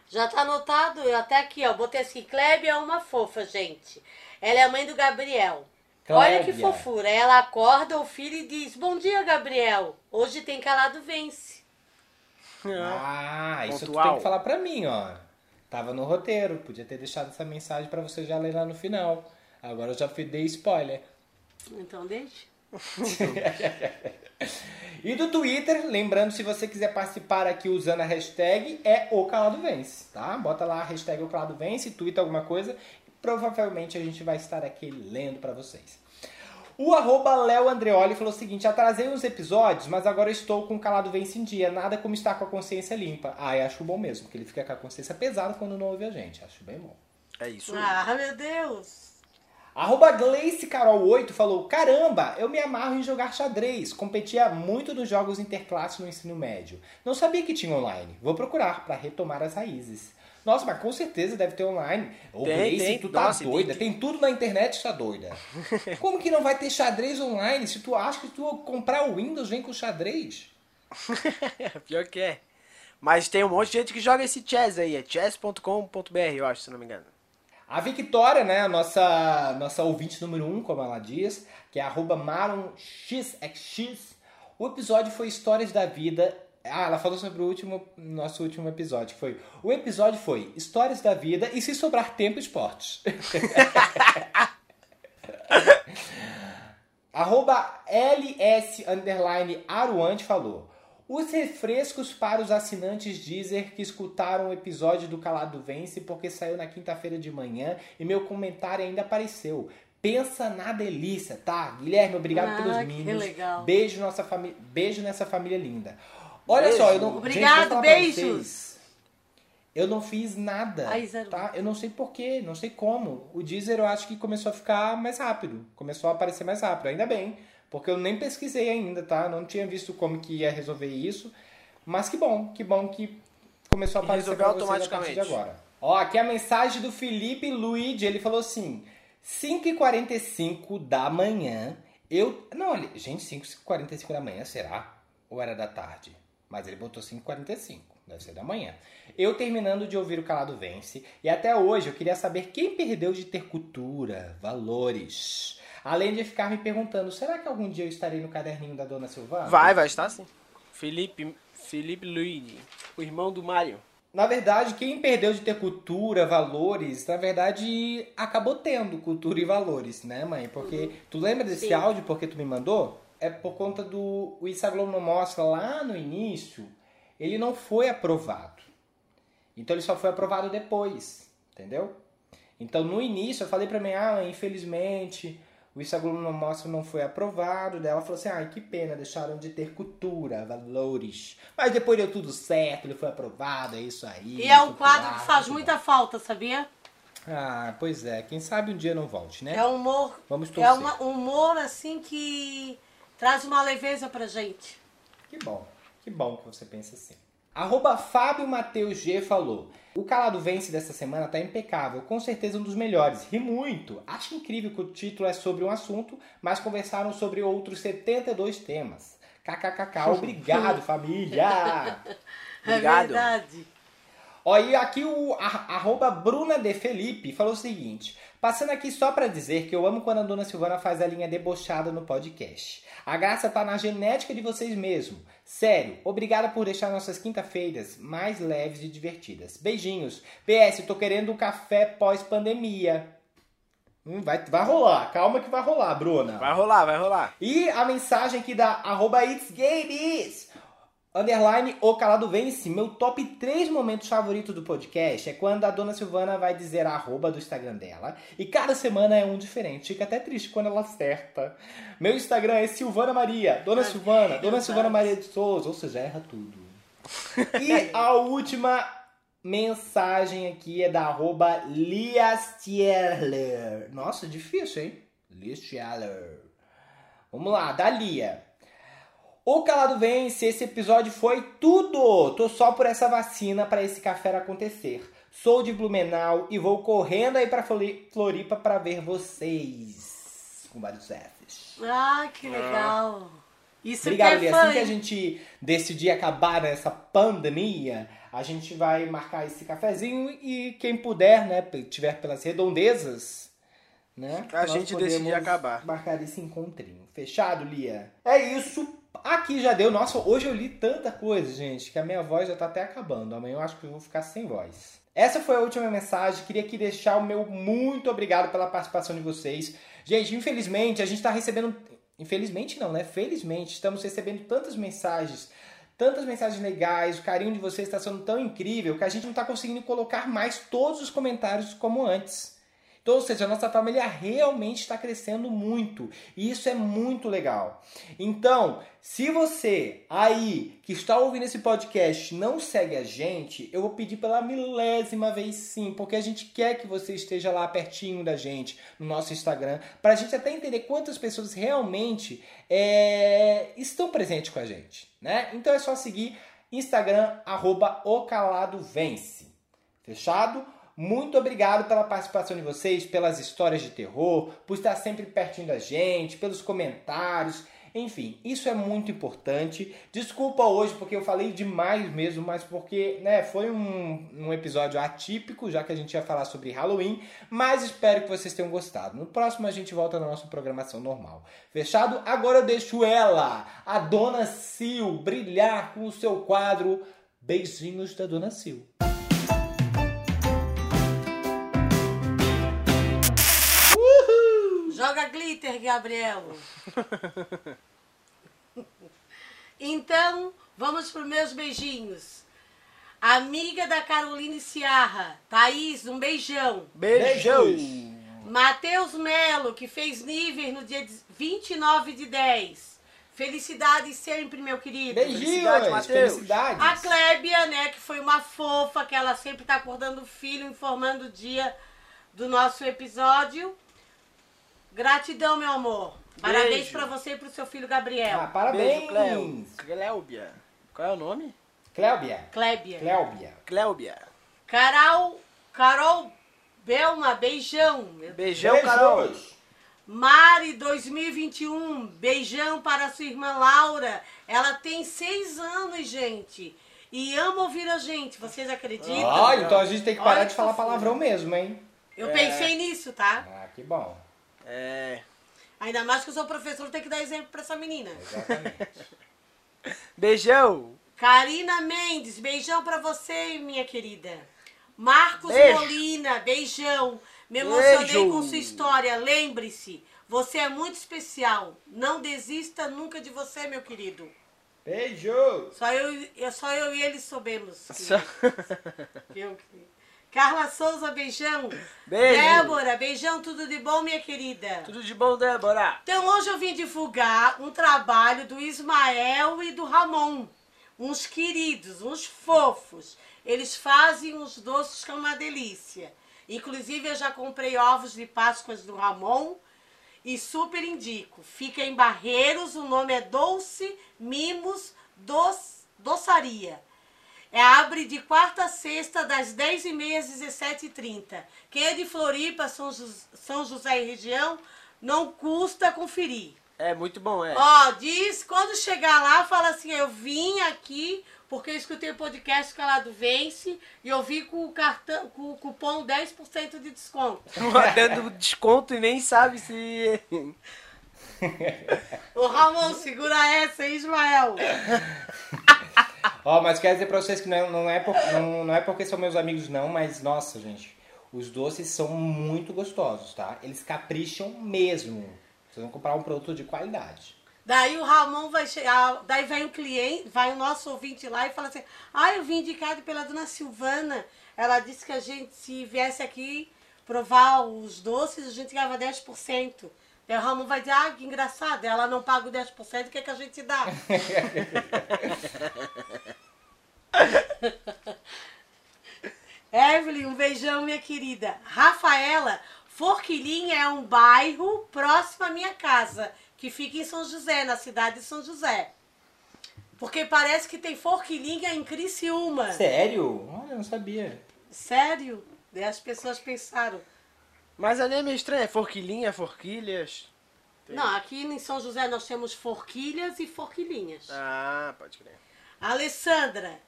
Já tá anotado, eu até aqui, ó. Botei assim, Klebe é uma fofa, gente. Ela é a mãe do Gabriel. Olha que Clébia. fofura. Ela acorda o filho e diz: Bom dia, Gabriel. Hoje tem calado vence. Ah, isso tu tem que falar pra mim, ó. Tava no roteiro, podia ter deixado essa mensagem pra você já ler lá no final. Agora eu já fui- dei spoiler. Então deixa. E do Twitter, lembrando, se você quiser participar aqui usando a hashtag, é o Calado Vence, tá? Bota lá a hashtag o Calado Vence, twitta alguma coisa, e provavelmente a gente vai estar aqui lendo pra vocês. O arroba Léo Andreoli falou o seguinte: atrasei uns episódios, mas agora estou com o calado vence em dia. Nada como estar com a consciência limpa. Ah, eu acho bom mesmo, porque ele fica com a consciência pesada quando não ouve a gente. Acho bem bom. É isso. aí. Ah, meu Deus. Arroba Gleice Carol 8 falou: Caramba, eu me amarro em jogar xadrez. Competia muito nos jogos interclasse no ensino médio. Não sabia que tinha online. Vou procurar para retomar as raízes. Nossa, mas com certeza deve ter online. Ô, Tem, Gleice, tem. tu tá Nossa, doida. tem Tem tudo na internet, sua doida. Como que não vai ter xadrez online se tu acha que tu comprar o Windows vem com xadrez? Pior que é. Mas tem um monte de gente que joga esse chess aí. É chess.com.br, eu acho, se não me engano. A Victoria, né, a nossa, nossa ouvinte número 1, um, como ela diz, que é arroba o episódio foi Histórias da Vida. Ah, ela falou sobre o último, nosso último episódio, que foi... O episódio foi Histórias da Vida e se sobrar tempo, esportes. arroba LS underline Aruante falou... Os refrescos para os assinantes Deezer que escutaram o episódio do Calado Vence porque saiu na quinta-feira de manhã e meu comentário ainda apareceu. Pensa na delícia, tá? Guilherme, obrigado Ah, pelos que mimos. legal. Beijo, nossa família, beijo nessa família linda. Olha Beijo. só, eu não. Obrigado, gente, beijos. Eu não fiz nada. Ai, tá? Eu não sei porquê, não sei como. O Deezer eu acho que começou a ficar mais rápido. Começou a aparecer mais rápido, ainda bem. Porque eu nem pesquisei ainda, tá? Não tinha visto como que ia resolver isso. Mas que bom, que bom que começou a aparecer resolveu pra vocês a partir de automaticamente. agora. Ó, aqui a mensagem do Felipe Luigi, ele falou assim: 5h45 da manhã, eu. Não, ele- gente, 5h45 da manhã, será? Ou era da tarde? Mas ele botou 5h45, deve ser da manhã. Eu terminando de ouvir o Calado Vence, e até hoje eu queria saber quem perdeu de ter cultura, valores. Além de ficar me perguntando, será que algum dia eu estarei no caderninho da Dona Silvana? Vai, vai estar sim. Felipe, Felipe Luigi, o irmão do Mário. Na verdade, quem perdeu de ter cultura, valores, na verdade, acabou tendo cultura e valores, né, mãe? Porque tu lembra desse Sim. áudio porque tu me mandou? É por conta do o Globo não mostra lá no início, ele não foi aprovado. Então ele só foi aprovado depois, entendeu? Então no início eu falei pra mim, ah, infelizmente, o Globo não mostra não foi aprovado. Daí ela falou assim, ai, que pena, deixaram de ter cultura, valores. Mas depois deu tudo certo, ele foi aprovado, é isso aí. E é um quadro que faz muita falta, sabia? Ah, pois é, quem sabe um dia não volte, né? É um humor. Vamos É torcer. uma- um humor assim que traz uma leveza pra gente. Que bom, que bom que você pensa assim. Arroba Fábio Mateus G falou. O Calado Vence dessa semana tá impecável, com certeza um dos melhores. Ri muito. Acho incrível que o título é sobre um assunto, mas conversaram sobre outros 72 temas. KKKK, obrigado família! Obrigado. É verdade. Ó, e aqui o a- arroba Bruna de Felipe falou o seguinte: passando aqui só pra dizer que eu amo quando a dona Silvana faz a linha debochada no podcast. A graça tá na genética de vocês mesmo. Sério, obrigada por deixar nossas quinta-feiras mais leves e divertidas. Beijinhos. PS, tô querendo um café pós-pandemia. Hum, vai, vai rolar, calma que vai rolar, Bruna. Vai rolar, vai rolar. E a mensagem aqui da arroba It's Games. Underline o calado vence. Meu top 3 momentos favoritos do podcast é quando a dona Silvana vai dizer a arroba do Instagram dela. E cada semana é um diferente. Fica até triste quando ela acerta. Meu Instagram é Silvana Maria. Dona Silvana. Dona Deus. Silvana Maria de Souza. Ou seja, erra tudo. E a última mensagem aqui é da arroba Liastieler. Nossa, difícil, hein? Liastieler. Vamos lá, da Lia. O Calado Vence, esse episódio foi tudo! Tô só por essa vacina para esse café acontecer. Sou de Blumenau e vou correndo aí pra Flori- Floripa para ver vocês. Com vários Fs. Ah, que legal. Isso Obrigado, que é Assim que a gente decidir acabar nessa pandemia, a gente vai marcar esse cafezinho e quem puder, né, tiver pelas redondezas, né? A gente decidir acabar. Marcar esse encontrinho. Fechado, Lia? É isso. Aqui já deu. Nossa, hoje eu li tanta coisa, gente, que a minha voz já tá até acabando. Amanhã eu acho que eu vou ficar sem voz. Essa foi a última mensagem. Queria aqui deixar o meu muito obrigado pela participação de vocês. Gente, infelizmente, a gente tá recebendo. Infelizmente não, né? Felizmente, estamos recebendo tantas mensagens. Tantas mensagens legais, o carinho de vocês está sendo tão incrível que a gente não está conseguindo colocar mais todos os comentários como antes. Então, ou seja, a nossa família realmente está crescendo muito. E isso é muito legal. Então, se você aí que está ouvindo esse podcast não segue a gente, eu vou pedir pela milésima vez sim, porque a gente quer que você esteja lá pertinho da gente no nosso Instagram, para a gente até entender quantas pessoas realmente é, estão presentes com a gente, né? Então é só seguir Instagram, arroba. Fechado? Muito obrigado pela participação de vocês, pelas histórias de terror, por estar sempre pertinho da gente, pelos comentários. Enfim, isso é muito importante. Desculpa hoje porque eu falei demais mesmo, mas porque né, foi um, um episódio atípico, já que a gente ia falar sobre Halloween. Mas espero que vocês tenham gostado. No próximo a gente volta na nossa programação normal. Fechado? Agora eu deixo ela, a Dona Sil, brilhar com o seu quadro Beijinhos da Dona Sil. Glitter, Gabriel. então, vamos para os meus beijinhos. Amiga da Caroline Ciarra, Thaís, um beijão. Beijão! Matheus Melo, que fez níveis no dia 29 de 10. Felicidades sempre, meu querido. Beijinhos, Felicidade, Matheus. A Clébia, né, que foi uma fofa, que ela sempre tá acordando o filho, informando o dia do nosso episódio. Gratidão, meu amor. Parabéns Beijo. pra você e pro seu filho Gabriel. Ah, parabéns. Beijo, Cleo. Clébia. Qual é o nome? Clébia. Clébia. Clébia. Clébia. Carol, Carol Belma, beijão. Beijão, Carol. Mari 2021, beijão para sua irmã Laura. Ela tem seis anos, gente. E ama ouvir a gente. Vocês acreditam? Ah, então a gente tem que parar Olha de falar palavrão mesmo, hein? Eu pensei nisso, tá? Ah, que bom. É. Ainda mais que eu sou professor, tem que dar exemplo pra essa menina. Exatamente. Beijão. Karina Mendes, beijão pra você, minha querida. Marcos Beijo. Molina, beijão. Me emocionei Beijo. com sua história. Lembre-se, você é muito especial. Não desista nunca de você, meu querido. Beijos. Só eu, só eu e ele soubemos. que- Só- que eu- que- Carla Souza, beijão. Beijo. Débora, beijão, tudo de bom, minha querida. Tudo de bom, Débora? Então hoje eu vim divulgar um trabalho do Ismael e do Ramon. Uns queridos, uns fofos. Eles fazem uns doces que é uma delícia. Inclusive eu já comprei ovos de Páscoas do Ramon e super indico. Fica em Barreiros, o nome é Doce Mimos Doc- Doçaria. É, abre de quarta a sexta, das 10h30 às 17h30. Quem é de Floripa, São, Jos- São José e região, não custa conferir. É muito bom, é. Ó, diz, quando chegar lá, fala assim, eu vim aqui porque eu escutei o podcast que é lá do Vence e eu vi com o cartão, com o cupom 10% de desconto. Dando desconto e nem sabe se. Ô Ramon, segura essa, hein, Ismael? Ó, mas quero dizer pra vocês que não, não, é por- não, não é porque são meus amigos, não, mas nossa, gente. Os doces são muito gostosos, tá? Eles capricham mesmo. Vocês vão comprar um produto de qualidade. Daí o Ramon vai chegar, daí vai um cliente, vai o nosso ouvinte lá e fala assim, ah, eu vim indicado pela dona Silvana. Ela disse que a gente, se viesse aqui provar os doces, a gente ganhava 10%. Daí o Ramon vai dizer, ah, que engraçado, ela não paga o 10%, o que, é que a gente dá? Evelyn, um beijão, minha querida. Rafaela, Forquilinha é um bairro próximo à minha casa, que fica em São José, na cidade de São José. Porque parece que tem Forquilinha em Criciúma. Sério? Olha, eu não sabia. Sério? Daí as pessoas pensaram. Mas ali é meio estranho, é forquilinha, forquilhas. Não, aqui em São José nós temos forquilhas e forquilinhas. Ah, pode crer. Alessandra,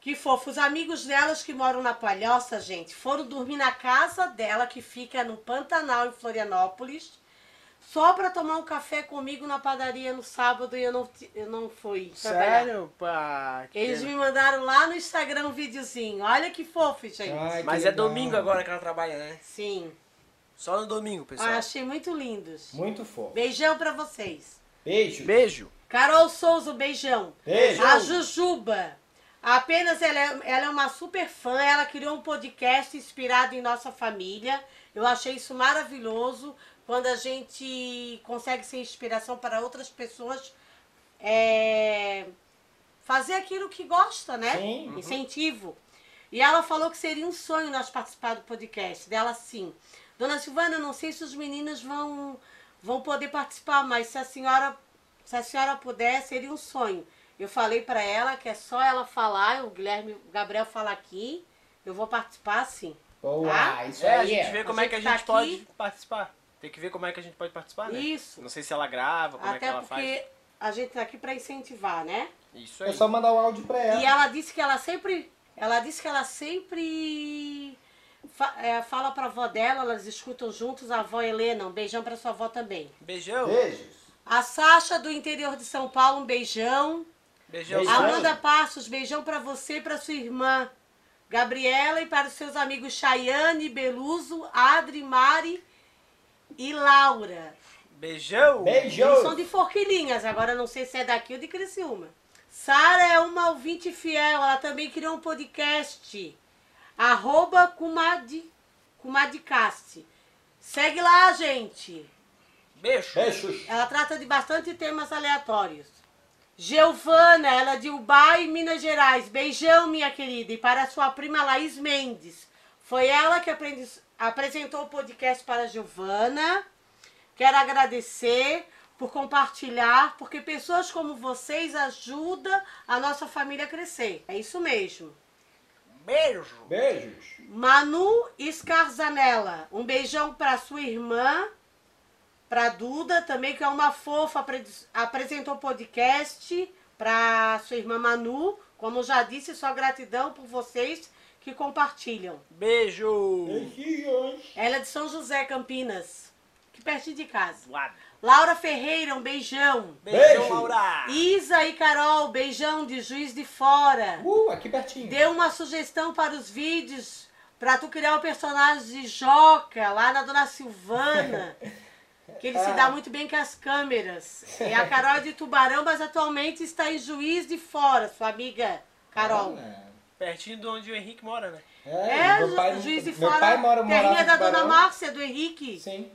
que fofo. Os amigos delas que moram na Palhoça, gente, foram dormir na casa dela, que fica no Pantanal, em Florianópolis, só pra tomar um café comigo na padaria no sábado e eu não, eu não fui trabalhar. Sério? Pá, que Eles me mandaram lá no Instagram um videozinho. Olha que fofo, gente. Ai, que Mas é legal. domingo agora que ela trabalha, né? Sim. Só no domingo, pessoal. Ah, achei muito lindos. Muito fofo. Beijão pra vocês. Beijo. Beijo. Carol Souza, beijão. Beijo. A Jujuba. Apenas ela é, ela é uma super fã, ela criou um podcast inspirado em nossa família. Eu achei isso maravilhoso quando a gente consegue ser inspiração para outras pessoas é, fazer aquilo que gosta, né? Sim. Uhum. Incentivo. E ela falou que seria um sonho nós participar do podcast dela sim. Dona Silvana, não sei se os meninos vão vão poder participar, mas se a senhora se a senhora puder, seria um sonho. Eu falei para ela que é só ela falar, o Guilherme, o Gabriel falar aqui, eu vou participar sim. Boa, Tá? isso É, a gente é. vê como A é que a gente tá gente pode aqui. participar. Tem que ver como é que a gente pode participar, né? Isso. Não sei se ela grava, como é que Até ela porque a gente tá aqui para incentivar, né? faz. Isso É aí. só mandar o áudio pra ela. E ela disse que ela sempre, ela disse que ela sempre fa- é, fala pra avó dela, elas escutam juntos, a avó Helena, um beijão pra sua avó também. Beijão. Beijos. A Sasha do interior de São Paulo, um beijão. Beijão. Beijão. Amanda Passos, beijão pra você e pra sua irmã. Gabriela e para os seus amigos Chayane, Beluso, Adri, Mari e Laura. Beijão. Eles são de Forquilinhas, agora não sei se é daqui ou de Criciúma. Sara é uma ouvinte fiel, ela também criou um podcast. Arroba Kumad, Kumadcast. Segue lá, gente. Beijo. Beijos. Ela trata de bastante temas aleatórios. Giovana, ela é de Ubai, Minas Gerais. Beijão, minha querida. E para sua prima Laís Mendes. Foi ela que aprendi- apresentou o podcast para a Giovana. Quero agradecer por compartilhar, porque pessoas como vocês ajudam a nossa família a crescer. É isso mesmo. Beijo. Beijos. Manu Scarzanella, um beijão para sua irmã, para Duda também, que é uma fofa, apre- apresentou o podcast para sua irmã Manu. Como já disse, só gratidão por vocês que compartilham. Beijo. Ela é de São José, Campinas, que pertinho de casa. Zoada. Laura Ferreira, um beijão. Beijão, Beijo. Laura. Isa e Carol, beijão de Juiz de Fora. Uh, aqui pertinho. Deu uma sugestão para os vídeos pra tu criar o personagem de Joca lá na Dona Silvana. Que ele se dá muito bem com as câmeras. E a Carol é de Tubarão, mas atualmente está em Juiz de Fora, sua amiga Carol. Ah, Pertinho de onde o Henrique mora, né? É, É, meu pai, Ju- Juiz de meu Fora, pai mora, terrinha da Dona. Márcia, do Henrique. Sim.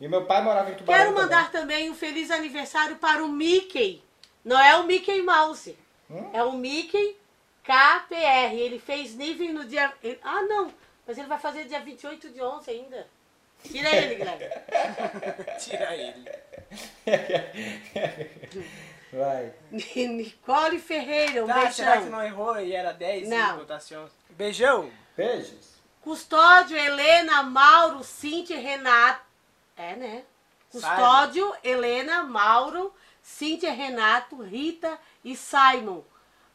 E meu pai morava em Tubarão Quero mandar também um feliz aniversário para o Mickey. Não é o Mickey Mouse. Hum? É o Mickey KPR. Ele fez nível no dia. ele- Ah, não. Mas ele vai fazer dia 28 de 11 ainda. Tira ele, Guilherme. Tira ele. Vai. Nicole Ferreira, um Tá, será que beijão. não errou e era 10 Não. em votação? Beijão. Beijos. Custódio, Helena, Mauro, Cintia e Renato. É, né? Custódio, Helena, Mauro, Cíntia, Renato, Rita e Simon.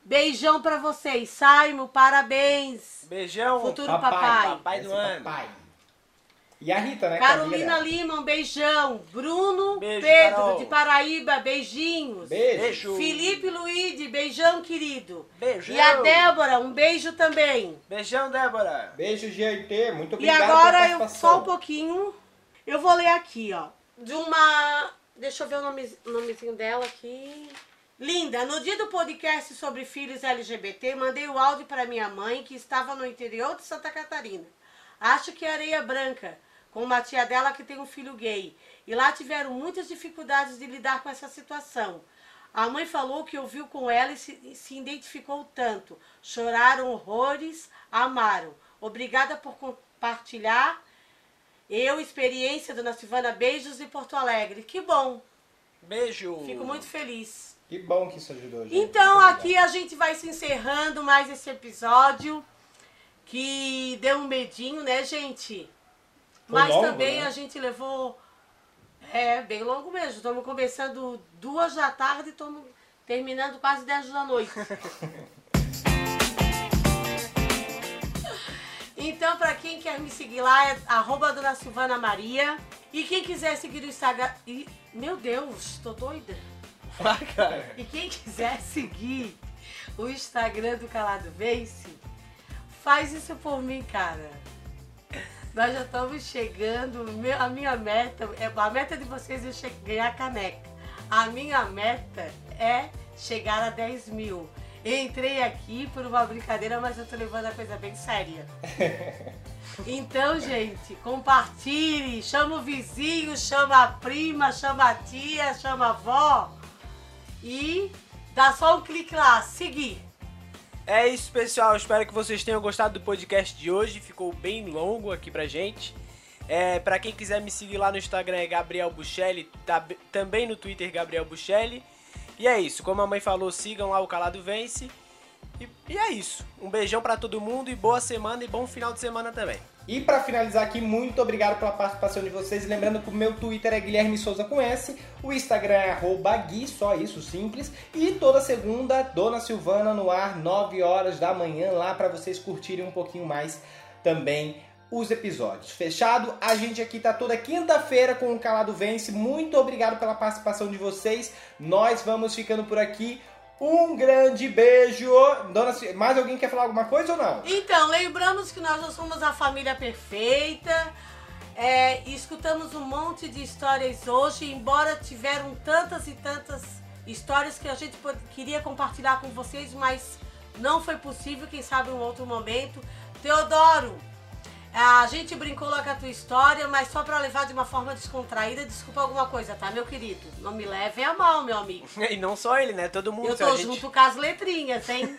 Beijão pra vocês. Simon, parabéns. Beijão. Futuro papai. Papai do Esse ano. Papai. E a Rita, né? Carolina. Lima, um beijão. Bruno Beijo, Pedro, Carol. de Paraíba, beijinhos. Beijo. Beijo. Felipe Luiz, beijão, querido. Beijão. E a Débora, um beijo também. Beijão, Débora. Beijo, GIT. Muito E obrigado agora pela eu só um pouquinho. Eu vou ler aqui, ó. De uma. Deixa eu ver o nome, o nomezinho dela aqui. Linda, no dia do podcast sobre filhos LGBT, mandei o áudio para minha mãe, que estava no interior de Santa Catarina. Acho que é Areia Branca, com uma tia dela que tem um filho gay. E lá tiveram muitas dificuldades de lidar com essa situação. A mãe falou que ouviu com ela e se, se identificou tanto. Choraram horrores, amaram. Obrigada por compartilhar. Eu, experiência, Dona Silvana, beijos de Porto Alegre. Que bom, Beijo. fico muito feliz. Que bom que isso ajudou, gente. Então, aqui a gente vai se encerrando mais esse episódio. Que deu um medinho, né, gente? Foi Mas longo, também né? a gente levou. É, bem longo mesmo. Estamos começando duas da tarde e estamos terminando quase 10 da noite. Então, para quem quer me seguir lá, é arroba Dona Silvana Maria. E quem quiser seguir o Instagram. E, meu Deus, tô doida. Cara. E quem quiser seguir o Instagram do Calado Vence, faz isso por mim, cara. Nós já estamos chegando. meu- A minha meta, é- a meta de vocês é ganhar caneca. A minha meta é chegar a 10 mil. Entrei aqui por uma brincadeira, mas eu tô levando a coisa bem séria. Então, gente, compartilhe, chama o vizinho, chama a prima, chama a tia, chama a avó e dá só um clique lá, seguir. É isso, pessoal. Espero que vocês tenham gostado do podcast de hoje. Ficou bem longo aqui pra gente. É, para quem quiser me seguir lá no Instagram é Gabriel Buchelli, tá, também no Twitter Gabriel Buchelli. E é isso, como a mãe falou, sigam lá o Calado Vence. E, e é isso. Um beijão para todo mundo e boa semana e bom final de semana também. E para finalizar aqui, muito obrigado pela participação de vocês. Lembrando que o meu Twitter é Guilherme Souza com S, o Instagram é Gui, só isso, simples. E toda segunda, Dona Silvana no ar, 9 horas da manhã, lá para vocês curtirem um pouquinho mais também os episódios. Fechado? A gente aqui tá toda quinta-feira com o Calado Vence. Muito obrigado pela participação de vocês. Nós vamos ficando por aqui. Um grande beijo. Dona, mais alguém quer falar alguma coisa ou não? Então, lembramos que nós somos a família perfeita. É, escutamos um monte de histórias hoje, embora tiveram tantas e tantas histórias que a gente queria compartilhar com vocês, mas não foi possível, quem sabe um outro momento. Teodoro, a gente brincou lá com a tua história, mas só pra levar de uma forma descontraída, desculpa alguma coisa, tá, meu querido? Não me levem a mal, meu amigo. E não só ele, né? Todo mundo. Eu tô gente... junto com as letrinhas, hein?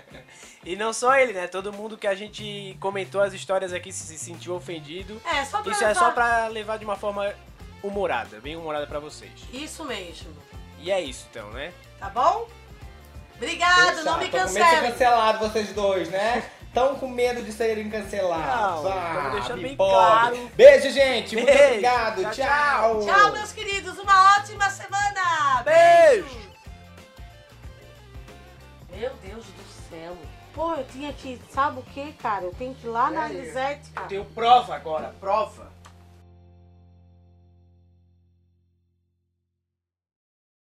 e não só ele, né? Todo mundo que a gente comentou as histórias aqui se sentiu ofendido. É, só pra Isso levar... é só pra levar de uma forma humorada, bem humorada pra vocês. Isso mesmo. E é isso então, né? Tá bom? Obrigado, não me ser cancelado vocês dois, né? Estão com medo de serem cancelados. Não, ah, deixando bem pobre. claro. Beijo, gente. Beijo. Muito obrigado. Tchau, tchau. Tchau, meus queridos. Uma ótima semana. Beijo. Meu Deus do céu. Pô, eu tinha que. Sabe o que, cara? Eu tenho que ir lá na É, Elisete, cara. Tenho prova agora, prova.